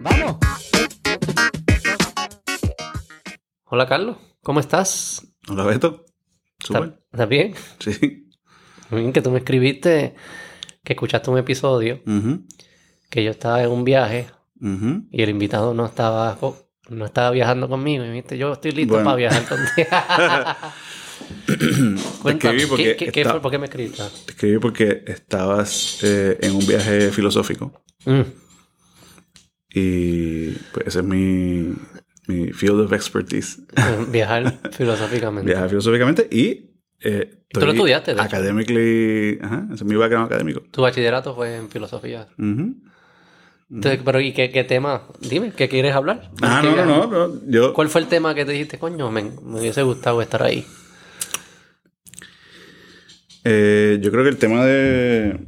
Vamos. Hola Carlos, ¿cómo estás? Hola Beto. ¿Estás Súper. estás bien? Sí. Bien, que tú me escribiste que escuchaste un episodio, que yo estaba en un viaje y el invitado no estaba, co- no estaba viajando conmigo. Y viste, yo estoy listo Bueno. para viajar contigo. Cuéntame, escribí porque ¿qué, qué- qué está- fue? ¿por qué me escribiste? Te escribí porque estabas eh, en un viaje filosófico Mm, y pues ese es mi, mi field of expertise. viajar filosóficamente. Viajar filosóficamente y eh, ¿Tú lo estudiaste, de? Academically, ajá, ese es mi background académico. Tu bachillerato fue en filosofía. Entonces, pero ¿y qué, qué tema? Dime, ¿qué quieres hablar? Ah, ¿Qué no, no, no, no. Yo, ¿Cuál fue el tema que te dijiste, coño, me, me hubiese gustado estar ahí? Eh, yo creo que el tema de,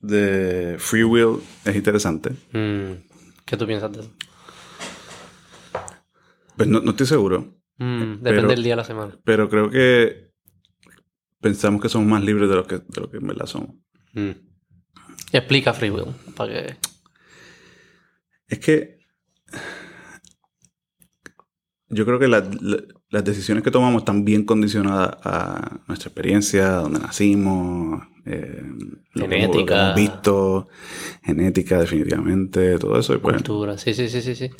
de free will es interesante. Mm, ¿Qué tú piensas de eso? Pues no, no estoy seguro. Mm, depende Pero- del día de la semana. Pero creo que pensamos que somos más libres de lo que, de lo que en verdad somos. Mm. Explica Free Will, para que... Es que yo creo que la- la- las decisiones que tomamos están bien condicionadas a nuestra experiencia, donde nacimos, eh, lo que hemos- lo que Genética. hemos visto, genética definitivamente, todo eso. Y pues, Cultura, sí, sí, sí, sí, sí.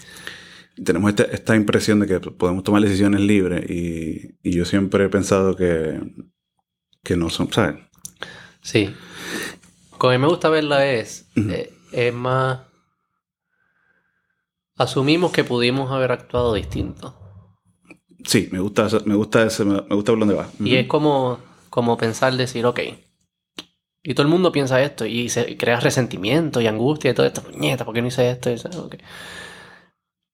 tenemos esta, esta impresión de que podemos tomar decisiones libres y, y yo siempre he pensado que, que no son, ¿sabes? Sí. Como a mí me gusta verla es, eh, es más... Asumimos que pudimos haber actuado distinto. Sí, me gusta, me gusta ese, me gusta por dónde va. Y Ujú. es como, como pensar, decir, ok. Y todo el mundo piensa esto y, se, y crea resentimiento y angustia y todo esto. Puñeta, ¿por qué no hice esto? Y eso, ok.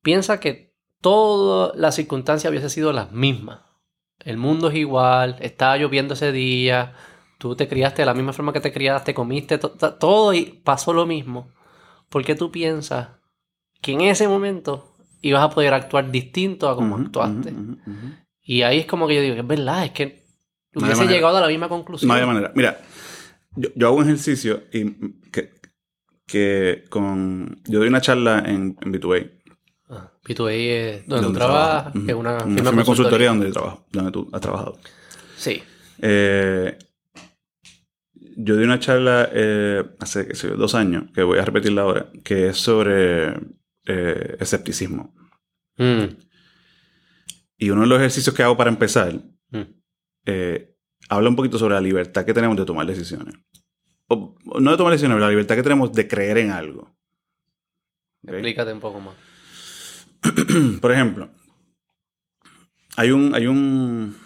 Piensa que todas las circunstancias hubiesen sido las mismas. El mundo es igual, estaba lloviendo ese día, tú te criaste de la misma forma que te criaste, comiste to- todo y pasó lo mismo. ¿Por qué tú piensas que en ese momento ibas a poder actuar distinto a como actuaste? Y ahí es como que yo digo, es verdad, es que hubiese llegado a la misma conclusión. No hay manera. Mira, yo, yo hago un ejercicio y que, que con. Yo doy una charla en, en B2A. Ah, P2A es donde, tú donde trabajas, trabajo. que es una Ujú. firma, consultoría consultoría. donde yo trabajo, donde tú has trabajado. Sí. Eh, yo di una charla eh, hace qué sé dos años, que voy a repetirla ahora, que es sobre eh, escepticismo. Mm, Y uno de los ejercicios que hago para empezar mm. eh, habla un poquito sobre la libertad que tenemos de tomar decisiones. O, no de tomar decisiones, pero la libertad que tenemos de creer en algo. ¿Ok? Explícate un poco más. Por ejemplo, hay un, hay un,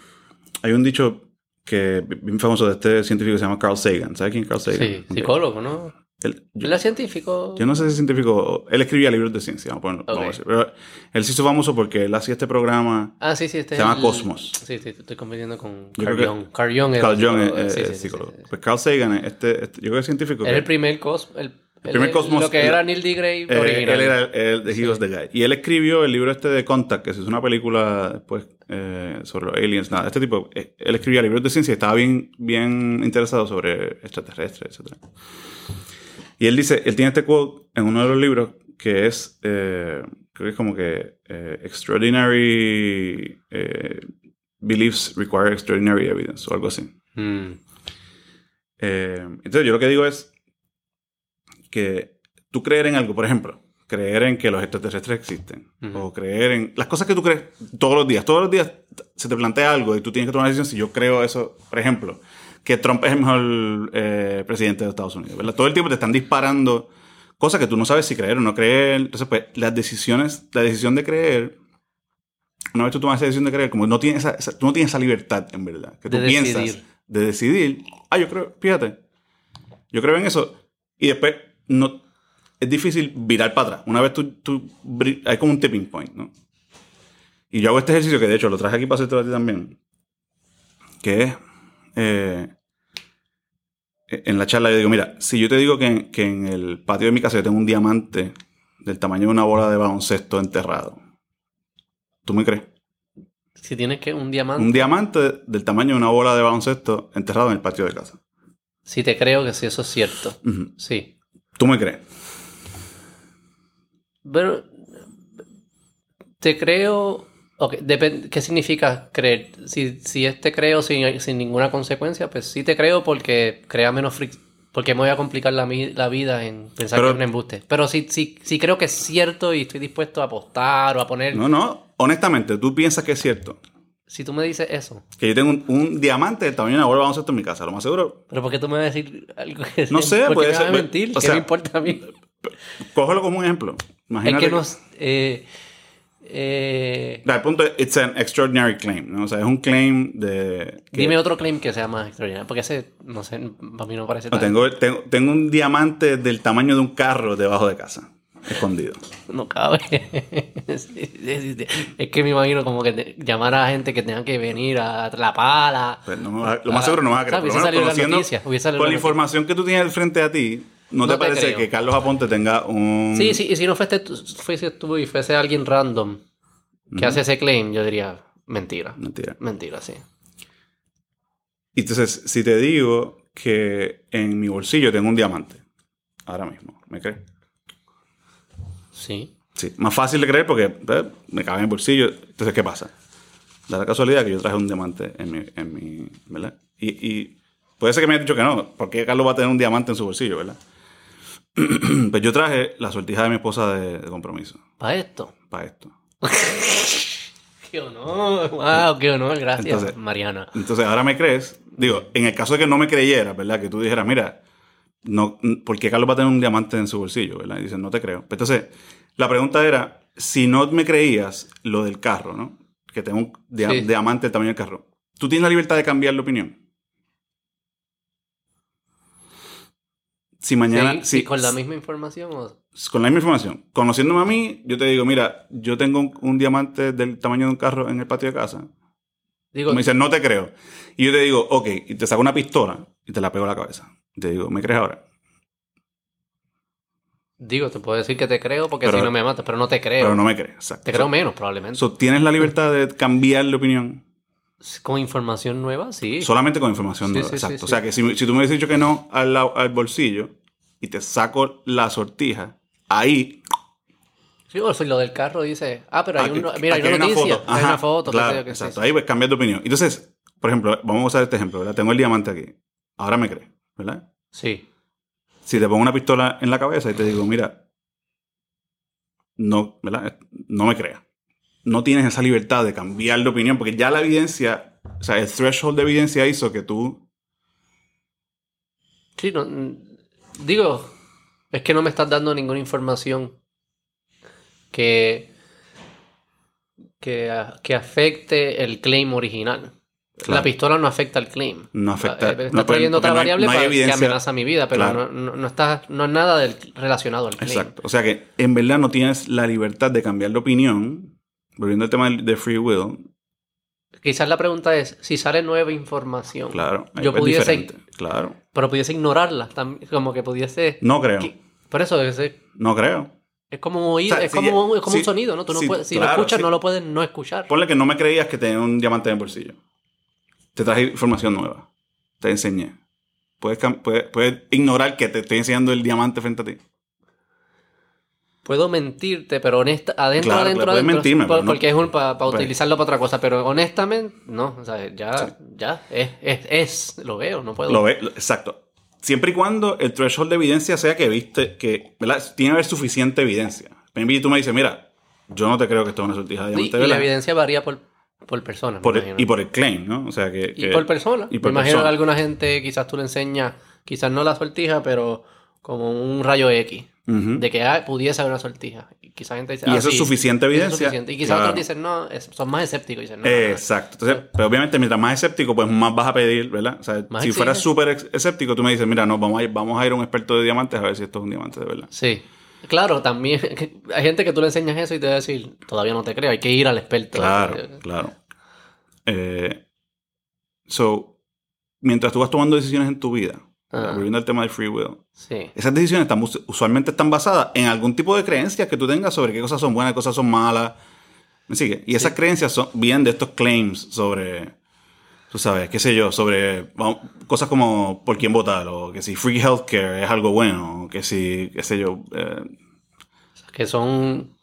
hay un dicho que bien famoso de este científico que se llama Carl Sagan. ¿Sabes quién es Carl Sagan? Sí, psicólogo, ¿no? Él, yo, Él es científico. yo no sé si es científico. Él escribía libros de ciencia, vamos a ponerlo- vamos a Ok. decir. Pero él se hizo famoso porque él hacía este programa. Ah, sí, sí, este Se llama el- Cosmos. Sí, sí, estoy confundiendo con Carl Jung. Carl Jung es es, psicólogo. es Sí, sí, sí, psicólogo. sí, sí. Pues Carl Sagan, este, este- yo creo que es científico. Era el primer Cosmos. El, el- primer Cosmos, Lo que era Neil deGrasse Eh, original. él era el de He was the Guy. Y él escribió el libro este de Contact, que se hizo una película después eh, sobre los aliens. Nada, este tipo, eh, él escribía libros de ciencia y estaba bien, bien interesado sobre extraterrestres, etc. Y él dice, él tiene este quote en uno de los libros que es, eh, creo que es como que eh, extraordinary eh, beliefs require extraordinary evidence o algo así. Mm, Eh, entonces, yo lo que digo es que tú creer en algo, por ejemplo, creer en que los extraterrestres existen, o creer en las cosas que tú crees todos los días. Todos los días se te plantea algo y tú tienes que tomar una decisión si yo creo eso, por ejemplo, que Trump es el mejor eh, presidente de Estados Unidos. ¿verdad? Todo el tiempo te están disparando cosas que tú no sabes si creer o no creer. Entonces, pues, las decisiones, la decisión de creer. Una vez tú tomas esa decisión de creer, como no tienes esa, esa- tú no tienes esa libertad, en verdad. Que tú De piensas decidir. de decidir, ah, yo creo, fíjate, yo creo en eso. Y después, no, es difícil virar para atrás. Una vez tú, tú hay como un tipping point, ¿no? Y yo hago este ejercicio que de hecho lo traje aquí para hacerte a ti también, que es, eh, en la charla yo digo, mira, si yo te digo que, en- que en el patio de mi casa yo tengo un diamante del tamaño de una bola de baloncesto enterrado, ¿tú me crees? Si tienes que un diamante. Un diamante del tamaño de una bola de baloncesto enterrado en el patio de casa. Sí, te creo que sí, eso es cierto. Sí. ¿Tú me crees? Pero. Te creo. Ok, depen- ¿Qué significa creer? Si, si es te creo sin, sin ninguna consecuencia, pues sí te creo porque crea menos fric- Porque me voy a complicar la, la vida en pensar Pero- que es un embuste. Pero sí, sí, sí creo que es cierto y estoy dispuesto a apostar o a poner. No, no. Honestamente, ¿tú piensas que es cierto? Si tú me dices eso. Que yo tengo un, un diamante del tamaño de una bola de baloncesto en mi casa. Lo más seguro, Pero ¿por qué tú me vas a decir algo que No sé, ¿Por qué puede me a ser- mentir? o ¿Qué sea, me importa a mí? cógelo como un ejemplo. Es Imagínate que nos. Eh, eh, Da, El punto es, it's an extraordinary claim, ¿no? O sea, es un claim de... que- Dime otro claim que sea más extraordinario. Porque ese, no sé, para mí no parece No, tan... tengo, tengo, tengo un diamante del tamaño de un carro debajo de casa, escondido. No cabe. Sí. es que me imagino como que te- llamar a gente que tenga que venir a la pala. Pues no me vas a- lo más seguro no vas a creer. Hubiese salido conociendo- noticias, hubiese salido con la las información que tú tienes frente a ti, ¿no, te No te parece creo. que Carlos Aponte tenga un... Sí, sí, y si no fuese tú, fuese tú y fuese alguien random que hace ese claim, yo diría mentira. Mentira. Mentira, sí. Entonces, si te digo que en mi bolsillo tengo un diamante, ahora mismo, ¿me crees? Sí. Sí, más fácil de creer porque eh, me cabe en el bolsillo. Entonces, ¿qué pasa? Da la casualidad que yo traje un diamante en mi... En mi ¿Verdad? Y, y puede ser que me haya dicho que no. ¿Por qué Carlos va a tener un diamante en su bolsillo, verdad? pues yo traje la sortija de mi esposa de, de compromiso Para esto. para esto. Qué honor. Wow, qué honor. Gracias, Entonces- Mariana. Entonces, ahora me crees. Digo, en el caso de que no me creyeras, ¿verdad? Que tú dijeras, mira, no, ¿por qué Carlos va a tener un diamante en su bolsillo, ¿verdad? Y dicen, no te creo. Entonces, la pregunta era, si no me creías lo del carro, ¿no? Que tengo un dia- Sí. diamante del tamaño del carro. ¿Tú tienes la libertad de cambiar la opinión? Si mañana... Sí, si- con la misma información o... con la misma información. Conociéndome a mí, yo te digo, mira, yo tengo un, un diamante del tamaño de un carro en el patio de casa. Digo, me dices, no te creo. Y yo te digo, ok, y te saco una pistola y te la pego a la cabeza. Y te digo, ¿me crees ahora? digo, te puedo decir que te creo porque Pero- si no me matas, pero no te creo. Pero no me crees, exacto. Te creo menos, probablemente. So, ¿Tienes la libertad de cambiar la opinión? Con información nueva, sí. Solamente con información Sí, nueva. sí, exacto. sí. O sea, que si, si tú me hubieses dicho que no al, al bolsillo y te saco la sortija, ahí... Sí, o si lo del carro dice, ah, pero hay, aquí- un, mira, hay una noticia, hay Ajá, una foto, qué sé Claro, yo, qué sé exacto. Ahí pues cambias de opinión. Entonces, por ejemplo, vamos a usar este ejemplo, ¿verdad? Tengo el diamante aquí. Ahora me crees, ¿verdad? Sí. si te pongo una pistola en la cabeza y te digo, mira, no, ¿verdad? No me creas. No tienes esa libertad de cambiar de opinión, porque ya la evidencia, o sea, el threshold de evidencia hizo que tú. Sí, no, digo, es que no me estás dando ninguna información que, que, que afecte el claim original. Claro. La pistola no afecta al claim. No afecta- Eh, Estás no, porque- trayendo otra no hay- variable no hay para evidencia- que amenaza mi vida, pero Claro. no, no, no está, no es nada del- relacionado al claim. Exacto. O sea que en verdad no tienes la libertad de cambiar de opinión. Volviendo al tema del- de free will, Quizás la pregunta es, si sale nueva información, claro. yo es pudiese. Claro. pero pudiese ignorarla, como que pudiese... No creo. que- por eso es, No creo. es como un oído, O sea, es si- como, es como un sonido, ¿no? Tú no si- puedes, si claro, lo escuchas, no lo puedes no escuchar. Ponle que no me creías que tenía un diamante en el bolsillo. Te traje información nueva. Te enseñé. Puedes, puedes, puedes ignorar que te estoy enseñando el diamante frente a ti. Puedo mentirte, pero honesta, adentro, Claro, adentro, adentro. mentirme, por- no- porque es para Pues- utilizarlo para otra cosa, pero honestamente, no. O sea, ya, ya, es, es, es, lo veo, no puedo. Lo ve, exacto. Siempre y cuando el threshold de evidencia sea que viste que, ¿verdad? Tiene que haber suficiente evidencia. Maybe tú me dices, mira, yo no te creo que esto es una sortija de y, diamante, y la ¿verdad? evidencia varía por, por persona. me Por el- y por el claim, ¿no? O sea que. Y que- por persona. y por me imagino que alguna gente quizás tú le enseñas, quizás no la sortija, pero como un rayo X. De que ah, pudiese haber una sortija. Y quizás gente dice, Y ah, eso es suficiente es evidencia. suficiente. Y quizás Claro. otros dicen, no, es- son más escépticos. Y dicen, no. Exacto. Entonces, pero obviamente, mientras más escéptico, pues más vas a pedir, ¿verdad? O sea, Más si fueras súper escéptico, tú me dices, mira, no, vamos a, ir, vamos a ir a un experto de diamantes a ver si esto es un diamante de verdad. Sí. Claro, también hay gente que tú le enseñas eso y te va a decir, todavía no te creo, hay que ir al experto. Claro, Eh, claro. Eh, so, mientras tú vas tomando decisiones en tu vida, Ah. volviendo al tema del free will, Sí. esas decisiones están, usualmente están basadas en algún tipo de creencias que tú tengas sobre qué cosas son buenas, qué cosas son malas. ¿Me sigue? Y esas creencias son, vienen de estos claims sobre, tú sabes, qué sé yo, sobre vamos, cosas como por quién votar, o que si free healthcare es algo bueno, o que si, qué sé yo. eh, Que son.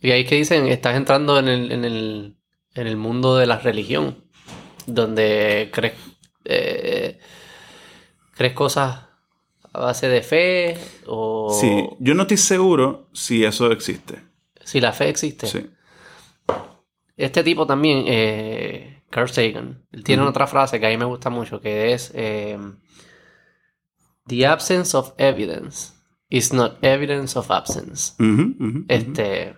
Y ahí que dicen, estás entrando en el, en el, en el mundo de la religión. Donde crees. eh, crees cosas a base de fe. O. sí, yo no estoy seguro si eso existe. Si la fe existe. Sí. Este tipo también, eh, Carl Sagan, él tiene otra frase que a mí me gusta mucho, que es eh, The absence of evidence is not evidence of absence. Este,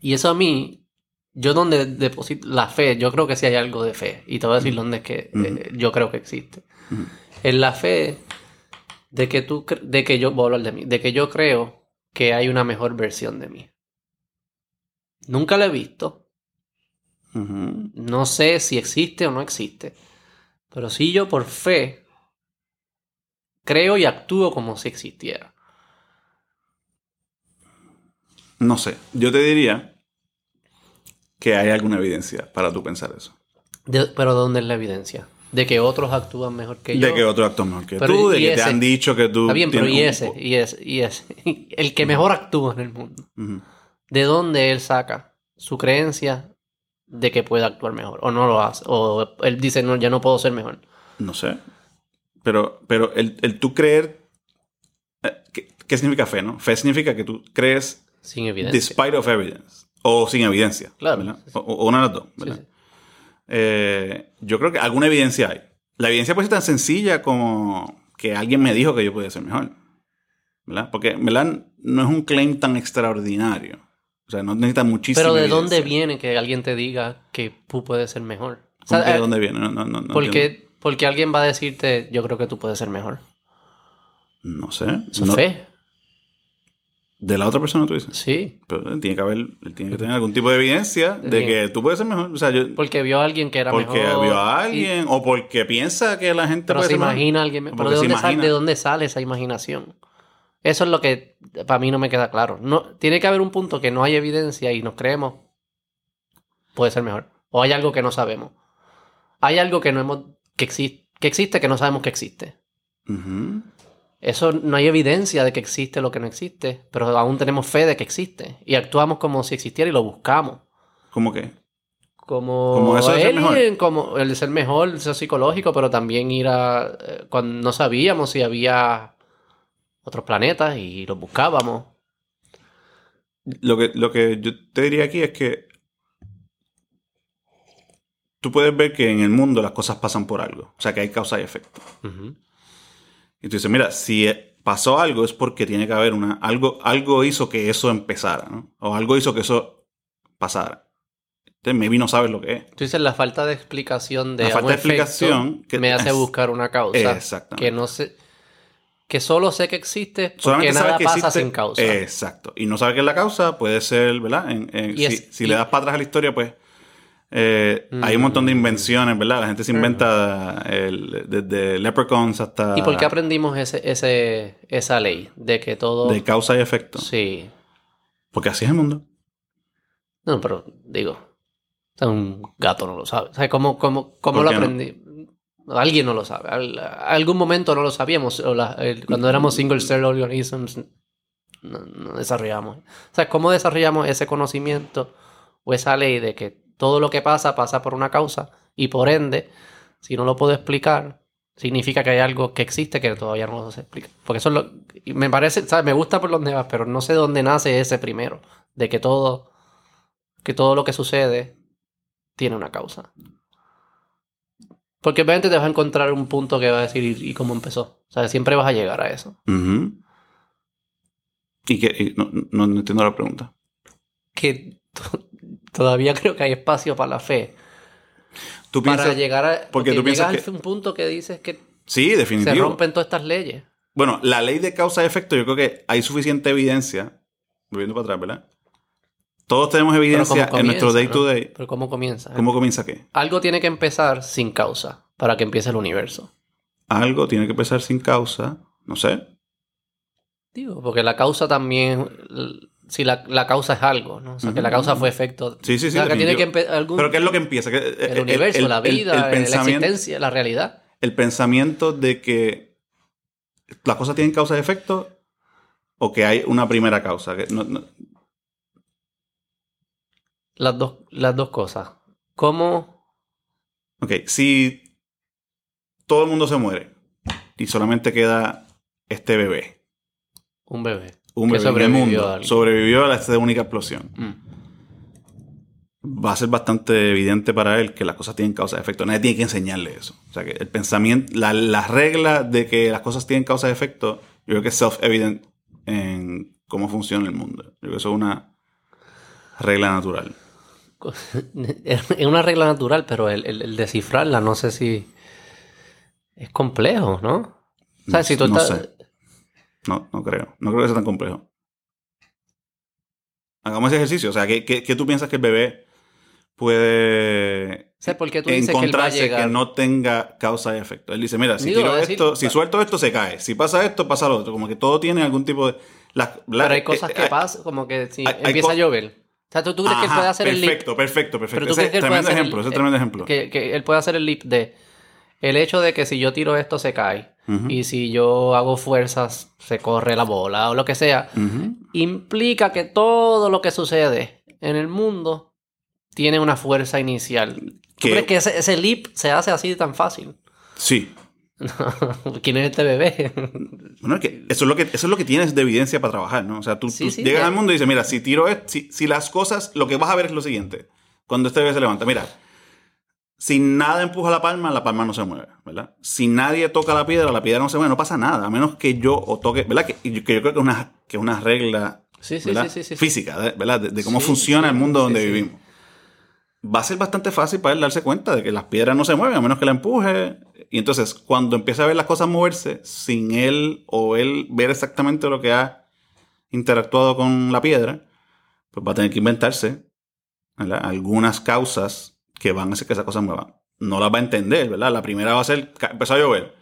y eso a mí, yo donde deposito la fe, yo creo que sí hay algo de fe, y te voy a decir dónde es que eh, yo creo que existe. En la fe de que tú, de que yo, voy a hablar de mí, de que yo creo que hay una mejor versión de mí. Nunca la he visto, no sé si existe o no existe. Pero sí yo por fe creo y actúo como si existiera. No sé. Yo te diría que hay alguna evidencia para tú pensar eso. De- pero ¿dónde es la evidencia? De que otros actúan mejor que yo. De que otro actor mejor que Pero tú, de que te han dicho que tú. Está bien, pero y ese, y ese, y ese. El que mejor actúa en el mundo. ¿De dónde él saca su creencia de que puede actuar mejor? O no lo hace. O él dice, no, ya no puedo ser mejor. No sé. Pero, pero el, el tú creer. eh, ¿qué, qué significa fe, no? Fe significa que tú crees Sin evidencia. despite of evidence. O sin evidencia. Claro. O, o una de las dos. ¿verdad? sí. Eh, yo creo que alguna evidencia hay. La evidencia puede ser tan sencilla como que alguien me dijo que yo podía ser mejor. ¿Verdad? Porque, ¿verdad? No es un claim tan extraordinario. O sea, no necesita muchísima Pero ¿de evidencia. dónde viene que alguien te diga que tú puedes ser mejor? O ¿Cómo sea, que de eh, dónde viene? No, no, no, no ¿Por entiendo. qué, porque alguien va a decirte, yo creo que tú puedes ser mejor? No sé. Eso No- fe. De la otra persona tú dices. Sí. Pero eh, tiene que haber, tiene que tener algún tipo de evidencia de que tú puedes ser mejor. O sea, yo, Porque vio a alguien que era porque mejor. vio a y- alguien o porque piensa que la gente pero puede se ser mejor. imagina a alguien. O Pero porque ¿de dónde, sale. ¿de dónde sale esa imaginación? Eso es lo que para mí no me queda claro. No, tiene que haber un punto que no hay evidencia y nos creemos. Puede ser mejor. O hay algo que no sabemos. Hay algo que no hemos. que, existe que existe que no sabemos que existe. Ujú. Eso no hay evidencia de que existe lo que no existe, pero aún tenemos fe de que existe y actuamos como si existiera y lo buscamos. ¿Cómo que? Como, Como eso de ser mejor. alien, como el de ser mejor, el ser psicológico, pero también ir a eh, cuando no sabíamos si había otros planetas y los buscábamos. Lo que, lo que yo te diría aquí es que tú puedes ver que en el mundo las cosas pasan por algo. O sea, que hay causa y efecto. Y tú dices, mira, si eh, pasó algo es porque tiene que haber una... Algo, algo hizo que eso empezara, ¿no? O algo hizo que eso pasara. Entonces, maybe no sabes lo que es. Tú dices la falta de explicación de La falta de explicación que- me hace buscar una causa Exactamente. que no sé que solo sé que existe porque Solamente nada que pasa existe- sin causa. Exacto. Y no sabes qué es la causa, puede ser, ¿verdad? En- en- Y si es- si y- le das para atrás a la historia, pues eh, hay un montón de invenciones, ¿verdad? La gente se inventa el- desde leprechauns hasta ¿Y por qué aprendimos ese, ese, esa ley de que todo de causa y efecto. sí Porque así es el mundo. No, pero digo, un gato no lo sabe. O sea, ¿cómo, cómo, cómo ¿Por lo no? aprendí? Alguien no lo sabe. Al- algún momento no lo sabíamos. o la- el- cuando éramos single cell organisms, no, no desarrollamos. O sea, ¿cómo desarrollamos ese conocimiento o esa ley de que todo lo que pasa pasa por una causa y por ende, si no lo puedo explicar, significa que hay algo que existe que todavía no se explica? Porque eso es lo. Me parece, ¿sabes? Me gusta por donde vas, pero no sé de dónde nace ese primero. De que todo que todo lo que sucede tiene una causa. Porque obviamente te vas a encontrar un punto que va a decir y, y cómo empezó. O sea, siempre vas a llegar a eso. Y que y no, no- no entiendo la pregunta. Que todavía creo que hay espacio para la fe. Tú Para piensas. llegar a... porque tú piensas que- a un punto que dices que Sí, se definitivo. rompen todas estas leyes. Bueno, la ley de causa y efecto, yo creo que hay suficiente evidencia. Volviendo para atrás, ¿verdad? Todos tenemos evidencia ¿cómo en nuestro day to day. Pero ¿cómo comienza? ¿Cómo comienza qué? Algo tiene que empezar sin causa para que empiece el universo. Algo tiene que empezar sin causa. No sé. Digo, porque la causa también... si la, la causa es algo, ¿no? O sea, que la causa fue efecto. Sí, sí, sí. O sea, que tiene que algún- Pero ¿qué es lo que empieza? Que, eh, el eh, universo, la vida, el la existencia, la realidad. el pensamiento de que las cosas tienen causa y efecto o que hay una primera causa. Que no- no- Las dos, las dos cosas. ¿Cómo? ok, si todo el mundo se muere y solamente queda este bebé, Un bebé. Un Que bebé en el sobrevivió mundo, a algo. sobrevivió a esta única explosión, Mm. va a ser bastante evidente para él que las cosas tienen causa y efecto. Nadie tiene que enseñarle eso. O sea, que el pensamiento, la, la regla de que las cosas tienen causa y efecto, yo creo que es self-evident en cómo funciona el mundo. Yo creo que eso es una regla natural. Es una regla natural, pero el, el- el descifrarla no sé si es complejo, ¿no? O sea, No- si tú no estás... No, no creo. No creo que sea tan complejo. Hagamos ese ejercicio. O sea, ¿qué, qué, qué tú piensas que el bebé puede ¿Sabes por qué tú dices que él va a encontrarse llegar? que no tenga causa y efecto? Él dice, mira, si Digo, tiro decir- esto, si suelto esto, se cae. Si pasa esto, pasa lo otro. Como que todo tiene algún tipo de... las- Pero hay cosas eh, que eh, pasan, como que si hay- empieza a llover. O sea, ¿tú, tú crees que él puede hacer el leap? Perfecto, perfecto, perfecto. Ese puede tremendo el- ejemplo, ese es el- tremendo ejemplo. Que, que él puede hacer el leap de... El hecho de que si yo tiro esto se cae. Ujú. Y si yo hago fuerzas se corre la bola o lo que sea. Ujú. Implica que todo lo que sucede en el mundo tiene una fuerza inicial. ¿Tú crees que ese, ese leap se hace así tan fácil? Sí. ¿Quién es este bebé? Bueno, es que eso es lo que eso es lo que tienes de evidencia para trabajar, ¿no? O sea, tú, Sí, tú sí, llegas ya. al mundo y dices, mira, si tiro si, si las cosas, lo que vas a ver es lo siguiente. Cuando este bebé se levanta, mira, si nada empuja la palma, la palma no se mueve, ¿verdad? Si nadie toca la piedra, la piedra no se mueve, no pasa nada, a menos que yo o toque, ¿verdad? Que, que yo creo que es una, que una regla física, de- ¿verdad? De, de cómo funciona el mundo donde vivimos. Va a ser bastante fácil para él darse cuenta de que las piedras no se mueven a menos que la empuje. Y entonces, cuando empieza a ver las cosas moverse, sin él o él ver exactamente lo que ha interactuado con la piedra, pues va a tener que inventarse ¿verdad? algunas causas que van a hacer que esas cosas muevan. No las va a entender, ¿verdad? La primera va a ser, empezó a llover.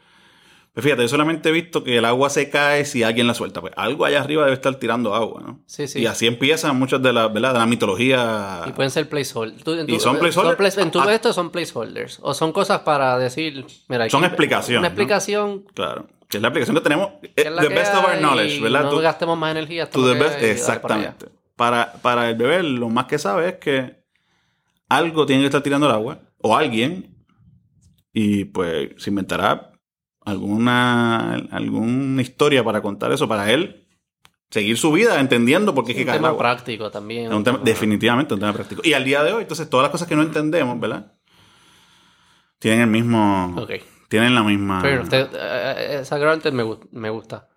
Pues fíjate, yo solamente he visto que el agua se cae si alguien la suelta. Pues algo allá arriba debe estar tirando agua, ¿no? Sí, sí. Y así empiezan muchas de las, ¿verdad? De la mitología. Y pueden ser placeholders. ¿Y son placeholders? place- en todo Ah. esto son placeholders. O son cosas para decir. Mira, aquí- Son explicaciones, Una ¿no? explicación. Claro. Que es la aplicación que tenemos. eh, que es la the que best of our knowledge, ¿verdad? No Tú- gastemos más energía. hasta the best- dale para exactamente. Para, para el bebé, lo más que sabe es que algo tiene que estar tirando el agua. O alguien. Y pues se inventará alguna, alguna historia para contar eso para él. Seguir su vida entendiendo por qué es que cae el tema agua. práctico también. Es un tema- definitivamente un tema práctico. Y al día de hoy, entonces, todas las cosas que no entendemos, ¿verdad? Tienen el mismo. Ok. Tienen la misma. Pero usted, eh, esa granted me, me gusta.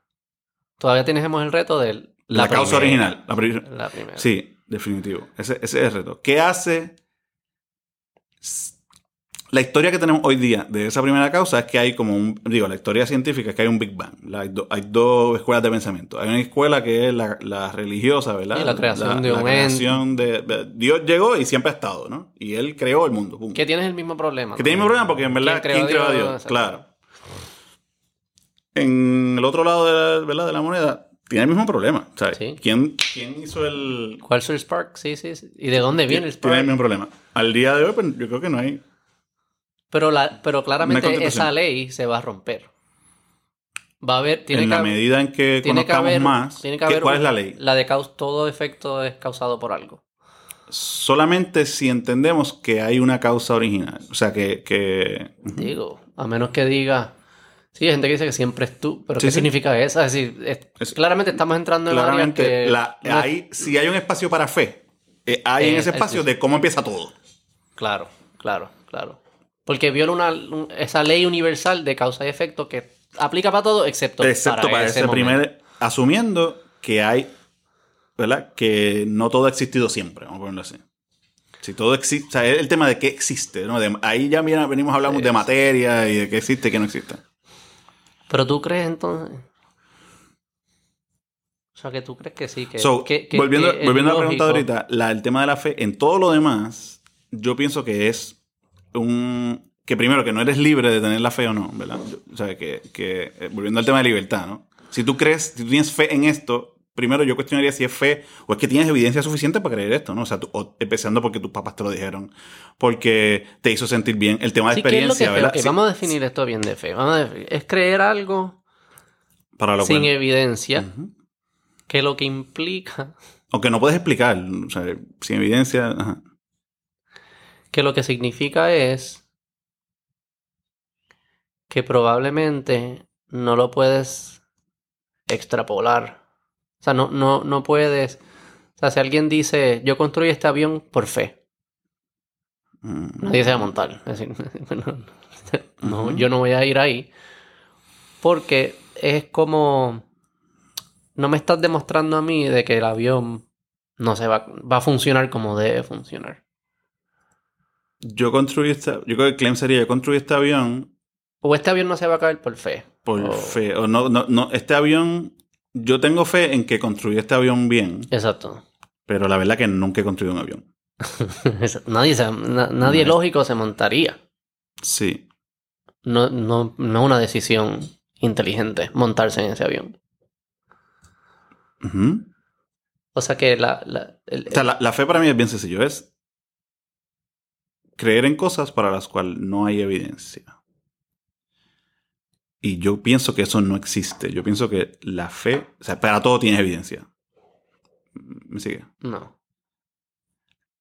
Todavía tenemos el reto de la, causa original. La primera. Sí, definitivo. Ese, ese es el reto. ¿Qué hace? La historia que tenemos hoy día de esa primera causa es que hay como un. Digo, la historia científica es que hay un Big Bang. La- Hay, do- hay dos escuelas de pensamiento. Hay una escuela que es la, la religiosa, ¿verdad? Sí, la creación de un creación de, de- Dios llegó y siempre ha estado, ¿no? Y él creó el mundo. pum. Que tienes el mismo problema. Que tiene el mismo problema porque en verdad, ¿Quién ¿quién creó a Dios? Claro. En el otro lado de la, ¿verdad? de la moneda, tiene el mismo problema. ¿sabes? Sí. ¿Quién, ¿Quién hizo el, ¿Cuál es el Spark? Sí, sí, sí. ¿Y de dónde viene el tiene el Spark? mismo problema. Al día de hoy, pues, yo creo que no hay. Pero, la, pero claramente esa ley se va a romper. Va a haber... Tiene en que la haber- medida en que tiene que conozcamos haber, más. tiene que ¿qué- haber ¿Cuál un- es la ley? La de caus todo efecto es causado por algo. Solamente si entendemos que hay una causa original. O sea, que. que Digo, a menos que diga... Sí, hay gente que dice que siempre es tú, pero Sí, ¿qué sí. significa eso? Es decir, es- Es- claramente estamos entrando en que... la- no es- si hay un espacio para fe, eh, hay en Eh, ese es- espacio es- de cómo empieza todo. Claro, claro, claro. Porque viola una, un- esa ley universal de causa y efecto que aplica para todo excepto, Excepto para, ese, momento. primer. Asumiendo que hay. ¿Verdad? Que no todo ha existido siempre, vamos a ponerlo así. Si todo existe. O sea, es el tema de qué existe, ¿no? De- ahí ya mira, venimos hablamos Sí, de materia y de qué existe y qué no existe. Pero tú crees entonces... O sea, que tú crees que sí, que... So, que- que- volviendo que volviendo a la pregunta ahorita, la, el tema de la fe, en todo lo demás, yo pienso que es un. Que primero, que no eres libre de tener la fe o no, ¿verdad? O sea, que, que, eh, volviendo al tema de libertad, ¿no? Si tú crees, si tú tienes fe en esto, primero yo cuestionaría si es fe o es que tienes evidencia suficiente para creer esto, ¿no? O sea, tú- o empezando porque tus papás te lo dijeron, porque te hizo sentir bien. El tema de Sí, ¿qué es lo que experiencia, Vamos a definir esto bien de fe. Vamos a definir- Es creer algo para lo sin cual- evidencia, que lo que implica, Aunque no puedes explicar, o sea, sin evidencia. ajá. que lo que significa es que probablemente no lo puedes extrapolar. O sea, no, no, no puedes. O sea, si alguien dice, yo construí este avión por fe, Mm. nadie se va a montar. Es decir, no, yo no voy a ir ahí. Porque es como. No me estás demostrando a mí de que el avión no se va, va a funcionar como debe funcionar. Yo construí esta. Yo creo que el claim sería: yo construí este avión O este avión no se va a caer por fe. por O- fe. O no, no, no, este avión. Yo tengo fe en que construí este avión bien, Exacto. pero la verdad que nunca he construido un avión. Nadie se- na- nadie No. lógico se montaría. Sí. No, no, no es una decisión inteligente montarse en ese avión. O sea que la, la- el- O sea, la, la fe para mí es bien sencillo. Es creer en cosas para las cuales no hay evidencia. Y yo pienso que eso no existe. Yo pienso que la fe, o sea, para todo tienes evidencia. ¿Me sigue? no.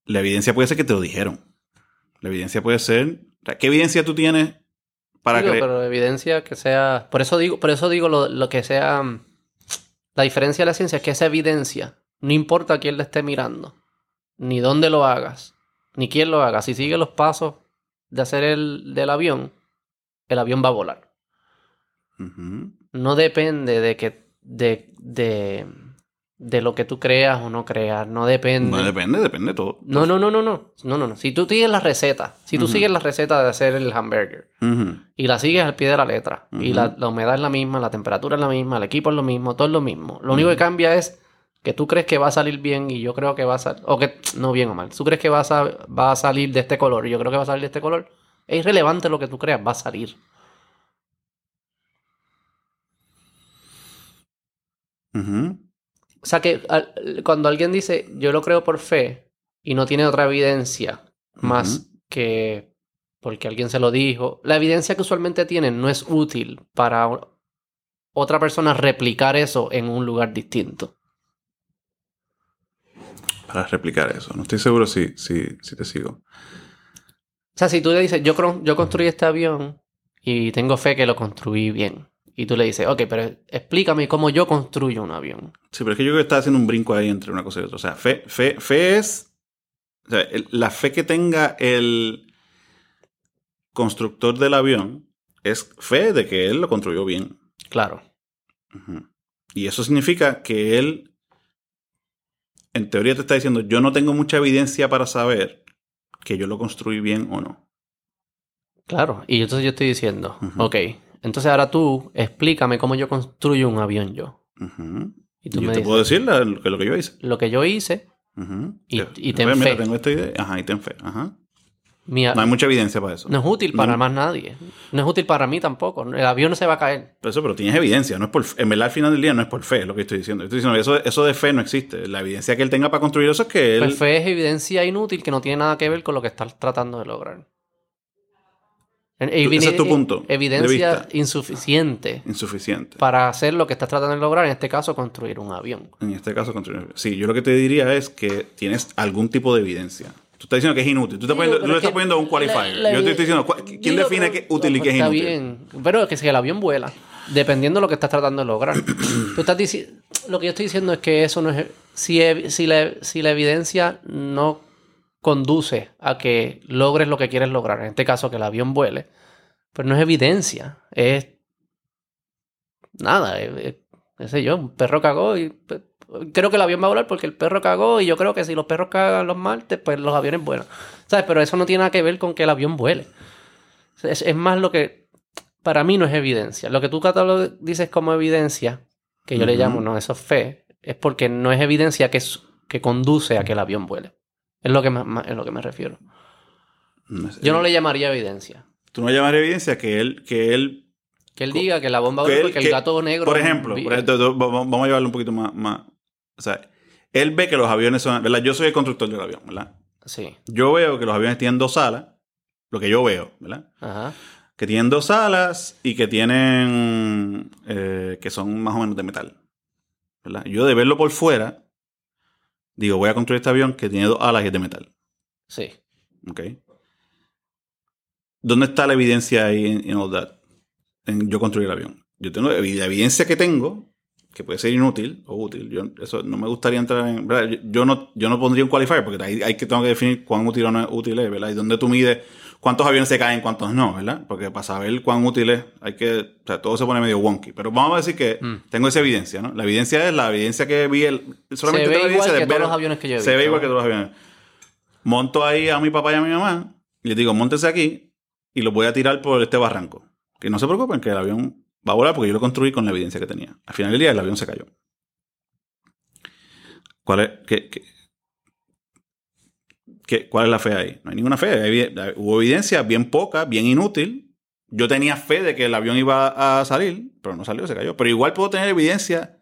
La evidencia puede ser que te lo dijeron. La evidencia puede ser. o sea, ¿Qué evidencia tú tienes para Digo, pero evidencia que sea. Por eso digo, por eso digo lo, lo que sea. La diferencia de la ciencia es que esa evidencia, no importa quién la esté mirando, ni dónde lo hagas, ni quién lo haga, si sigue los pasos de hacer el del avión, el avión va a volar. No depende de que de, de, de lo que tú creas o no creas, no depende. No depende, depende de todo. No, no, no, no, no, no, no, no. Si tú sigues la receta, si tú sigues la receta de hacer el hamburger y la sigues al pie de la letra y la, la humedad es la misma, la temperatura es la misma, el equipo es lo mismo, todo es lo mismo. Lo único que cambia es que tú crees que va a salir bien y yo creo que va a salir, o que no bien o mal, tú crees que va a, va a salir de este color y yo creo que va a salir de este color. Es irrelevante lo que tú creas, va a salir. O sea que al- cuando alguien dice yo lo creo por fe y no tiene otra evidencia más que porque alguien se lo dijo, la evidencia que usualmente tienen no es útil para otra persona replicar eso en un lugar distinto. Para replicar eso. No estoy seguro si, si, si te sigo. O sea, si tú le dices yo, yo construí este avión y tengo fe que lo construí bien. Y tú le dices, ok, pero explícame cómo yo construyo un avión. Sí, pero es que yo creo que estás haciendo un brinco ahí entre una cosa y otra. O sea, fe, fe, fe es. O sea, el- la fe que tenga el constructor del avión es fe de que él lo construyó bien. Claro. Y eso significa que él, en teoría, te está diciendo: Yo no tengo mucha evidencia para saber que yo lo construí bien o no. Claro, y entonces yo estoy diciendo, Ujú. ok, entonces ahora tú explícame cómo yo construyo un avión yo. Y tú yo me te dices, puedo decir la- lo que, lo que yo hice. lo que yo hice. Y- Que- y ten Pues, mira, fe. tengo esta idea. Ajá, y ten fe. Ajá. mi a- No hay mucha evidencia para eso. no es útil para No. más nadie. No es útil para mí tampoco. El avión no se va a caer. Pero eso, pero tienes evidencia, no es por en verdad al final del día no es por fe, es lo que estoy diciendo. Estoy diciendo eso, eso de fe no existe. La evidencia que él tenga para construir eso es que él. Pues fe es evidencia inútil que no tiene nada que ver con lo que estás tratando de lograr. En- ese es tu punto de Evidencia insuficiente insuficiente. para hacer lo que estás tratando de lograr, en este caso, construir un avión. En este caso, construir. Sí, yo lo que te diría es que tienes algún tipo de evidencia. Tú estás diciendo que es inútil. Tú, poniendo, pero le es estás que poniendo un qualifier. la- yo te estoy diciendo, ¿cuál- ¿quién define qué es útil y qué es está inútil? bien. Pero es que si el avión vuela, dependiendo de lo que estás tratando de lograr. Tú estás diciendo, lo que yo estoy diciendo es que eso no es. Si, ev- si, la, si la evidencia no conduce a que logres lo que quieres lograr, en este caso que el avión vuele, pues no es evidencia, es nada, qué sé yo, un perro cagó y pues, creo que el avión va a volar porque el perro cagó y yo creo que si los perros cagan los martes, pues los aviones vuelan. ¿Sabes? Pero eso no tiene nada que ver con que el avión vuele. Es, es más lo que para mí no es evidencia. Lo que tú catalo- dices como evidencia, que yo le llamo, no, eso es fe, es porque no es evidencia que, es- que conduce a que el avión vuele. Es lo que me, es lo que me refiero. No sé. Yo no le llamaría evidencia. Tú no llamas evidencia que él, que él Que él diga que la bomba Que él- porque el que- gato negro. Por ejemplo, por vamos a llevarlo un poquito más, más, O sea, él ve que los aviones son, ¿verdad? Yo soy el constructor del avión, ¿verdad? Sí. Yo veo que los aviones tienen dos alas, lo que yo veo, ¿verdad? Ajá. Que tienen dos alas y que tienen, eh, que son más o menos de metal, ¿verdad? Yo de verlo por fuera, digo, voy a construir este avión que tiene dos alas y es de metal, Sí. ¿ok? ¿Dónde está la evidencia ahí en, en all that? En yo construir el avión. Yo tengo la evidencia que tengo, que puede ser inútil o útil. Yo, eso no me gustaría entrar en. ¿verdad? Yo, yo no, yo no pondría un qualifier, porque ahí hay que tengo que definir cuán útil o no es útil es, ¿verdad? Y dónde tú mides cuántos aviones se caen, cuántos no, ¿verdad? Porque para saber cuán útil es, hay que. O sea, todo se pone medio wonky. Pero vamos a decir que Mm. tengo esa evidencia, ¿no? La evidencia es la evidencia que vi. El, solamente Se ve igual evidencia de que todos los aviones que yo Se ve igual que todos los aviones. Monto ahí a mi papá y a mi mamá y les digo, montense aquí y los voy a tirar por este barranco. Que no se preocupen, que el avión va a volar porque yo lo construí con la evidencia que tenía. Al final del día el avión se cayó. ¿Cuál es, qué- qué- cuál es la fe ahí? No hay ninguna fe. Hubo evidencia bien poca, bien inútil. Yo tenía fe de que el avión iba a salir, pero no salió, se cayó. Pero igual puedo tener evidencia,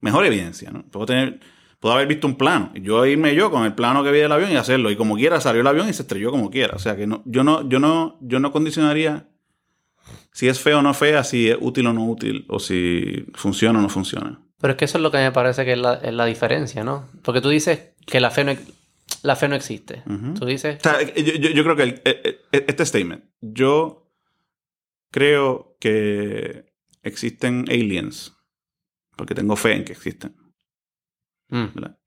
mejor evidencia, ¿no? Puedo tener, puedo haber visto un plano. Yo irme yo con el plano que vi del avión y hacerlo. Y como quiera, salió el avión y se estrelló como quiera. O sea que no, yo no, yo no, yo no condicionaría si es feo o no fea, si es útil o no útil, o si funciona o no funciona. Pero es que eso es lo que me parece que es la, es la diferencia, ¿no? Porque tú dices que la fe no, la fe no existe. Tú dices... O sea, yo, creo que el- eh, eh, este statement, yo creo que existen aliens, porque tengo fe en que existen, mm, ¿verdad?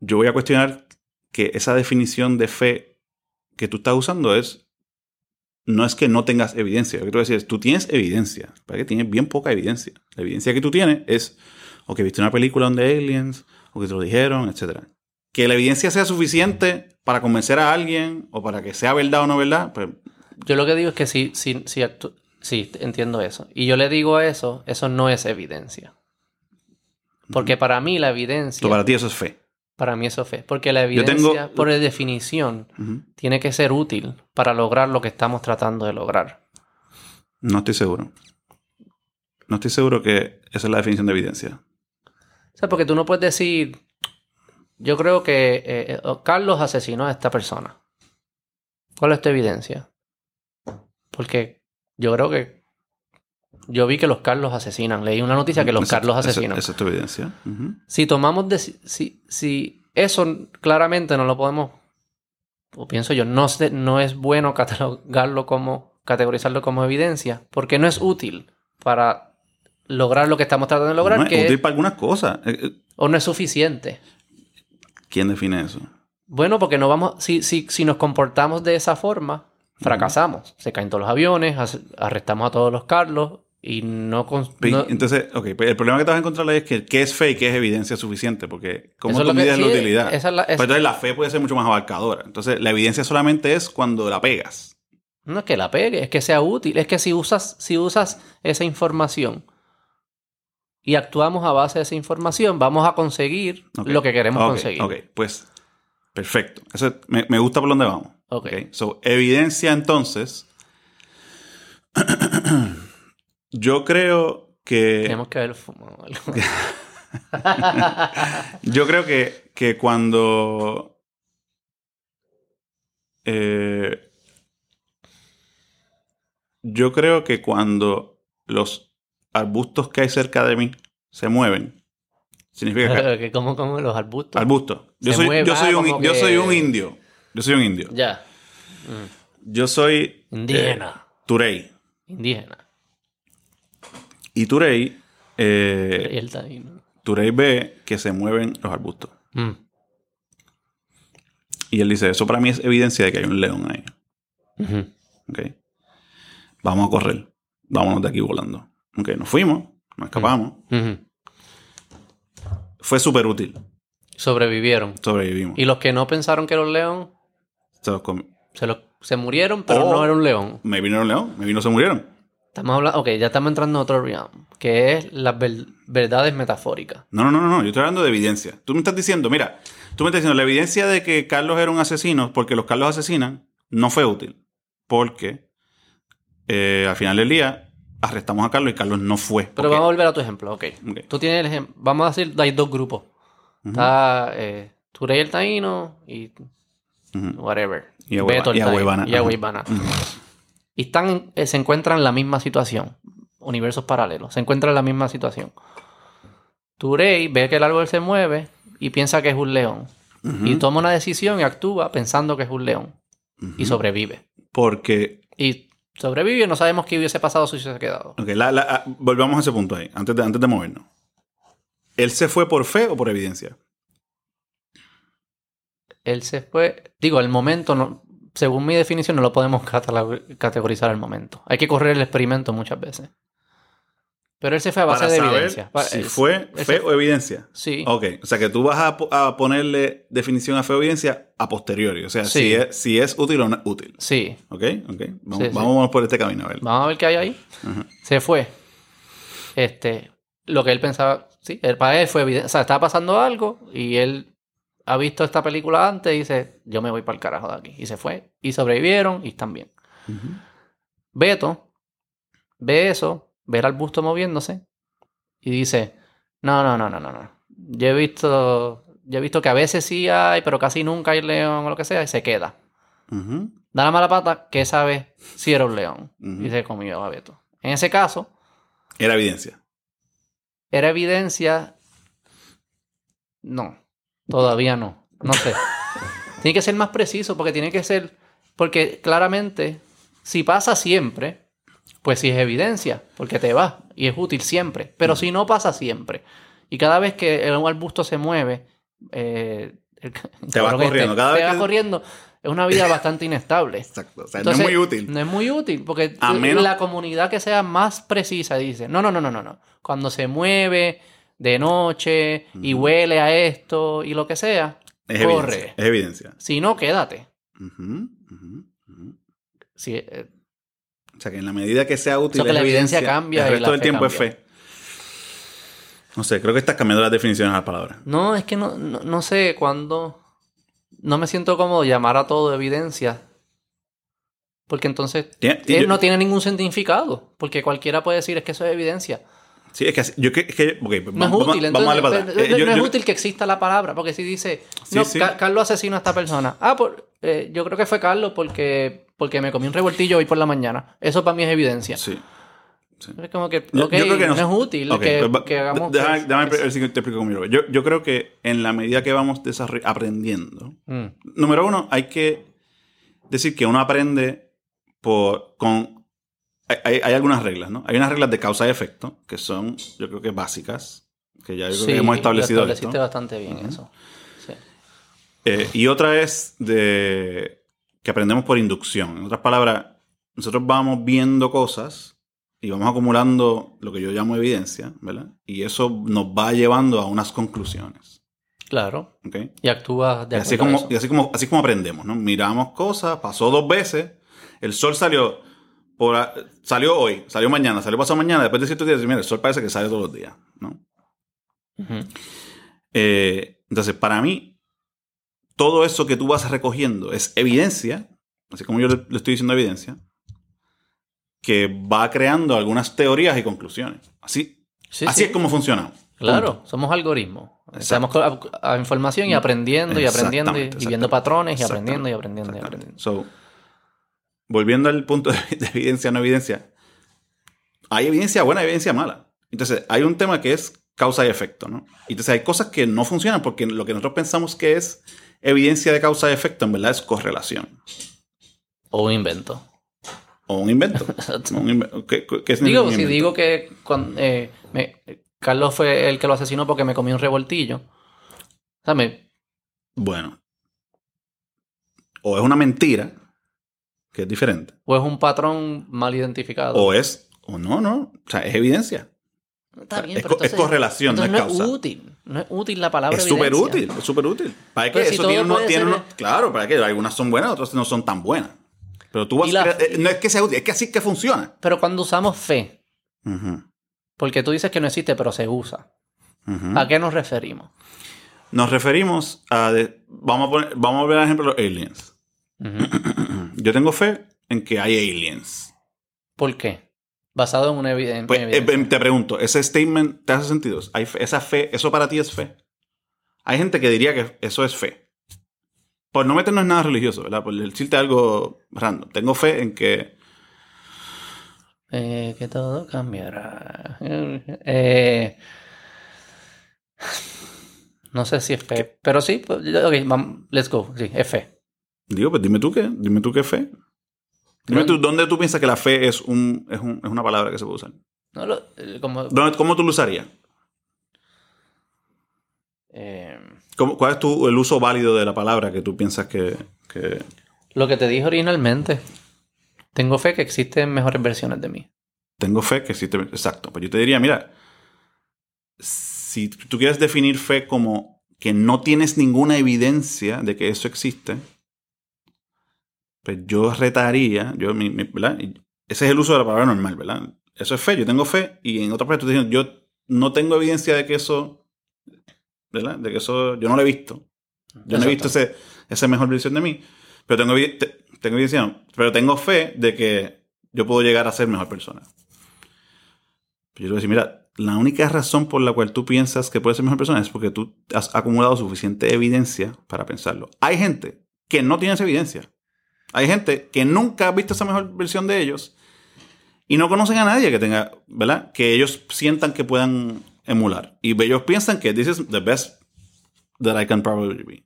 Yo voy a cuestionar que esa definición de fe que tú estás usando es no es que no tengas evidencia. Lo que tú decías, tú tienes evidencia, para que tienes bien poca evidencia. La evidencia que tú tienes es o que viste una película donde aliens, o que te lo dijeron, etc. Que la evidencia sea suficiente para convencer a alguien o para que sea verdad o no verdad, pues Yo lo que digo es que si, si, si sí, entiendo eso. Y yo le digo a eso, eso no es evidencia. Porque para mí la evidencia, para ti eso es fe. para mí eso es fe. Porque la tengo- evidencia, por definición, tiene que ser útil para lograr lo que estamos tratando de lograr. No estoy seguro. No estoy seguro que esa es la definición de evidencia. Sea, porque tú no puedes decir, yo creo que eh, eh, Carlos asesinó a esta persona. ¿Cuál es tu evidencia? Porque yo creo que yo vi que los Carlos asesinan. Leí una noticia que los Carlos asesinan. Esa es tu evidencia. Si tomamos de, si, si eso claramente no lo podemos, o pienso yo, no, sé- no es bueno catalogarlo como, categorizarlo como evidencia, porque no es útil para lograr lo que estamos tratando de lograr, No, es que útil para algunas cosas. Eh, eh, o no es suficiente. ¿Quién define eso? Bueno, porque no vamos, si, si, si nos comportamos de esa forma, fracasamos. Se caen todos los aviones, arrestamos a todos los Carlos y no, no- Entonces, ok, el problema que te vas a encontrar ahí es que qué es fe y qué es evidencia suficiente, porque ¿cómo tú mides la sí, utilidad? esa es la- es- Pues entonces la fe puede ser mucho más abarcadora. Entonces, la evidencia solamente es cuando la pegas. no es que la pegue, es que sea útil. Es que si usas, si usas esa información y actuamos a base de esa información, vamos a conseguir lo que queremos conseguir. Ok, pues perfecto. Eso me, me gusta por dónde vamos. Ok. Ok, So, evidencia entonces. yo creo que. Tenemos que haber fumado algo. Yo creo que, que cuando. eh, yo creo que cuando los arbustos que hay cerca de mí se mueven, significa que. como, como los arbustos. Arbustos. Yo soy, mueve, yo, soy ah, un, yo soy un indio. Yo soy un indio. Ya. Yo soy. Indígena. eh, Turey. Indígena. Y Turey. eh. Turey ve que se mueven los arbustos. Mm. Y él dice: Eso para mí es evidencia de que hay un león ahí. Ujú. Ok. Vamos a correr. Vámonos de aquí volando. Ok, nos fuimos, nos escapamos. Ujú. Fue súper útil. Sobrevivieron. Sobrevivimos. Y los que no pensaron que era un león, Se los se, murieron, pero Oh. no era un león. me vino un león, me vino, se murieron. Estamos hablando, ok, ya estamos entrando en otro realm, que es las ver- verdades metafóricas. No, no, no, no, yo estoy hablando de evidencia. Tú me estás diciendo, mira, tú me estás diciendo, la evidencia de que Carlos era un asesino, porque los Carlos asesinan, no fue útil. Porque eh, al final del día, arrestamos a Carlos y Carlos no fue. Pero vamos a volver a tu ejemplo, ok. Tú tienes el ejemplo. Vamos a decir, hay dos grupos. Está eh, Turey el Taíno y whatever. Y el y Agüevana. Y Agüevana. Y están, eh, se encuentran en la misma situación. Universos paralelos. Se encuentran en la misma situación. Turey ve que el árbol se mueve y piensa que es un león. Y toma una decisión y actúa pensando que es un león. Y sobrevive. Porque Y sobrevive y no sabemos qué hubiese pasado si se hubiese quedado. Ok, la- la- ah, volvamos a ese punto ahí, antes de, antes de movernos. ¿Él se fue por fe o por evidencia? Él se fue. Digo, el momento, no, según mi definición, no lo podemos categorizar al momento. Hay que correr el experimento muchas veces. Pero él se fue a base Para de saber evidencia. Si él- fue él fe o evidencia. Sí. Ok, o sea que tú vas a, po- a ponerle definición a fe o evidencia a posteriori. O sea, Sí. si, es, si es útil o no es útil. Sí. Ok, ok. Vamos, Sí, sí. vamos por este camino a ver. Vamos a ver qué hay ahí. Ajá. Se fue. Este, lo que él pensaba, sí, él- para él fue evidente. O sea, estaba pasando algo y él ha visto esta película antes y dice, yo me voy para el carajo de aquí. Y se fue. Y sobrevivieron y están bien. Beto ve eso, ve al busto moviéndose y dice, no, no, no, no, no, no. Yo he visto, yo he visto que a veces sí hay, pero casi nunca hay león o lo que sea y se queda. Da la mala pata que esa vez sí era un león y se comió a Beto. En ese caso, Era evidencia. ¿era evidencia? No, todavía no. No sé. tiene que ser más preciso porque tiene que ser, porque claramente, si pasa siempre, pues sí es evidencia, porque te va y es útil siempre. Pero si no pasa siempre, y cada vez que el arbusto se mueve, eh, el- Te va cabrón este, corriendo, cada te vez va que- corriendo. Es una vida bastante inestable. Exacto. O sea, Entonces, no es muy útil. No es muy útil, porque menos- la comunidad que sea más precisa dice, no, no, no, no, no, no. Cuando se mueve de noche y huele a esto y lo que sea, Es corre. evidencia. Es evidencia. Si no, quédate. Si, eh, O sea que en la medida que sea útil O sea, que la evidencia cambia el y resto la del fe tiempo es fe. No sé, creo que estás cambiando las definiciones a las palabras. no, es que no, no, no sé cuándo... No me siento cómodo llamar a todo evidencia. Porque entonces Tiene- eh, yo- no tiene ningún significado. Porque cualquiera puede decir es que eso es evidencia. Sí, es que así- yo que, es que ok, No vamos, es útil, vamos- vamos a darle para no, Eh, yo- no es útil que exista la palabra, porque si dice, Sí, no, sí. Ca- Carlos asesinó a esta persona. Ah, por- eh, yo creo que fue Carlos porque, porque me comí un revoltillo hoy por la mañana. Eso para mí es evidencia. Sí. Es como que, Yo- creo que no, no- es útil Ok, que, pues que hagamos... Déjame, pues, déjame ver si te explico cómo yo. Yo, creo que en la medida que vamos aprendiendo, Mm, número uno, hay que decir que uno aprende por, con... Hay, hay- algunas reglas, ¿no? Hay unas reglas de causa y efecto, que son, yo creo que básicas, que ya yo creo sí, que hemos establecido lo estableciste esto. bastante bien eso. Sí. Eh, y otra es de que aprendemos por inducción. En otras palabras, nosotros vamos viendo cosas y vamos acumulando lo que yo llamo evidencia, ¿verdad? Y eso nos va llevando a unas conclusiones. Claro. ¿ok? Y actúas de Y así, acuerdo a como, eso. y así como así como aprendemos, ¿no? Miramos cosas, pasó dos veces, el sol salió por salió hoy, salió mañana, salió pasado mañana, después de ciertos días, mira, el sol parece que sale todos los días, ¿no? Ujú. Eh, entonces, para mí, todo eso que tú vas recogiendo es evidencia, así como yo le, le estoy diciendo evidencia, que va creando algunas teorías y conclusiones. Así, Sí, así sí. es como funcionamos. Claro, Punto. somos algoritmos. Estamos a, a información y aprendiendo y aprendiendo y, viendo patrones y aprendiendo y aprendiendo y aprendiendo. So, volviendo al punto de, de evidencia no evidencia, hay evidencia buena y evidencia mala. Entonces, hay un tema que es causa y efecto, ¿no? Entonces, hay cosas que no funcionan porque lo que nosotros pensamos que es evidencia de causa y efecto, en verdad es correlación. O un invento. O un invento. Exacto. Un inve- ¿Qué, significa Digo, un si invento? digo que cuan- eh, me- Carlos fue el que lo asesinó porque me comí un revoltillo. O sea, me- Bueno. O es una mentira, que es diferente. o es un patrón mal identificado. O es, o no, no. O sea, es evidencia. Está bien, es, pero co- es entonces- correlación, no es causa. no es útil. No es útil la palabra Es súper útil, es súper útil. ¿Para qué? Si Eso tiene uno, tiene Claro, para qué. Algunas son buenas, otras no son tan buenas. Pero tú vas la- a eh, No es que sea útil, es que así que funciona. Pero cuando usamos fe, porque tú dices que no existe, pero se usa. ¿a qué nos referimos? Nos referimos a. de- vamos, a poner, vamos a ver, por ejemplo, los aliens. Yo tengo fe en que hay aliens. ¿Por qué? Basado en una Pues, eh, evidencia. te pregunto, ¿ese statement te hace sentido? ¿Hay fe- ¿Esa fe, eso para ti es fe? Hay gente que diría que eso es fe. Por no meternos en nada religioso, ¿verdad? Por decirte algo random. Tengo fe en que... Eh, que todo cambiará. Eh, no sé si es fe, pero sí, pues, ok, let's go. Sí, es fe. Digo, pues dime tú qué. Dime tú qué fe. Dime tú, ¿dónde tú piensas que la fe es, un, es, un- es una palabra que se puede usar? No lo- eh, como, ¿Dónde- ¿Cómo tú lo usarías? eh, ¿Cómo- ¿Cuál es tu, el uso válido de la palabra que tú piensas que... que- lo que te dije originalmente. Tengo fe que existen mejores versiones de mí. Tengo fe que existe. Exacto. Pues yo te diría, mira, si tú quieres definir fe como que no tienes ninguna evidencia de que eso existe, pues yo retaría, yo, mi- mi- ¿verdad? Ese es el uso de la palabra normal, ¿verdad? Eso es fe, yo tengo fe, y en otra parte tú dices, yo no tengo evidencia de que eso, ¿verdad? De que eso, yo no lo he visto. Yo no he visto ese, esa mejor versión de mí, pero tengo, te- tengo evidencia, no, pero tengo fe de que yo puedo llegar a ser mejor persona. Yo le voy a decir, mira, la única razón por la cual tú piensas que puedes ser mejor persona es porque tú has acumulado suficiente evidencia para pensarlo. Hay gente que no tiene esa evidencia. Hay gente que nunca ha visto esa mejor versión de ellos y no conocen a nadie que tenga, ¿verdad? Que ellos sientan que puedan emular. Y ellos piensan que this is the best that I can probably be.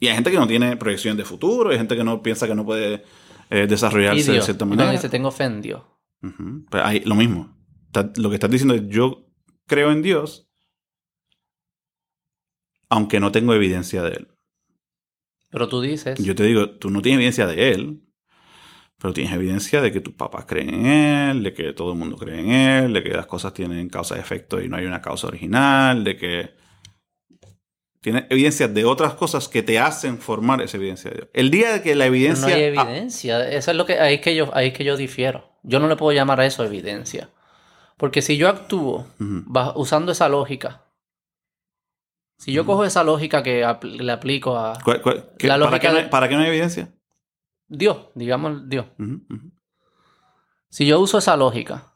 Y hay gente que no tiene proyección de futuro, hay gente que no piensa que no puede eh, Y desarrollarse de cierta Y manera. dice tengo fe en Dios. Ujú. Pues ahí, lo mismo. Está- lo que estás diciendo es yo creo en Dios, aunque no tengo evidencia de él. Pero tú dices, Yo te digo, tú no tienes evidencia de él, pero tienes evidencia de que tus papás creen en él, de que todo el mundo cree en él, de que las cosas tienen causa y efecto y no hay una causa original, de que tienes evidencia de otras cosas que te hacen formar esa evidencia de Dios. El día de que la pero evidencia... no hay ah, evidencia. Eso es lo que ahí es que yo ahí es que yo difiero. Yo no le puedo llamar a eso evidencia. Porque si yo actúo ba- usando esa lógica, si yo cojo esa lógica que apl- le aplico a ¿Cuál- cuál- qué- La ¿para, qué no hay, de- para qué no hay evidencia? Dios, digamos Dios. Si yo uso esa lógica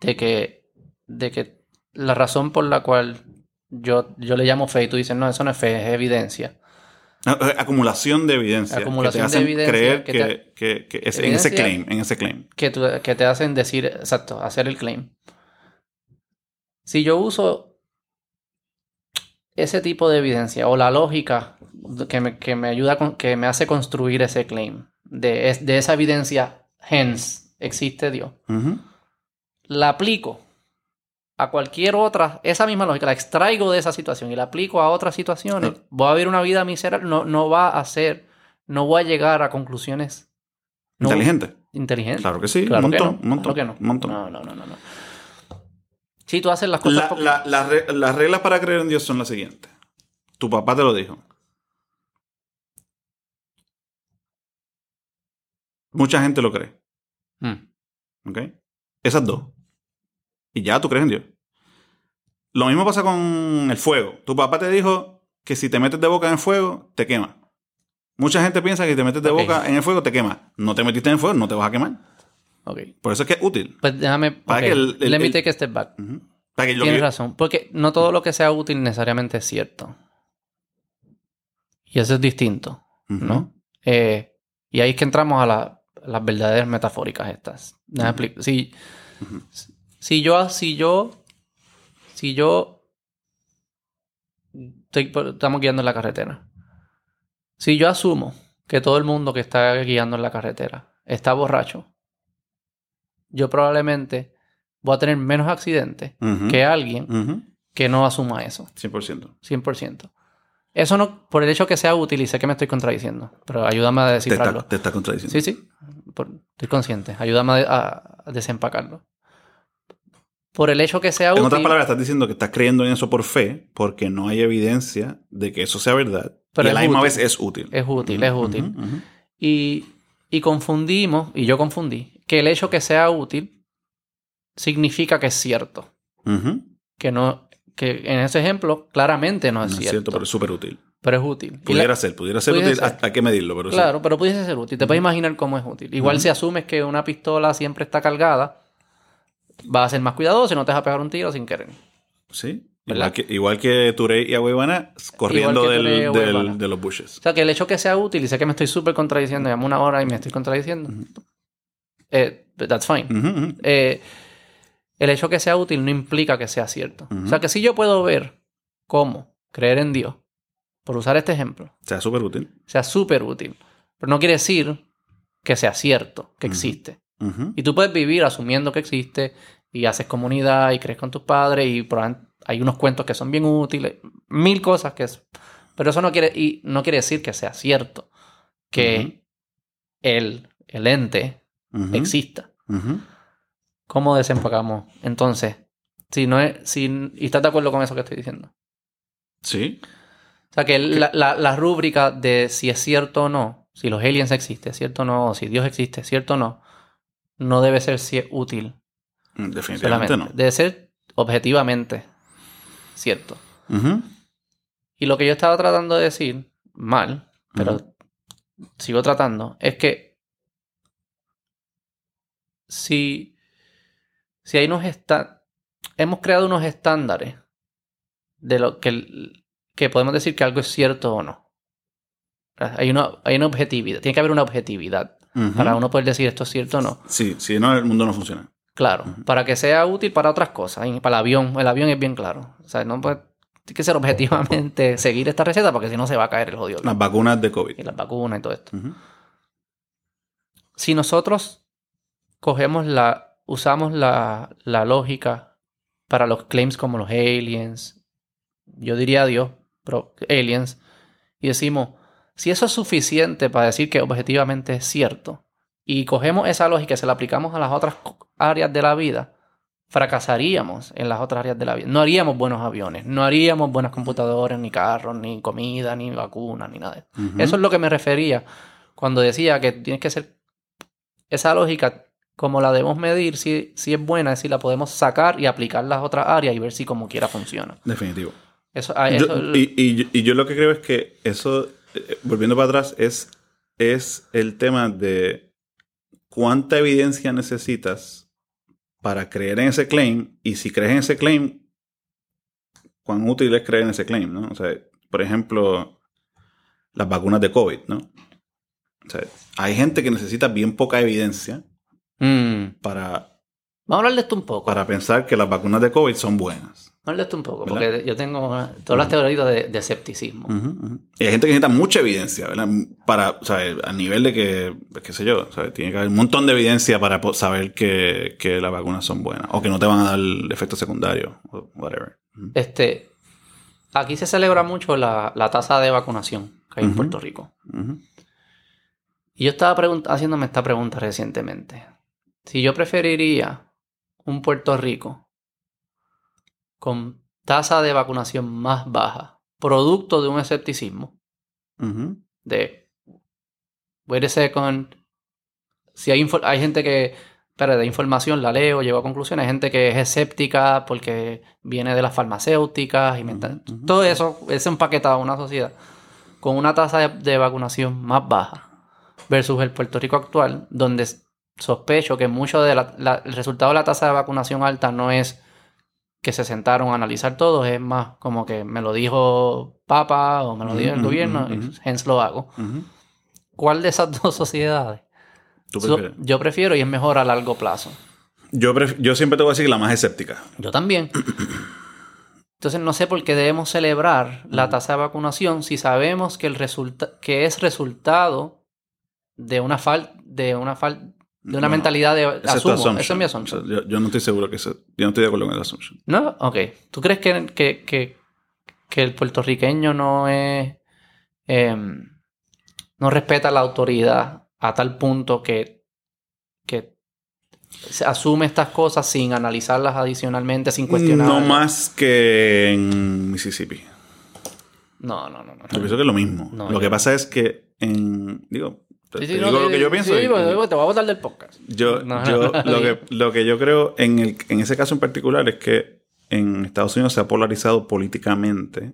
de que, de que la razón por la cual yo, yo le llamo fe y tú dices, no, eso no es fe, es evidencia. Ah, Acumulación de evidencia. Acumulación que te de hacen evidencia creer que te- que- que es- en ese claim, en ese claim. que te hacen decir, exacto, hacer el claim. Si yo uso ese tipo de evidencia o la lógica que me, que me ayuda, con, que me hace construir ese claim, de, de esa evidencia, hence, existe Dios, Ujú. la aplico a cualquier otra, esa misma lógica, la extraigo de esa situación y la aplico a otras situaciones, Ah. voy a vivir una vida miserable, no, no va a ser, no voy a llegar a conclusiones no- Inteligente. inteligentes. Claro que sí. Claro un que montón, no, un montón. claro que no. un montón. No, no, no, no, no. Si tú haces las cosas La- porque- la- la re- las reglas para creer en Dios son las siguientes. Tu papá te lo dijo. Mucha gente lo cree. Mm. ¿Ok? Esas dos. Y ya tú crees en Dios. Lo mismo pasa con el fuego. Tu papá te dijo que si te metes de boca en el fuego, te quema. Mucha gente piensa que si te metes de boca en el fuego, te quema. No te metiste en el fuego, no te vas a quemar. Por eso es que es útil. Pues déjame. Para que el- el- Let me el- take a step back. Para que Tienes que- razón. Porque no todo lo que sea útil necesariamente es cierto. Y eso es distinto. Eh, y ahí es que entramos a la- las verdades metafóricas estas. Si, si yo, si yo, si yo, estoy estamos guiando en la carretera. Si yo asumo que todo el mundo que está guiando en la carretera está borracho, yo probablemente voy a tener menos accidentes que alguien que no asuma eso, 100%. 100%. Eso no, por el hecho que sea útil, y sé que me estoy contradiciendo, pero ayúdame a Te descifrarlo. está, te está contradiciendo. Sí, sí. Por- estoy consciente. Ayúdame a, a desempacarlo. Por el hecho que sea En útil. otras palabras, estás diciendo que estás creyendo en eso por fe, porque no hay evidencia de que eso sea verdad. Pero y a es la misma útil. vez es útil. Es útil, es útil. y, y confundimos, y yo confundí, que el hecho que sea útil significa que es cierto. Que no, que en ese ejemplo claramente no No es, es cierto, cierto, pero es súper útil. pero es útil. La- Pudiera ser, pudiera ser útil. ser. Que medirlo, pero sí. Claro, pero pudiese ser útil. Te puedes imaginar cómo es útil. Igual Ujú. si asumes que una pistola siempre está cargada, vas a ser más cuidadoso y no te vas a pegar un tiro sin querer. Sí. ¿Verdad? Igual que, igual que Touré y Agüevana corriendo del- y de los bushes. O sea, que el hecho que sea útil, y sé que me estoy súper contradiciendo, llamo una hora y me estoy contradiciendo, eh, that's fine. Eh, el hecho que sea útil no implica que sea cierto. O sea, que si yo puedo ver cómo creer en Dios, por usar este ejemplo, sea, súper útil. sea súper útil, pero no quiere decir que sea cierto, que existe. Y tú puedes vivir asumiendo que existe y haces comunidad y crees con tus padres y hay unos cuentos que son bien útiles, mil cosas que es... Pero eso no quiere, y no quiere decir que sea cierto, que Ujú. el, el exista. ¿Cómo desempacamos? Entonces, si no es... Si, ¿Y estás de acuerdo con eso que estoy diciendo? Sí. O sea, que la, la- la rúbrica de si es cierto o no, si los aliens existen, cierto o no, o si Dios existe, cierto o no, no debe ser si es útil Mm, Definitivamente solamente. no. Debe ser objetivamente cierto. Y lo que yo estaba tratando de decir, mal, pero sigo tratando, es que si, si hay unos esta- hemos creado unos estándares de lo que, que podemos decir que algo es cierto o no. Hay una, hay una objetividad, tiene que haber una objetividad para uno poder decir esto es cierto o no. Sí, si no, el mundo no funciona. Claro, para que sea útil para otras cosas. Y para el avión, el avión es bien claro. O sea, no puede, tiene que ser objetivamente seguir esta receta porque si no se va a caer el jodido. Las vacunas de COVID. Y las vacunas y todo esto. Si nosotros cogemos la, usamos la, la lógica para los claims como los aliens, yo diría Dios, pero aliens, y decimos, si eso es suficiente para decir que objetivamente es cierto, y cogemos esa lógica y se la aplicamos a las otras áreas de la vida, fracasaríamos en las otras áreas de la vida. No haríamos buenos aviones, no haríamos buenas computadoras, ni carros, ni comida, ni vacunas, ni nada de eso. Eso es lo que me refería cuando decía que tienes que ser esa lógica como la debemos medir si, si es buena, es si la podemos sacar y aplicar las otras áreas y ver si como quiera funciona. Definitivo. Eso, ah, Yo- y, y yo lo que creo es que eso, eh, volviendo para atrás, es, es el tema de cuánta evidencia necesitas para creer en ese claim y si crees en ese claim, cuán útil es creer en ese claim, ¿no? O sea, por ejemplo, las vacunas de COVID, ¿no? O sea, hay gente que necesita bien poca evidencia Mm. para, Vamos a hablar de esto un poco. para pensar que las vacunas de COVID son buenas. Vamos a hablar de esto un poco, ¿Verdad? porque yo tengo todas las teorías de, de escepticismo. Y hay gente que necesita mucha evidencia, ¿verdad? Para, a nivel de que, qué sé yo, ¿sabes? tiene que haber un montón de evidencia para saber que, que las vacunas son buenas o que no te van a dar efectos secundarios o whatever. Este, aquí se celebra mucho la, la tasa de vacunación que hay en. Puerto Rico. Y yo estaba haciéndome esta pregunta recientemente. Si yo preferiría un Puerto Rico con tasa de vacunación más baja, producto de un escepticismo, de, wait a second, si hay, hay gente que, espera, de información la leo, llego a conclusiones, hay gente que es escéptica porque viene de las farmacéuticas, y ujú. todo eso es empaquetado en una sociedad con una tasa de, de vacunación más baja versus el Puerto Rico actual, donde sospecho que mucho del resultado de la tasa de vacunación alta no es que se sentaron a analizar todo, es más como que me lo dijo Papa o me lo dijo el gobierno, ujú, y hence lo hago. ¿Cuál de esas dos sociedades? ¿Tú So- prefieres? yo prefiero y es mejor a largo plazo. Yo, yo siempre te voy a decir la más escéptica. Yo también. Entonces no sé por qué debemos celebrar la tasa de vacunación si sabemos que el resulta que es resultado de una fal de una fal de una No, mentalidad de asumo. Eso es mi O asunción. sea, yo, yo no estoy seguro que eso. Yo no estoy de acuerdo con esa assumption. ¿No? Ok. ¿Tú crees que, que, que, que el puertorriqueño no es em, no respeta la autoridad a tal punto que, que se asume estas cosas sin analizarlas adicionalmente, sin cuestionar? No más que en Mississippi. No, no, no. no. Yo pienso que es lo mismo. No, lo que pasa es que en. Digo, te, Sí, te sí, digo no, lo que yo pienso. Sí, y- y- te voy a botar del podcast. Yo, No, yo no, lo, que, lo que yo creo en, el, en ese caso en particular es que en Estados Unidos se ha polarizado políticamente,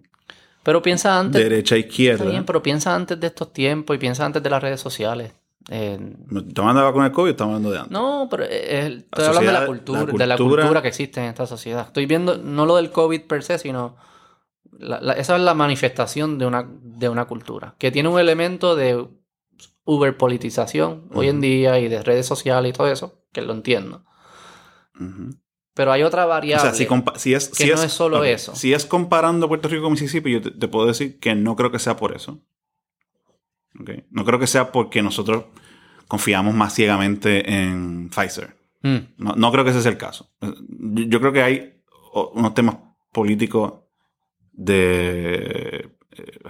Pero piensa antes. derecha Está izquierda. bien, pero piensa antes de estos tiempos y piensa antes de las redes sociales. En- ¿Estamos hablando de vacuna del COVID o estamos hablando de antes? No, pero es- estoy La hablando de la cultura, la de la cultura- cultura que existe en esta sociedad. Estoy viendo no lo del COVID per se, sino la- la- esa es la manifestación de una, de una cultura que tiene un elemento de uberpolitización hoy en día y de redes sociales y todo eso, que lo entiendo. Pero hay otra O variable. sea, si, es, que si no es solo eso. Si es comparando Puerto Rico con Mississippi, yo te, te puedo decir que no creo que sea por eso. No creo que sea porque nosotros confiamos más ciegamente en Pfizer. Mm, No, no creo que ese sea el caso. Yo, yo creo que hay o- unos temas políticos de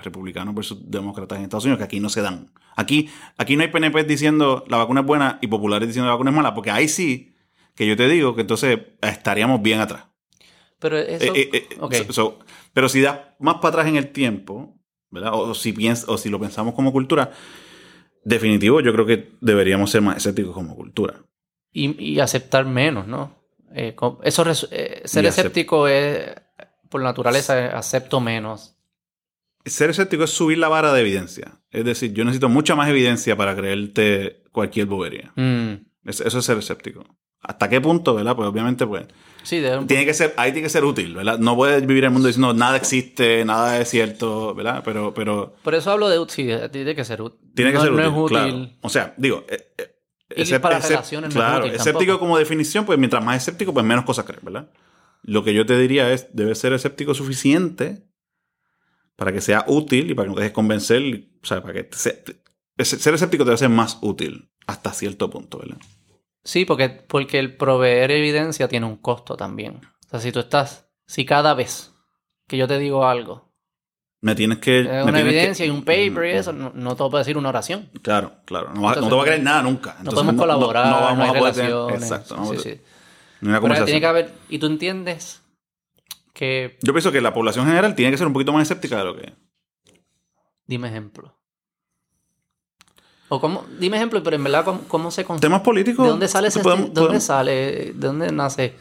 republicanos versus demócratas en Estados Unidos que aquí no se dan. Aquí, aquí no hay PNP diciendo la vacuna es buena y populares diciendo la vacuna es mala, porque ahí sí que yo te digo que entonces estaríamos bien atrás. Pero eso. Eh, eh, eh, so- so- pero si das más para atrás en el tiempo, ¿verdad? O, o si piens- o si lo pensamos como cultura, definitivo, yo creo que deberíamos ser más escépticos como cultura. y, y aceptar menos, ¿no? Eh, eso eh, ser Y escéptico es, por naturaleza, acepto menos. Ser escéptico es subir la vara de evidencia. Es decir, yo necesito mucha más evidencia para creerte cualquier bobería. Mm, Es- Eso es ser escéptico. ¿Hasta qué punto, verdad? Pues obviamente, pues. Sí, de Tiene que ser, ahí tiene que ser útil, ¿verdad? No puedes vivir en el mundo diciendo nada existe, nada es cierto, ¿verdad? Pero, pero Por eso hablo de útil. Sí, tiene que ser útil. tiene que no, ser no útil. es útil. claro. O sea, digo, eh, eh, Y para relaciones no es claro, útil escéptico tampoco. como definición, pues mientras más escéptico, pues menos cosas crees, ¿verdad? Lo que yo te diría es, debes ser escéptico suficiente para que sea útil y para que no te dejes convencer, o sea, para que ser escéptico te va a ser más útil hasta cierto punto, ¿verdad? Sí, porque, porque el proveer evidencia tiene un costo también. O sea, si tú estás, si cada vez que yo te digo algo, Me tienes que... me una que- evidencia y un paper y Mm, eso, no, no te puedo decir una oración. Claro, claro. No, no te va a creer nada nunca. No podemos colaborar, no, vamos hay a poder tener-. Exacto. no Sí, vamos a- sí. ni una Pero conversación. tiene que haber, y tú entiendes que, Yo pienso que la población general tiene que ser un poquito más escéptica de lo que es. dime ejemplo. O cómo, dime ejemplo, pero en verdad, ¿cómo, cómo se? Temas políticos. ¿De dónde sale ese, podemos- ¿de dónde podemos- sale, de dónde nace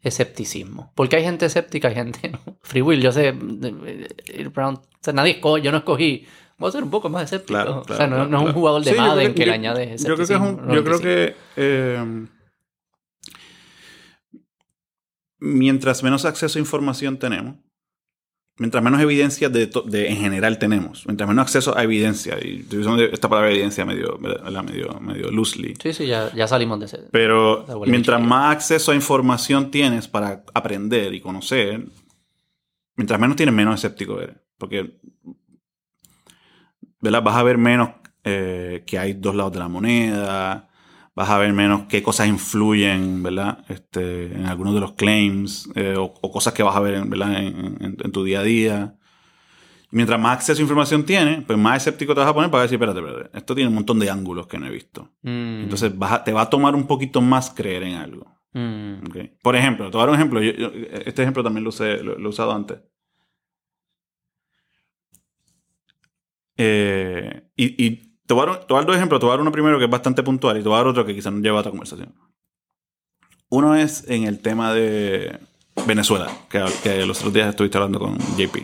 escepticismo? Porque hay gente escéptica y gente no. Free will, yo sé, Brown, o sea, nadie escoge, yo no escogí. Voy a ser un poco más escéptico. Claro, o sea, no, claro, no es un jugador de Sí, Madden que, le añade Yo creo que es un- escepticismo. yo creo 95. que eh, mientras menos acceso a información tenemos, mientras menos evidencia de, de- en general tenemos, mientras menos acceso a evidencia, y estoy usando esta palabra evidencia medio, ¿verdad? medio, medio loosely, Sí, sí, ya, ya salimos de ese. pero mientras más acceso a información tienes para aprender y conocer, mientras menos tienes, menos escéptico eres. Porque ¿verdad? vas a ver menos eh, que hay dos lados de la moneda, vas a ver menos qué cosas influyen ¿verdad? Este, en algunos de los claims eh, o, o cosas que vas a ver en, ¿verdad? en, en- en tu día a día. Mientras más acceso a información tienes, pues más escéptico te vas a poner para decir, espérate, espérate, esto tiene un montón de ángulos que no he visto. Mm, Entonces vas a- te va a tomar un poquito más creer en algo. mm. Por ejemplo, te voy a dar un ejemplo. Yo- yo- este ejemplo también lo, usé- lo- lo he usado antes. Eh, y, y te, voy a dar, te voy a dar dos ejemplos. Te voy a dar uno primero que es bastante puntual y te voy a dar otro que quizás no lleva a otra conversación. Uno es en el tema de Venezuela, que, que los otros días estuviste hablando con JP.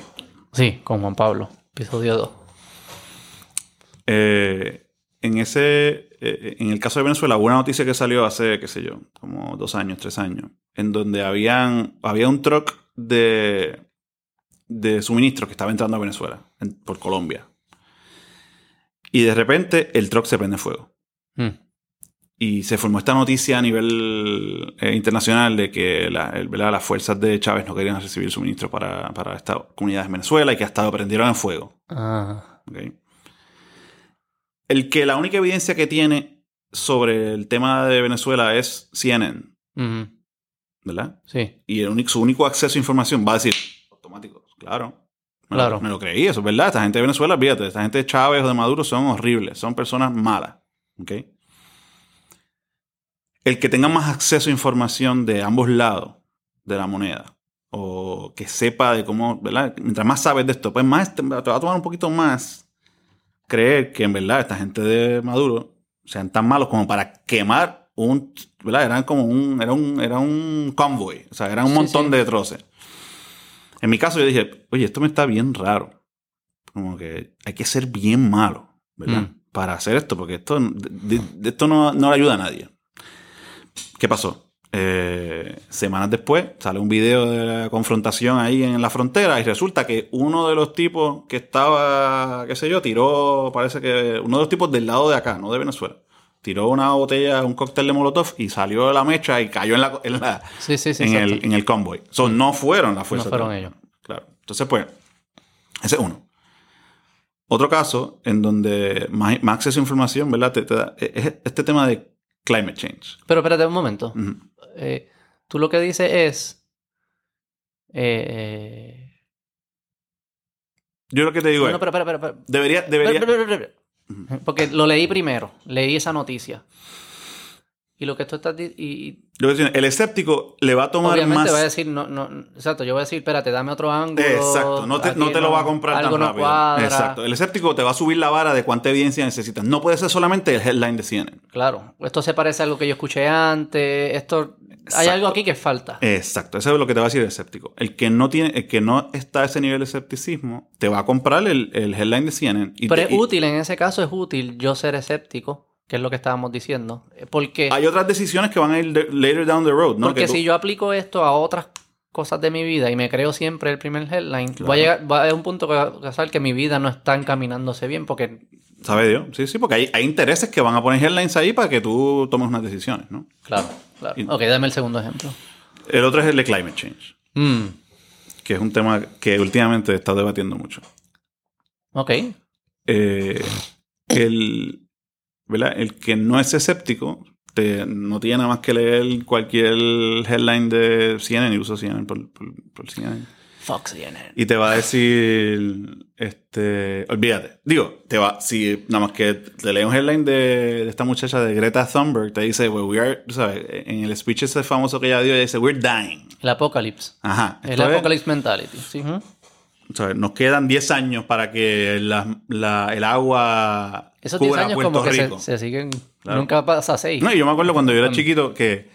Sí, con Juan Pablo, episodio 2. Eh, en ese, eh, en el caso de Venezuela, hubo una noticia que salió hace, qué sé yo, como dos años, tres años, en donde habían, había un truck de, de suministros que estaba entrando a Venezuela, en- por Colombia. Y de repente el truck se prende fuego. Mm, Y se formó esta noticia a nivel eh, internacional de que la- el- ¿verdad? las fuerzas de Chávez no querían recibir suministros para, para estas comunidades en Venezuela y que hasta lo prendieron en fuego. Ah. El que la única evidencia que tiene sobre el tema de Venezuela es CNN, mm, ¿verdad? sí. Y el único, su único acceso a información va a decir, automático, claro. Me Claro. Lo, me lo creí, eso es verdad. Esta gente de Venezuela, fíjate, esta gente de Chávez o de Maduro son horribles, son personas malas, ¿ok? El que tenga más acceso a información de ambos lados de la moneda, o que sepa de cómo, ¿verdad? Mientras más sabes de esto, pues más te, te va a tomar un poquito más creer que en verdad esta gente de Maduro sean tan malos como para quemar un, ¿verdad? Eran como un, era un, era un convoy, o sea, eran un Sí, montón sí. de troces. En mi caso yo dije, oye, esto me está bien raro. Como que hay que ser bien malo, ¿verdad? Mm. para hacer esto, porque esto, de, de esto no, no le ayuda a nadie. ¿Qué pasó? Eh, semanas después sale un video de la confrontación ahí en la frontera y resulta que uno de los tipos que estaba, qué sé yo, tiró, parece que uno de los tipos del lado de acá, no de Venezuela, tiró una botella, un cóctel de Molotov y salió de la mecha y cayó en la, en la Sí, sí, sí. en, el, en el convoy. So, no fueron las No fuerzas. fueron de- ellos. Claro. Entonces, pues, ese es uno. Otro caso en donde más, más acceso a información, ¿verdad? Te- te da- es este tema de climate change. Pero espérate un momento. Eh, tú lo que dices es. eh, Yo lo que te digo no, no, es, pero, debería, debería, Porque lo leí primero. Leí esa noticia. Y lo que tú estás di- y decir, el escéptico le va a tomar obviamente más... va a decir no no exacto yo voy a decir espérate dame otro ángulo Exacto, no te, no te lo va a comprar algo tan no rápido. cuadra. Exacto, el escéptico te va a subir la vara de cuánta evidencia necesitas. No puede ser solamente el headline de CNN. claro esto se parece a algo que yo escuché antes esto hay algo aquí que falta Exacto, eso es lo que te va a decir el escéptico. El que no tiene, el que no está a ese nivel de escepticismo, te va a comprar el, el headline de CNN. y pero te- es y- útil en ese caso es útil yo ser escéptico que es lo que estábamos diciendo eh, porque Hay otras decisiones que van a ir de- later down the road, ¿no? porque tú- si yo aplico esto a otras cosas de mi vida y me creo siempre el primer headline Claro. voy a llegar va a un punto que va a pasar que mi vida no está encaminándose bien porque ¿Sabe Dios? Sí, sí, porque hay, hay intereses que van a poner headlines ahí para que tú tomes unas decisiones, ¿no? claro claro Y- ok dame el segundo ejemplo El otro es el de climate change, Mm, que es un tema que últimamente he estado debatiendo mucho. ok Eh, el, ¿verdad? el que no es escéptico te, no tiene nada más que leer cualquier headline de CNN y uso CNN por, por, por CNN. Fox CNN Y te va a decir, este, olvídate. Digo, te va, si nada más que te lee un headline de, de esta muchacha de Greta Thunberg, te dice, well, we are, sabes, en el speech ese famoso que ella dio, ella dice, we're dying. el apocalipsis Ajá. El Apocalypse Mentality. Sí, ujú. ¿sabes? Nos quedan 10 años para que la- la- el agua Esos 10 cubra años Puerto como que se, Rico. se siguen. Claro. Nunca pasa 6. No, y yo me acuerdo cuando yo era chiquito que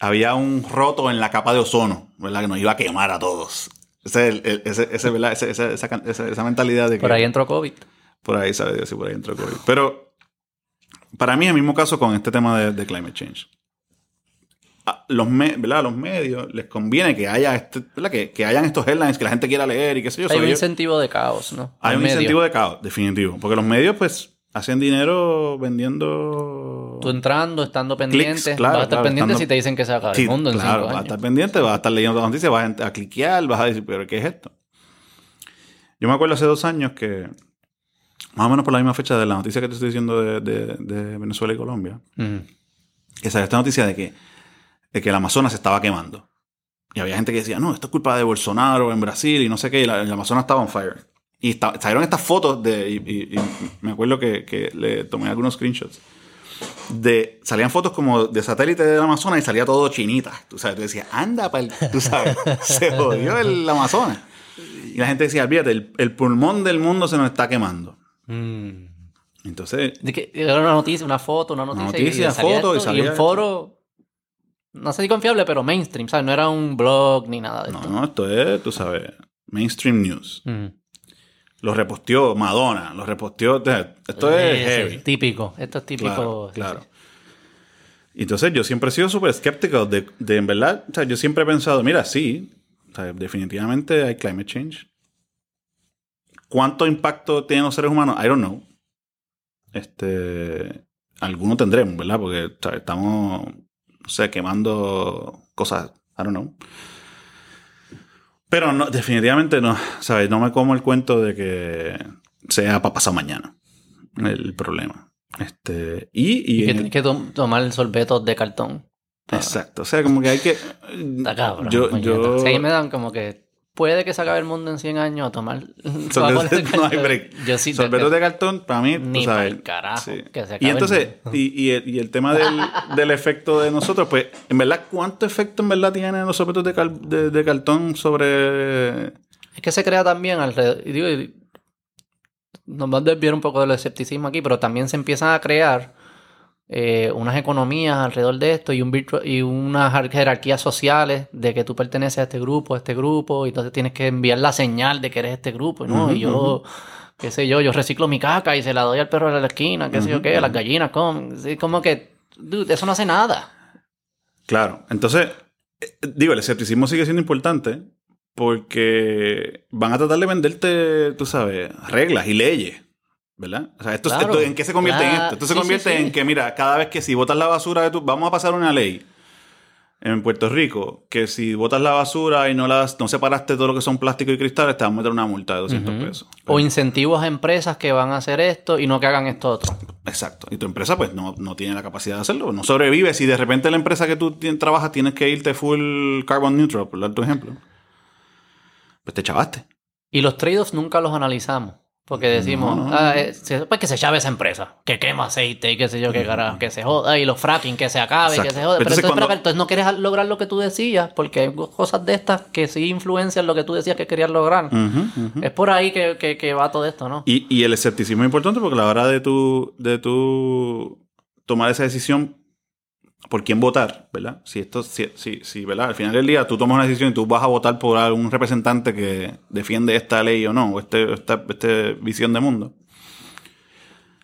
había un roto en la capa de ozono, ¿verdad? Que nos iba a quemar a todos. Ese, es el- el- ese, ese, ¿verdad? Ese- esa, esa, esa- esa mentalidad de que... Por ahí entró COVID. Por ahí, sabe Dios si por ahí entró COVID. Pero para mí es el mismo caso con este tema de, de climate change. A los, me- ¿verdad? a los medios les conviene que haya este, ¿verdad? Que, que hayan estos headlines que la gente quiera leer y qué sé yo. Hay un incentivo de caos, ¿no? hay un medio. incentivo de caos, definitivo. Porque los medios, pues, hacen dinero vendiendo. Tú entrando, estando pendiente. claro, vas a estar claro, pendiente estando- si te dicen que se acaba Sí, el mundo en claro, cinco vas a estar pendiente, vas a estar leyendo las noticias, vas a, cliquear, vas a decir, pero ¿qué es esto? Yo me acuerdo hace dos años que, más o menos por la misma fecha de la noticia que te estoy diciendo de, de- de Venezuela y Colombia, Ujú. que salió esta noticia de que, de que el Amazonas se estaba quemando. Y había gente que decía, no, esto es culpa de Bolsonaro en Brasil y no sé qué, y la- el Amazonas estaba on fire. Y salieron estas fotos de, y, y- y me acuerdo que, que le tomé algunos screenshots. De, salían fotos como de satélite del Amazonas y salía todo chinita. Tú sabes, tú decías, anda, pa'l- tú sabes, se jodió el Amazonas. Y la gente decía, olvídate, el, el pulmón del mundo se nos está quemando. Mm. Entonces, De que era una noticia, una foto, una noticia. noticia, salía foto, y salía un esto. foro, no sé si confiable, pero mainstream, ¿sabes? No era un blog ni nada de no, esto. no, esto es, tú sabes, mainstream news. Ujú. Lo reposteó Madonna, lo reposteó. o sea, Esto es heavy. típico. Esto es típico. Claro, claro. Entonces yo siempre he sido súper escéptico de, de, en verdad, o sea, yo siempre he pensado, mira, sí, o sea, definitivamente hay climate change. ¿Cuánto impacto tienen los seres humanos? I don't know. Este, alguno tendremos, ¿verdad? Porque o sea, estamos, no sé, quemando cosas, I don't know. Pero no, definitivamente no, ¿sabes? No me como el cuento de que sea para pasar mañana el problema. Este, y, y Y que en- tienes que tom- tomar sorbetos de cartón. Exacto. O sea, como que hay que. Está cabrón. Yo, yo, Sí, me dan como que puede que se acabe el mundo en 100 años a tomar. Sorbetos- de no hay cartón. break. Yo sí sorbetos de cartón, para mí, Ni tú sabes. carajo, sí. que se acabe Y el entonces, mundo. y, y el, y el tema del, del efecto de nosotros, pues, en verdad, ¿cuánto efecto en verdad tienen los sorbetos de, cal- de- de cartón sobre. Es que se crea también alrededor. Y digo, nos va a desviar un poco del escepticismo aquí, pero también se empiezan a crear eh, unas economías alrededor de esto y, un y unas jer- jerarquías sociales de que tú perteneces a este grupo, a este grupo, y entonces tienes que enviar la señal de que eres este grupo, ¿no? Ujú, y yo, qué sé yo, yo reciclo mi caca y se la doy al perro de la esquina, qué sé yo qué, a las gallinas comen. Sí, como que, dude, eso no hace nada. Claro. Entonces, eh, digo, el escepticismo sigue siendo importante porque van a tratar de venderte, tú sabes, reglas y leyes. ¿Verdad? O sea, esto, Claro. esto- ¿en qué se convierte en esto? Esto se Sí, convierte sí. en que, mira, cada vez que si botas la basura de tu... Vamos a pasar una ley en Puerto Rico que si botas la basura y no las no separaste todo lo que son plástico y cristales, te van a meter una multa de 200 Ujú. pesos. O incentivos a empresas que van a hacer esto y no que hagan esto otro. Exacto. Y tu empresa, pues, no, no tiene la capacidad de hacerlo. No sobrevive. Si de repente la empresa que tú trabajas tienes que irte full carbon neutral, por dar tu ejemplo, pues te chavaste. Y los trade-offs nunca los analizamos. Porque decimos, No, ah, eh, pues que se chave esa empresa, que quema aceite y qué sé yo, qué carajo, que se joda, y los fracking, que se acabe, Exacto. que se joda. Pero Entonces, entonces, cuando- pero, entonces no quieres lograr lo que tú decías, porque hay cosas de estas que sí influencian lo que tú decías que querías lograr. Es por ahí que, que- que va todo esto, ¿no? Y, y el escepticismo es importante porque a la hora de tu, de tu tomar esa decisión por quién votar, ¿verdad? Si esto, si, si, si, ¿verdad? Al final del día tú tomas una decisión y tú vas a votar por algún representante que defiende esta ley o no, o este, esta, este visión de mundo.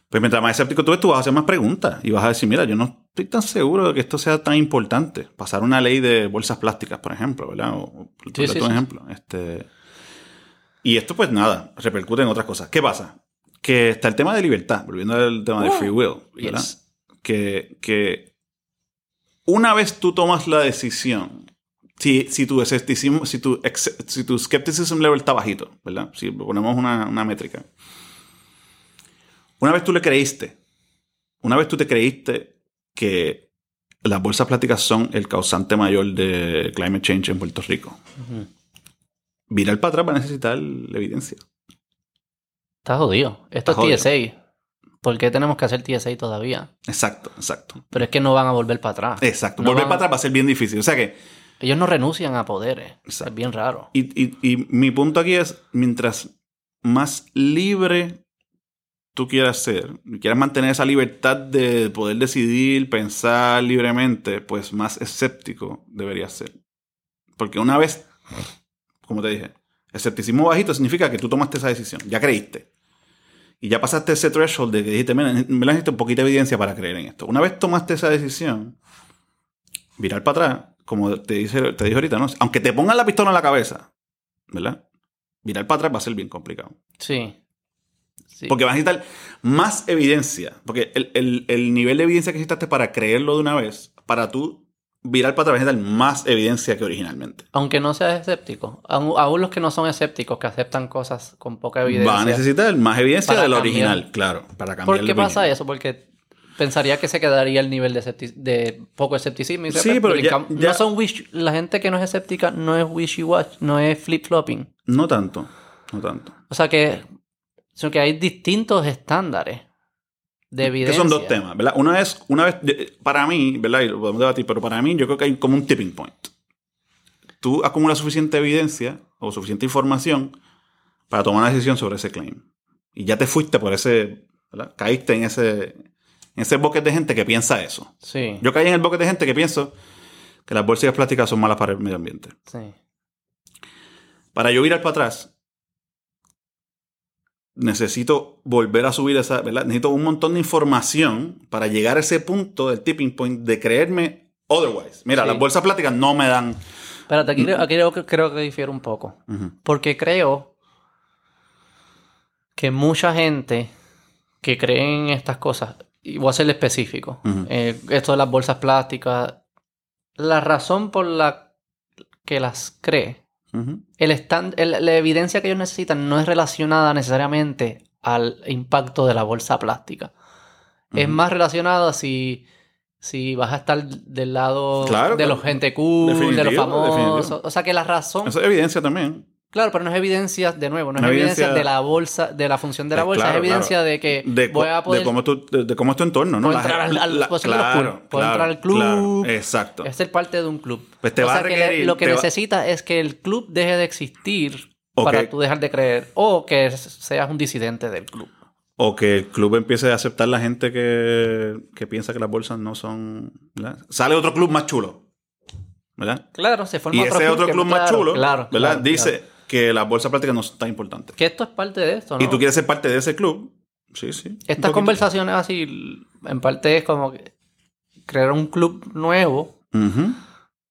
Pues mientras más escéptico tú eres, tú vas a hacer más preguntas y vas a decir, mira, yo no estoy tan seguro de que esto sea tan importante. Pasar una ley de bolsas plásticas, por ejemplo, ¿verdad? O, o- Sí, sí, un sí. ejemplo. Este, y esto, pues nada, repercute en otras cosas. ¿Qué pasa? Que está el tema de libertad, volviendo al tema de Uh, free will, ¿verdad? yes. Que, que una vez tú tomas la decisión, si, si tu escepticismo, si tu, ex- si tu skepticism level está bajito, ¿verdad? Si ponemos una, una métrica. Una vez tú le creíste, una vez tú te creíste que las bolsas plásticas son el causante mayor de climate change en Puerto Rico, Ujú. virar para atrás va a necesitar la evidencia. Está jodido. Esto Está es TSA. ¿Por qué tenemos que hacer TSA todavía? Exacto, exacto. Pero es que no van a volver para atrás. Exacto. No Volver van- para atrás va a ser bien difícil. O sea que, Ellos no renuncian a poderes. Exacto. Es bien raro. y, y- y mi punto aquí es, mientras más libre tú quieras ser, quieras mantener esa libertad de poder decidir, pensar libremente, pues más escéptico deberías ser. Porque una vez, como te dije, escepticismo bajito significa que tú tomaste esa decisión, ya creíste. Y ya pasaste ese threshold de que dijiste, mira, me necesito un poquito de evidencia para creer en esto. Una vez tomaste esa decisión, virar para atrás, como te, dice, te dije ahorita, ¿no? Aunque te pongan la pistola en la cabeza, ¿verdad? Virar para atrás va a ser bien complicado. Sí. Sí. Porque vas a necesitar más evidencia. Porque el, el- el nivel de evidencia que necesitaste para creerlo de una vez, para tú virar para necesitar más evidencia que originalmente. Aunque no seas escéptico, aún, aún los que no son escépticos, que aceptan cosas con poca evidencia. Va a necesitar más evidencia Para de la cambiar. original, claro, para cambiar ¿Por qué pasa eso? Porque pensaría que se quedaría el nivel de, poco escepticismo. Y Sí, pero ya- ya- No son wish, la gente que no es escéptica no es wishy-washy, no es flip-flopping. No tanto, no tanto. O sea que, sino que hay distintos estándares de Que evidencia. son dos temas, ¿verdad? Una es, una vez, para mí, ¿verdad? Y lo podemos debatir, pero para mí yo creo que hay como un tipping point. Tú acumulas suficiente evidencia o suficiente información para tomar una decisión sobre ese claim. Y ya te fuiste por ese, ¿verdad? Caíste en ese, en ese bucket de gente que piensa eso. Sí, Yo caí en el bucket de gente que pienso que las bolsas plásticas son malas para el medio ambiente. sí. Para yo virar para atrás, necesito volver a subir esa, ¿verdad? Necesito un montón de información para llegar a ese punto del tipping point de creerme otherwise. Mira, Sí. las bolsas plásticas no me dan. Espérate, aquí, creo- aquí creo, que- creo que difiere un poco. Porque creo que mucha gente que cree en estas cosas, y voy a ser específico, eh, esto de las bolsas plásticas, la razón por la que las cree, El el- la evidencia que ellos necesitan no es relacionada necesariamente al impacto de la bolsa plástica. Es más relacionada si, si vas a estar del lado Claro, de los gente cool, de los famosos. definitivo. O sea que la razón Eso es evidencia también. Claro, pero no es evidencia, de nuevo, no es evidencia, evidencia- de la bolsa, de la función de la Eh, bolsa, claro, es evidencia claro. de que De, voy a poder de cómo, tu, de, de cómo es tu entorno, ¿no? Puedo La- entrar al- al- la- claro, puedo entrar al club. claro, exacto. es ser parte de un club. Pues te o sea que le- lo que va- necesitas es que el club deje de existir para tú dejar de creer o que seas un disidente del club. O que el club empiece a aceptar la gente que, que piensa que las bolsas no son. ¿verdad? Sale otro club más chulo. ¿Verdad? Claro, se forma Y ese otro que- club más chulo, ¿verdad? claro, Dice, que las bolsas prácticas no son tan importantes. Que esto es parte de esto, ¿no? Y tú quieres ser parte de ese club, sí, sí. Estas conversaciones así, en parte es como que crear un club nuevo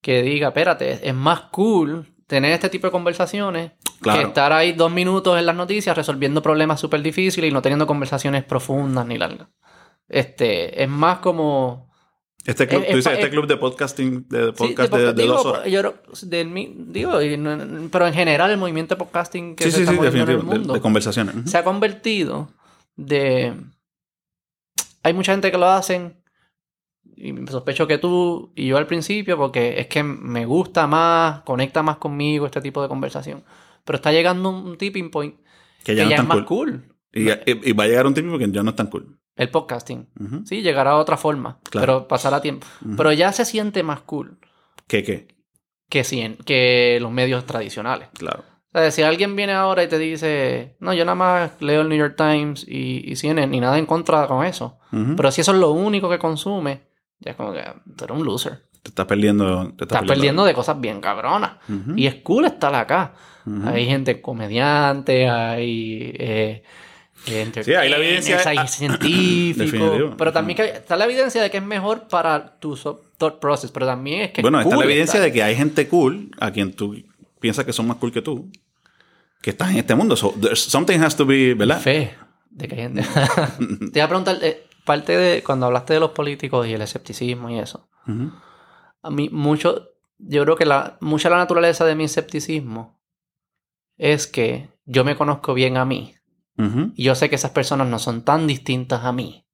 que diga, espérate, es más cool tener este tipo de conversaciones Claro. que estar ahí dos minutos en las noticias resolviendo problemas súper difíciles y no teniendo conversaciones profundas ni largas. Este, es más como... Este club, Es- tú es dices, este es- club de podcasting, de Sí, podcast de de, podcast- de digo, dos horas. yo mi- digo, pero en general el movimiento de podcasting que Sí, se sí, está sí, moviendo en el. De, mundo de conversaciones. Se ha convertido de... Hay mucha gente que lo hacen y me sospecho que tú y yo al principio porque es que me gusta más, conecta más conmigo este tipo de conversación. Pero está llegando un tipping point que que ya ya, no es es tan cool. cool. Y, y- va a llegar un tiempo que ya no es tan cool. El podcasting. Sí, llegará a otra forma, Claro. pero pasará tiempo. Pero ya se siente más cool ¿Qué, qué? que, cien- que los medios tradicionales. Claro. O sea, si alguien viene ahora y te dice, no, yo nada más leo el New York Times y, y CNN, y nada en contra con eso. Ujú. Pero si eso es lo único que consume, ya es como que tú eres un loser. Te estás perdiendo. Te Estás perdiendo de cosas bien cabronas. Y es cool estar acá. Hay gente comediante, hay... Eh, Sí, hay la evidencia- Hay ah, definitivo. Pero también que está la evidencia de que es mejor para tu thought process. Pero también es que. Bueno, es está la evidencia de que hay gente cool a quien tú piensas que son más cool que tú, que están en este mundo. So, something has to be, ¿verdad? Fe de que hay gente. Te iba a preguntar, eh, parte de cuando hablaste de los políticos y el escepticismo y eso. A mí, mucho. Yo creo que la, mucha la naturaleza de mi escepticismo es que yo me conozco bien a mí. Y yo sé que esas personas no son tan distintas a mí.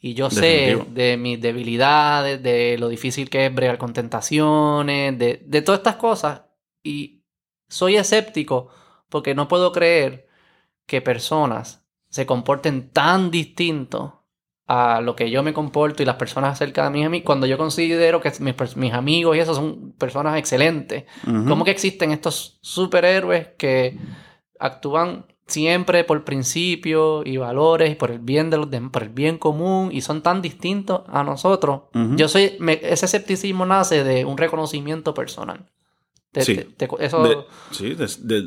Y yo Definitivo. sé de mis debilidades, de lo difícil que es bregar con tentaciones, de, de todas estas cosas. Y soy escéptico porque no puedo creer que personas se comporten tan distintos a lo que yo me comporto y las personas cerca de mí, a mí cuando yo considero que mis, mis amigos y eso son personas excelentes. ¿Cómo que existen estos superhéroes que actúan siempre por principios y valores y por el bien de los dem- por el bien común y son tan distintos a nosotros? Yo soy me- ese escepticismo nace de un reconocimiento personal. Sí. te- te- eso De, sí, de,